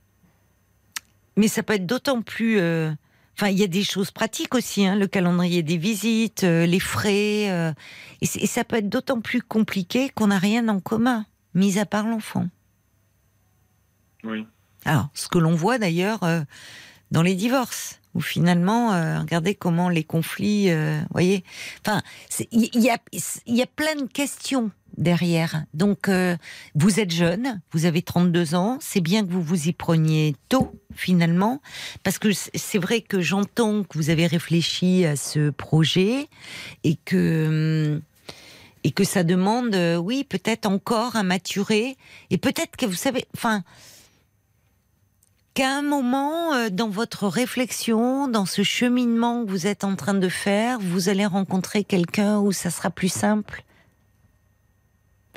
mais ça peut être d'autant plus. euh, Enfin, il y a des choses pratiques aussi, hein, le calendrier des visites, euh, les frais, euh, et, ça peut être d'autant plus compliqué qu'on n'a rien en commun, mis à part l'enfant. Oui. Alors, ce que l'on voit d'ailleurs euh, dans les divorces, où finalement, euh, regardez comment les conflits, euh, voyez, enfin, il y, a, il y a plein de questions derrière. Donc, euh, vous êtes jeune, vous avez 32 ans, c'est bien que vous vous y preniez tôt, finalement, parce que c'est vrai que j'entends que vous avez réfléchi à ce projet et que hum, et que ça demande, euh, oui, peut-être encore à maturer et peut-être que vous savez, enfin, qu'à un moment euh, dans votre réflexion, dans ce cheminement que vous êtes en train de faire, vous allez rencontrer quelqu'un où ça sera plus simple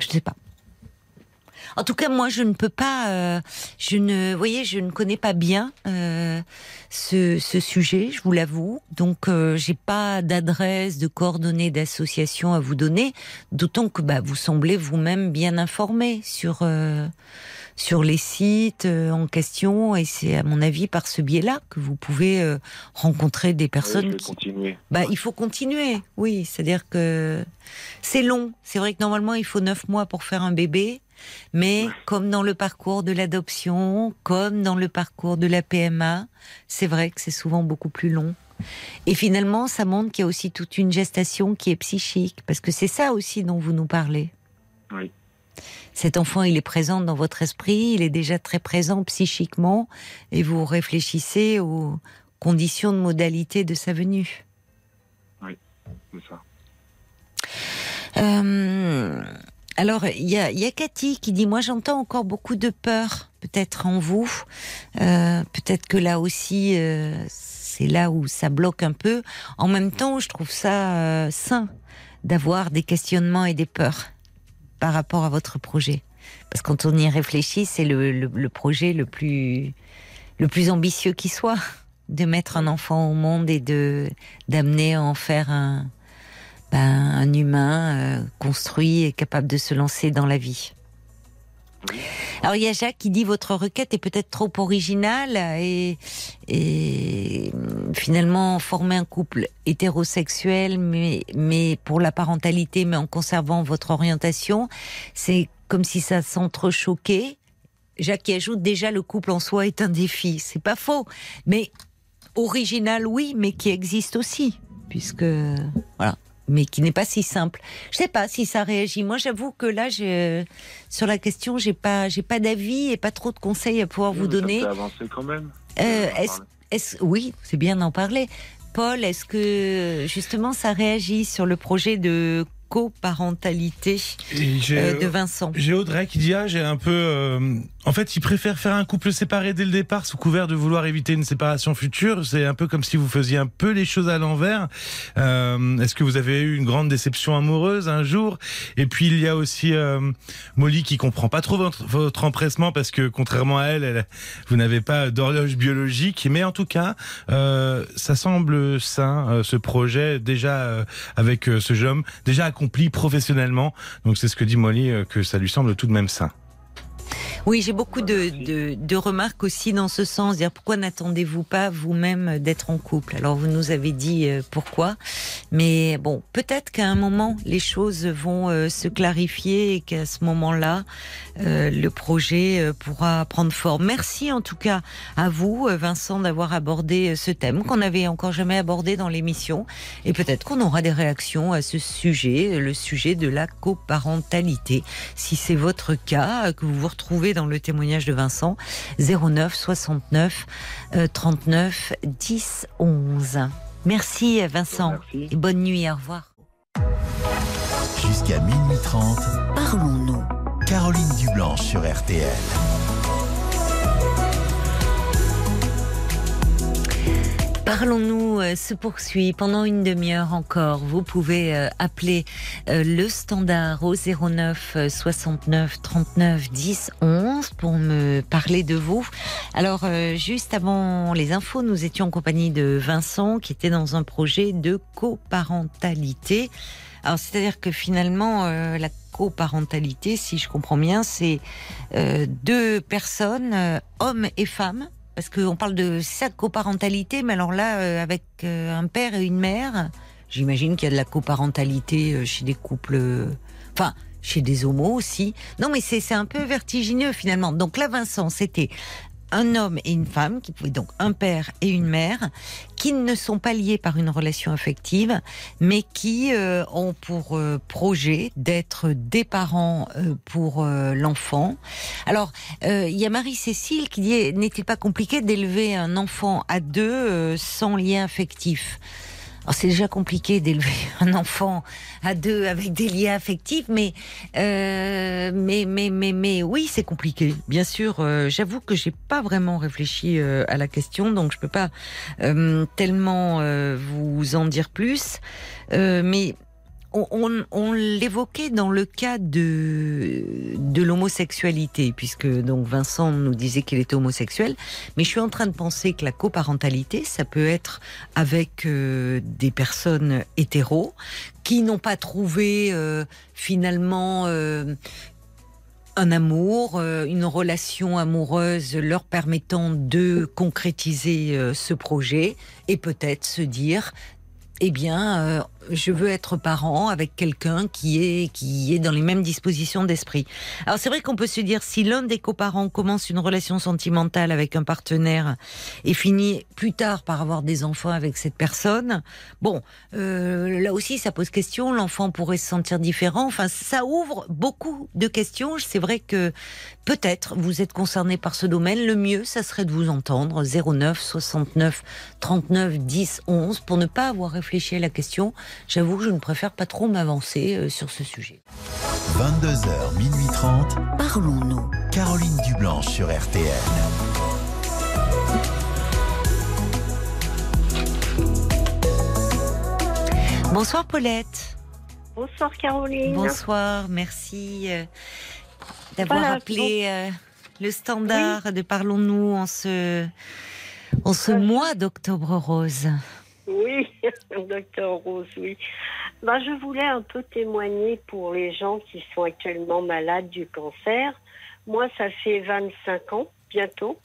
je ne sais pas. En tout cas, moi, je ne peux pas. Euh, je ne, voyez, je ne connais pas bien euh, ce, sujet, je vous l'avoue. Donc, euh, j'ai pas d'adresse, de coordonnées d'association à vous donner. D'autant que bah, vous semblez vous-même bien informé sur sur les sites euh, en question et c'est à mon avis par ce biais-là que vous pouvez euh, rencontrer des personnes. continuer. Bah, il faut continuer, oui. C'est-à-dire que c'est long. C'est vrai que normalement il faut neuf mois pour faire un bébé, mais comme dans le parcours de l'adoption, comme dans le parcours de la PMA, c'est vrai que c'est souvent beaucoup plus long. Et finalement, ça montre qu'il y a aussi toute une gestation qui est psychique, parce que c'est ça aussi dont vous nous parlez. Oui. Cet enfant, il est présent dans votre esprit, il est déjà très présent psychiquement, et vous réfléchissez aux conditions de modalité de sa venue. Oui, c'est ça. Euh, alors, il y a, Cathy qui dit, moi j'entends encore beaucoup de peur, peut-être en vous, euh, peut-être que là aussi, euh, c'est là où ça bloque un peu. En même temps, je trouve ça sain d'avoir des questionnements et des peurs par rapport à votre projet Parce que quand on y réfléchit, c'est le, projet le plus, le plus ambitieux qui soit, de mettre un enfant au monde et de d'amener à en faire un, ben, un humain euh, construit et capable de se lancer dans la vie. Alors il y a Jacques qui dit votre requête est peut-être trop originale et, finalement former un couple hétérosexuel mais, mais pour la parentalité mais en conservant votre orientation, c'est comme si ça s'entrechoquait. Jacques qui ajoute déjà le couple en soi est un défi, c'est pas faux, mais original oui, mais qui existe aussi puisque voilà mais qui n'est pas si simple. Je sais pas si ça réagit. Moi, j'avoue que là, sur la question, j'ai pas, j'ai pas d'avis et pas trop de conseils à pouvoir vous donner. Ça avancer quand même. Euh, est oui, c'est bien d'en parler. Paul, est-ce que justement ça réagit sur le projet de coparentalité euh, de Vincent J'ai Audrey qui dit ah j'ai un peu euh, en fait, il préfère faire un couple séparé dès le départ sous couvert de vouloir éviter une séparation future. C'est un peu comme si vous faisiez un peu les choses à l'envers. Euh, Est-ce que vous avez eu une grande déception amoureuse un jour? Et puis il y a aussi euh, Molly qui comprend pas trop votre, votre, empressement parce que contrairement à elle, elle vous n'avez pas d'horloge biologique. Mais en tout cas, euh, ça semble sain euh, ce projet déjà euh, avec euh, ce jeune homme déjà accompli professionnellement. Donc c'est ce que dit Molly que ça lui semble tout de même sain. Oui, j'ai beaucoup de, de, remarques aussi dans ce sens. Pourquoi n'attendez-vous pas vous-même d'être en couple? Alors vous nous avez dit euh, pourquoi, mais bon, peut-être qu'à un moment les choses vont euh, se clarifier et qu'à ce moment-là, euh, le projet pourra prendre forme. Merci en tout cas à vous, Vincent, d'avoir abordé ce thème qu'on n'avait encore jamais abordé dans l'émission, et peut-être qu'on aura des réactions à ce sujet, le sujet de la coparentalité. Si c'est votre cas, que vous vous retrouvez dans le témoignage de Vincent 09 69 39 10 11. Merci Vincent et bonne nuit, au revoir. Jusqu'à minuit 30, parlons-nous. Caroline Dublanche sur RTL. Parlons-nous euh, se poursuit pendant une demi-heure encore. Vous pouvez euh, appeler euh, le standard au 09 69 39 10 11 pour me parler de vous. Alors juste avant les infos, nous étions en compagnie de Vincent qui était dans un projet de coparentalité. Alors c'est-à-dire que finalement la coparentalité, si je comprends bien, c'est deux personnes, hommes et femmes parce qu'on parle de sa coparentalité, mais alors là, euh, avec euh, un père et une mère, j'imagine qu'il y a de la coparentalité euh, chez des couples, enfin, chez des homos aussi. Non, mais c'est un peu vertigineux finalement. Donc là, Vincent, c'était un homme et une femme, qui pouvaient donc un père et une mère, qui ne sont pas liés par une relation affective, mais qui euh, ont pour euh, projet d'être des parents euh, pour euh, l'enfant. Alors, euh, il y a Marie-Cécile qui dit n'est-il pas compliqué d'élever un enfant à deux sans lien affectif? Alors c'est déjà compliqué d'élever un enfant à deux avec des liens affectifs, mais euh, mais mais mais mais oui c'est compliqué. Bien sûr, euh, j'avoue que j'ai pas vraiment réfléchi euh, à la question, donc je peux pas euh, tellement vous en dire plus. Mais on, l'évoquait dans le cas de de l'homosexualité, puisque donc Vincent nous disait qu'il était homosexuel, mais je suis en train de penser que la coparentalité, ça peut être avec euh, des personnes hétéros qui n'ont pas trouvé euh, finalement euh, un amour, une relation amoureuse leur permettant de concrétiser ce projet et peut-être se dire eh bien, je veux être parent avec quelqu'un qui est qui est dans les mêmes dispositions d'esprit. Alors c'est vrai qu'on peut se dire si l'un des coparents commence une relation sentimentale avec un partenaire et finit plus tard par avoir des enfants avec cette personne, bon, euh, là aussi ça pose question. L'enfant pourrait se sentir différent. Enfin, ça ouvre beaucoup de questions. C'est vrai que peut-être vous êtes concerné par ce domaine. Le mieux, ça serait de vous entendre 09 69 39 10 11 pour ne pas avoir réfléchi à la question. J'avoue que je ne préfère pas trop m'avancer euh, sur ce sujet. 22h, minuit 30. Parlons-nous. Caroline Dublanche sur RTL. Bonsoir Paulette. Bonsoir Caroline. Bonsoir, merci euh, d'avoir Voilà, appelé euh, le standard de Parlons-nous en ce, en ce mois d'octobre rose. Oui, docteur Rose, oui. Ben, je voulais un peu témoigner pour les gens qui sont actuellement malades du cancer. Moi, ça fait 25 ans, bientôt,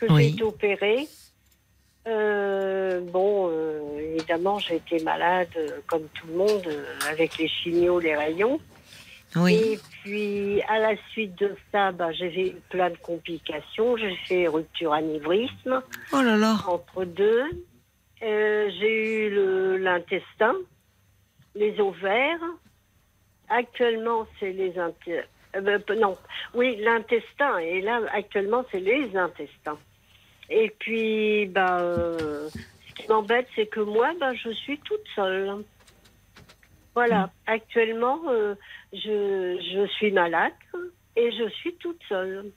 que Oui. j'ai été opérée. Euh, bon, euh, évidemment, j'ai été malade euh, comme tout le monde, avec les chimios, les rayons. Oui, Et puis, à la suite de ça, ben, j'ai eu plein de complications. J'ai fait rupture anévrisme. oh là là, entre deux. Euh, j'ai eu l'intestin, les ovaires. Actuellement, c'est les inté- euh, ben, non, oui, l'intestin. Et là, actuellement, c'est les intestins. Et puis, bah, ce qui m'embête, c'est que moi, bah, je suis toute seule. Voilà. Actuellement, euh, je, je suis malade et je suis toute seule.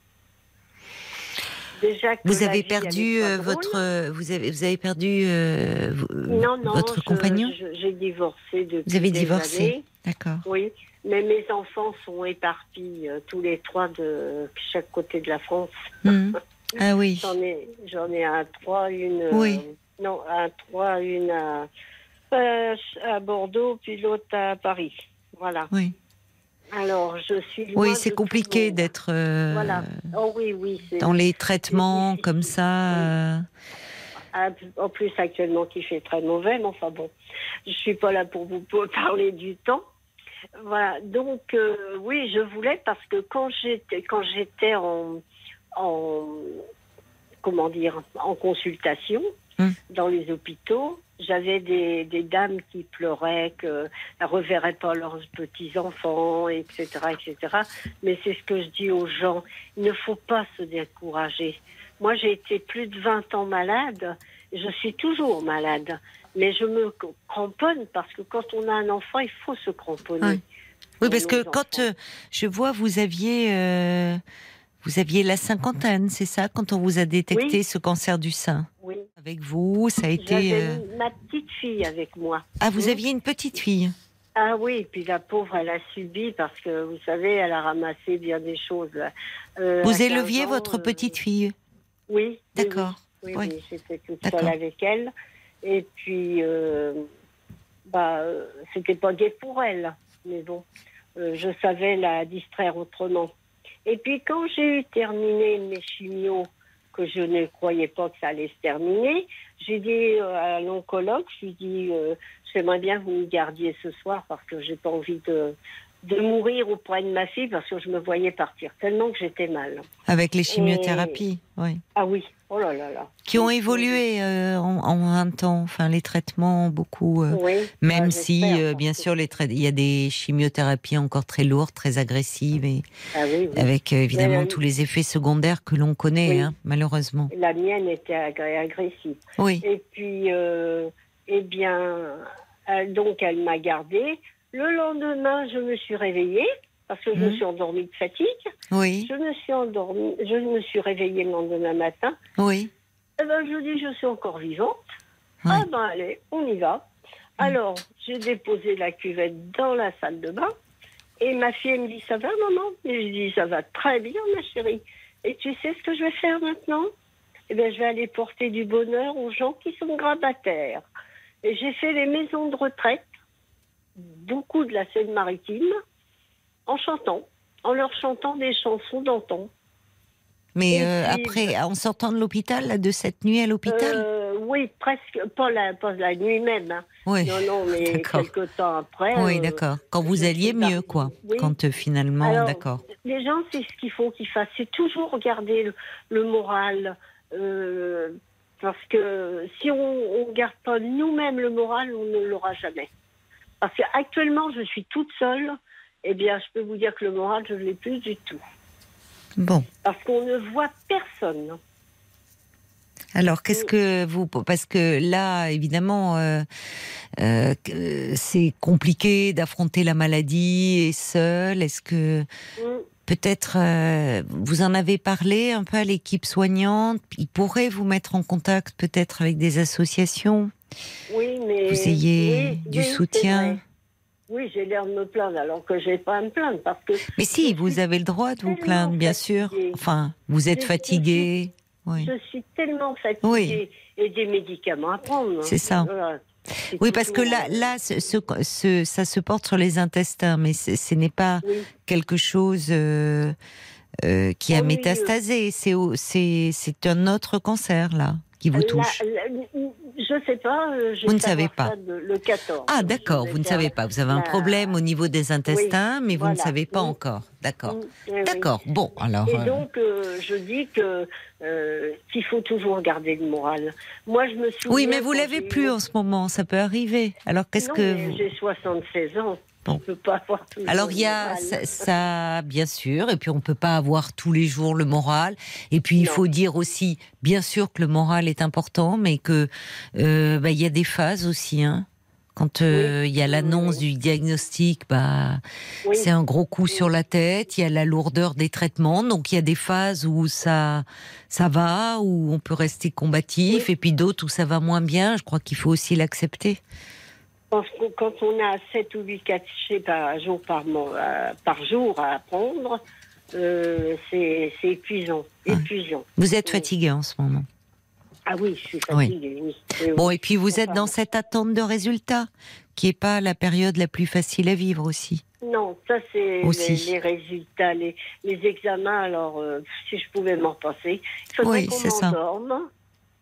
Déjà que vous avez perdu euh, votre, euh, vous avez, vous avez perdu euh, Non, non, votre je- compagnon. J'ai divorcé depuis Vous avez divorcé, d'accord. Oui, mais mes enfants sont éparpillés euh, tous les trois de chaque côté de la France. Mhm. Ah oui, J'en ai, j'en ai un à trois, une. euh, Oui. non, un à trois, une à, à Bordeaux, puis l'autre à Paris. Voilà. oui, Alors, je suis. oui, c'est compliqué d'être euh, Voilà. Oh oui, oui. dans les traitements comme ça. euh, Ah, En plus, actuellement, qui fait très mauvais, mais enfin bon, je suis pas là pour vous pour parler du temps. Voilà, donc euh, oui, je voulais parce que quand j'étais quand j'étais en, en comment dire en consultation Hmm. dans les hôpitaux, j'avais des, des dames qui pleuraient qu'elles ne reverraient pas leurs petits enfants, etc., etc. Mais c'est ce que je dis aux gens, il ne faut pas se décourager. Moi, j'ai été plus de 20 ans malade. Je suis toujours malade. Mais je me cramponne parce que quand on a un enfant, il faut se cramponner. Oui. Oui, parce que quand euh, je vois, vous aviez, euh, vous aviez la cinquantaine, c'est ça, quand on vous a détecté Oui. ce cancer du sein. Oui. Avec vous, ça a été. J'avais euh, ma petite fille avec moi. Ah, vous Oui. aviez une petite fille. Ah oui, puis la pauvre, elle a subi parce que, vous savez, elle a ramassé bien des choses. Euh, Vous 15 éleviez ans, votre euh, petite fille. Oui. D'accord. Oui, Oui. oui, j'étais toute seule avec elle. Et puis, euh, bah, euh, c'était pas gai pour elle. Mais bon, je savais la distraire autrement. Et puis, quand j'ai eu terminé mes chimios, que je ne croyais pas que ça allait se terminer, j'ai dit euh, à l'oncologue, je lui ai dit, euh, j'aimerais bien que vous me gardiez ce soir parce que j'ai pas envie de, de mourir auprès de ma fille parce que je me voyais partir tellement que j'étais mal. Avec les chimiothérapies, oui. Ah oui, oh là là là. Qui ont évolué euh, en, en 20 ans, enfin les traitements beaucoup. euh, Oui, même bah, si, euh, parce bien sûr, les il y a des chimiothérapies encore très lourdes, très agressives, et Ah oui, oui. avec évidemment tous les effets secondaires que l'on connaît, hein, malheureusement. La mienne était agressive. Oui, Et puis, eh bien, elle- donc elle m'a gardée. Le lendemain, je me suis réveillée parce que je me Mhm. suis endormie de fatigue. oui, Je me suis endormie, je me suis réveillée le lendemain matin. oui. Eh ben, je dis, je suis encore vivante. Ah ben, allez, on y va. Alors, j'ai déposé la cuvette dans la salle de bain. Et ma fille elle me dit, ça va, maman? Et je dis, ça va très bien, ma chérie. Et tu sais ce que je vais faire maintenant? Eh bien, je vais aller porter du bonheur aux gens qui sont grabataires. Et j'ai fait les maisons de retraite, beaucoup de la Seine-Maritime, en chantant, en leur chantant des chansons d'antan. Mais euh, puis- après, en sortant de l'hôpital, de cette nuit à l'hôpital? Euh, oui, presque, pas la, pas la nuit même. hein. Oui, Non, non, mais D'accord. quelque temps après. oui, euh, d'accord. Quand vous alliez mieux, quoi. Oui. Quand euh, finalement, d'accord. Les gens, c'est ce qu'il faut qu'ils fassent. C'est toujours regarder le, le moral. euh, parce que si on ne garde pas nous-mêmes le moral, on ne l'aura jamais. Parce qu'actuellement, je suis toute seule. Eh bien, je peux vous dire que le moral, je ne l'ai plus du tout. Bon. Parce qu'on ne voit personne. Alors, qu'est-ce que vous. Parce que là, évidemment, euh, euh, c'est compliqué d'affronter la maladie et seul. Est-ce que. Mm. Peut-être, euh, vous en avez parlé un peu à l'équipe soignante? Ils pourraient vous mettre en contact peut-être avec des associations? Oui, mais. Vous ayez oui, du oui, soutien? Oui, j'ai l'air de me plaindre alors que j'ai pas à me plaindre parce que. Mais si, vous avez le droit de vous plaindre, bien sûr. Enfin, vous êtes fatigué. Oui. Je suis tellement fatiguée Oui. et des médicaments à prendre. C'est ça. Voilà. Oui, parce que là, là, ce, ce- ce- ça se porte sur les intestins, mais ce n'est pas oui. quelque chose euh, euh, qui a métastasé. C'est un autre cancer là qui vous La- touche. la- je sais pas. euh, je Vous ne savez pas. le 14. Ah d'accord, vous ne faire- savez pas. Vous avez un problème au niveau des intestins, mais vous ne savez pas Oui. encore. D'accord. Oui. D'accord. Bon, alors. Et euh, donc, euh, je dis que euh, qu'il faut toujours garder le moral. Moi, je me souviens. Oui, mais vous l'avez plus en ce moment. Ça peut arriver. Alors qu'est-ce que vous... J'ai 76 ans. Bon. On ne peut pas avoir Alors il y a ça, bien sûr, et puis on peut pas avoir tous les jours le moral. Et puis il Non. faut dire aussi, bien sûr que le moral est important, mais que euh, bah, il y a des phases aussi. Hein. Quand euh, il y a l'annonce oui. du diagnostic, bah Oui. c'est un gros coup sur la tête. Il y a la lourdeur des traitements, donc il y a des phases où ça ça va, où on peut rester combatif, et puis d'autres où ça va moins bien. Je crois qu'il faut aussi l'accepter. Parce que quand on a 7 ou 8 cachets par jour par, euh, par jour à prendre, euh, c'est épuisant. Épuisant. Vous êtes fatigué en ce moment. Ah oui, je suis fatiguée. Oui. Oui, Bon, et puis vous êtes dans cette attente de résultats, qui est pas la période la plus facile à vivre aussi. Non, ça c'est les, les résultats, les, les examens. Alors, euh, si je pouvais m'en passer, il faudrait Oui, qu'on m'endorme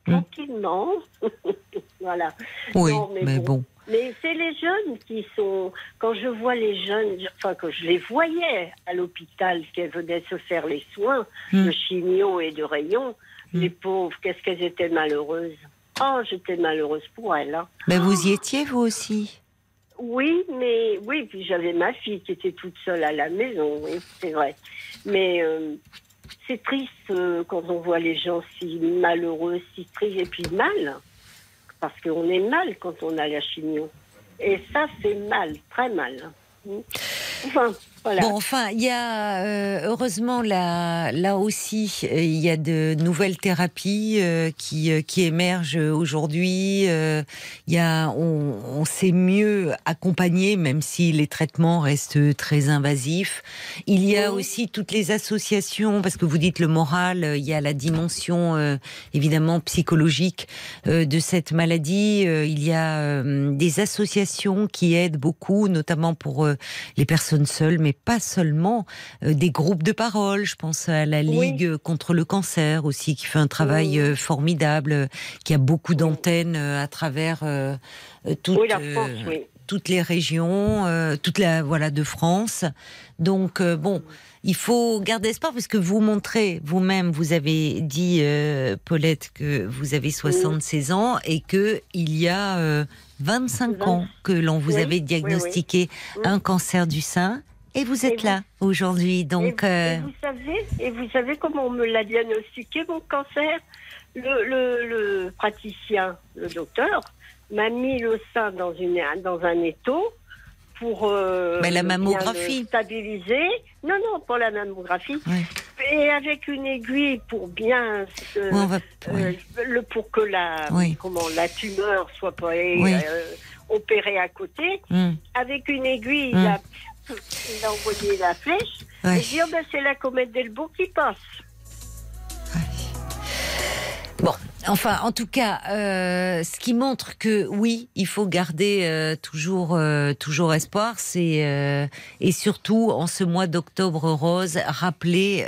Hmm. tranquillement. voilà. Oui, Non, mais mais bon. bon. Mais c'est les jeunes qui sont. Quand je vois les jeunes, enfin, quand je les voyais à l'hôpital, qu'elles venaient se faire les soins Hmm. de chimio et de rayons, Hmm. les pauvres, qu'est-ce qu'elles étaient malheureuses. Oh, j'étais malheureuse pour elles. hein. Mais vous y étiez vous aussi? Oui, mais oui, puis j'avais ma fille qui était toute seule à la maison, oui, c'est vrai. Mais euh, c'est triste euh, quand on voit les gens si malheureux, si tristes, et puis mal, parce qu'on est mal quand on a la chimio. Et ça, c'est mal, très mal. Voilà. Bon, enfin, il y a euh, heureusement là, là aussi, euh, il y a de nouvelles thérapies euh, qui euh, qui émergent aujourd'hui. Euh, Il y a, on, on sait mieux accompagner, même si les traitements restent très invasifs. Il y a aussi toutes les associations, parce que vous dites le moral, il y a la dimension euh, évidemment psychologique euh, de cette maladie. Euh, il y a euh, des associations qui aident beaucoup, notamment pour les personnes seules, mais pas seulement. Euh, des groupes de parole, je pense à la Oui. Ligue contre le cancer aussi, qui fait un travail Oui. euh, formidable, euh, qui a beaucoup d'antennes euh, à travers toute, oui, la France, oui. toutes les régions, euh, toute la voilà de France. Donc euh, bon, il faut garder espoir parce que vous montrez vous-même, vous avez dit euh, Paulette que vous avez 76 ans et que il y a euh, 25 ans que l'on vous Oui, avait oui, diagnostiqué oui. un cancer du sein et vous êtes Et là aujourd'hui. Donc et, euh, et vous savez, et vous savez comment on me l'a diagnostiqué mon cancer le, le, le praticien, le docteur, m'a mis le sein dans une dans un étau pour euh, Mais la mammographie. stabiliser. Non, non, pas la mammographie. Oui. Et avec une aiguille pour bien euh, on va- euh, le pour que la Oui. comment la tumeur soit pas Oui. euh, opérée à côté. Hum, Avec une aiguille, Mm. il, a, il a envoyé la flèche. ouais. Et dis, oh, ben, c'est la comète d'Elbourg qui passe. Bon, enfin, en tout cas, euh, ce qui montre que oui, il faut garder euh, toujours, euh, toujours espoir. C'est et surtout en ce mois d'octobre rose, rappeler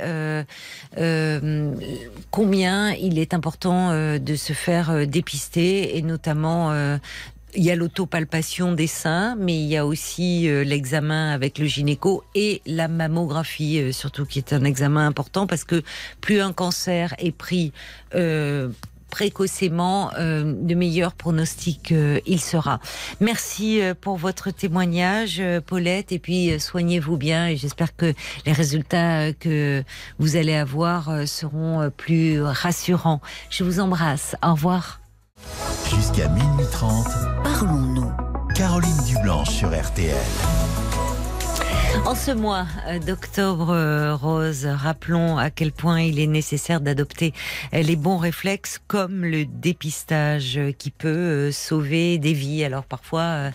combien il est important de se faire dépister et notamment. Il y a l'autopalpation des seins, mais il y a aussi euh, l'examen avec le gynéco et la mammographie, euh, surtout qui est un examen important parce que plus un cancer est pris euh, précocement, euh, de meilleurs pronostics euh, il sera. Merci pour votre témoignage, Paulette, et puis soignez-vous bien et j'espère que les résultats que vous allez avoir seront plus rassurants. Je vous embrasse. Au revoir. Jusqu'à minuit 30, Parlons-nous. Caroline Dublanche sur RTL. En ce mois euh, d'octobre euh, rose, rappelons à quel point il est nécessaire d'adopter euh, les bons réflexes comme le dépistage qui peut sauver des vies. Alors parfois euh,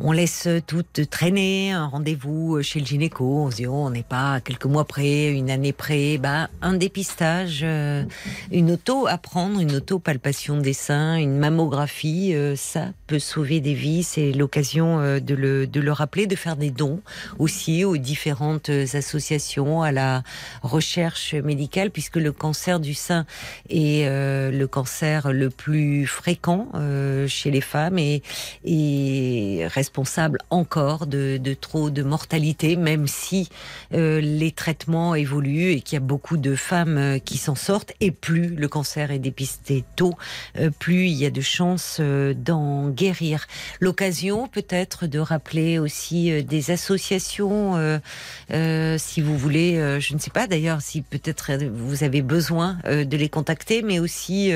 on laisse tout traîner, un rendez-vous chez le gynéco, on se dit oh, on n'est pas quelques mois près, une année près, bah un dépistage, euh, une auto à prendre, une auto palpation des seins, une mammographie, euh, ça peut sauver des vies. C'est l'occasion euh, de le de le rappeler, de faire des dons aussi aux différentes associations, à la recherche médicale, puisque le cancer du sein est euh, le cancer le plus fréquent euh, chez les femmes et, et responsable encore de, trop de mortalité, même si euh, les traitements évoluent et qu'il y a beaucoup de femmes euh, qui s'en sortent. Et plus le cancer est dépisté tôt, euh, plus il y a de chances d'en guérir. L'occasion peut-être de rappeler aussi des associations, si vous voulez, je ne sais pas d'ailleurs si peut-être vous avez besoin de les contacter, mais aussi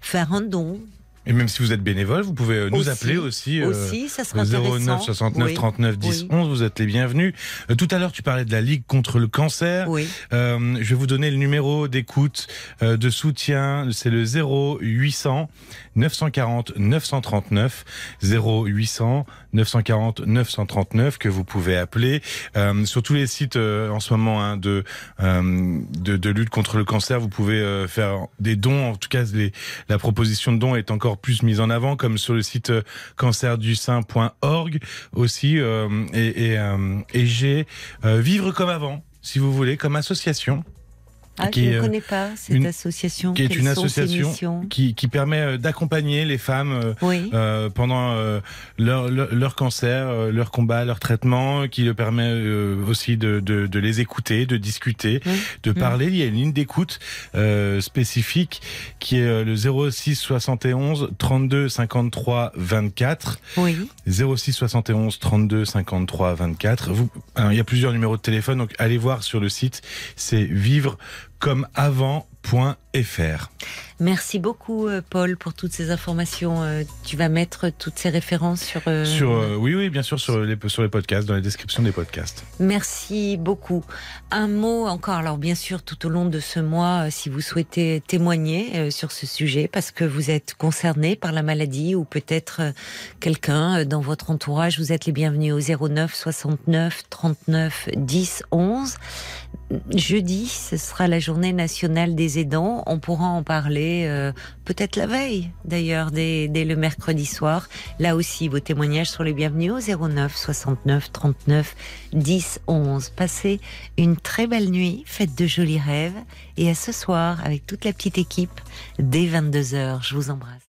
faire un don. Et même si vous êtes bénévole, vous pouvez euh, nous Aussi, appeler aussi. euh, aussi, ça sera au intéressant. 09 69 Oui. 39 10 Oui. 11, vous êtes les bienvenus. Euh, tout à l'heure, tu parlais de la Ligue contre le cancer. Oui. Euh, je vais vous donner le numéro d'écoute, euh, de soutien. C'est le 0800 940 939 0800 940 939 que vous pouvez appeler Euh, sur tous les sites euh, en ce moment hein, de, euh, de de lutte contre le cancer. Vous pouvez faire des dons. En tout cas, la proposition de dons est encore plus mise en avant, comme sur le site cancerdusein.org aussi. et et, et j'ai vivre comme avant, si vous voulez, comme association Ah, Qui je est, ne euh, connais pas cette une- association. qui est Quelles une association qui, qui permet euh, d'accompagner les femmes euh, Oui. euh, pendant euh, leur, leur, leur cancer, leur combat, leur traitement, qui le permet euh, aussi de, de, de les écouter, de discuter, Oui. de Mm. parler. Il y a une ligne d'écoute spécifique qui est le 06 71 32 53 24. Oui. 06 71 32 53 24. Vous, alors, il y a plusieurs numéros de téléphone, donc allez voir sur le site. C'est vivre comme avant.fr. Merci beaucoup, euh, Paul, pour toutes ces informations. Euh, Tu vas mettre toutes ces références sur. euh, Sur, euh, oui, oui, bien sûr, sur les, sur les podcasts, dans la description des podcasts. Merci beaucoup. Un mot encore, alors bien sûr, tout au long de ce mois, si vous souhaitez témoigner sur ce sujet, parce que vous êtes concerné par la maladie ou peut-être quelqu'un dans votre entourage, vous êtes les bienvenus au 09 69 39 10 11. Jeudi, ce sera la journée nationale des aidants. On pourra en parler euh, peut-être la veille, d'ailleurs, dès, dès le mercredi soir. Là aussi, vos témoignages sont les bienvenus au 09 69 39 10 11. Passez une très belle nuit, faites de jolis rêves et à ce soir avec toute la petite équipe dès 22h. Je vous embrasse.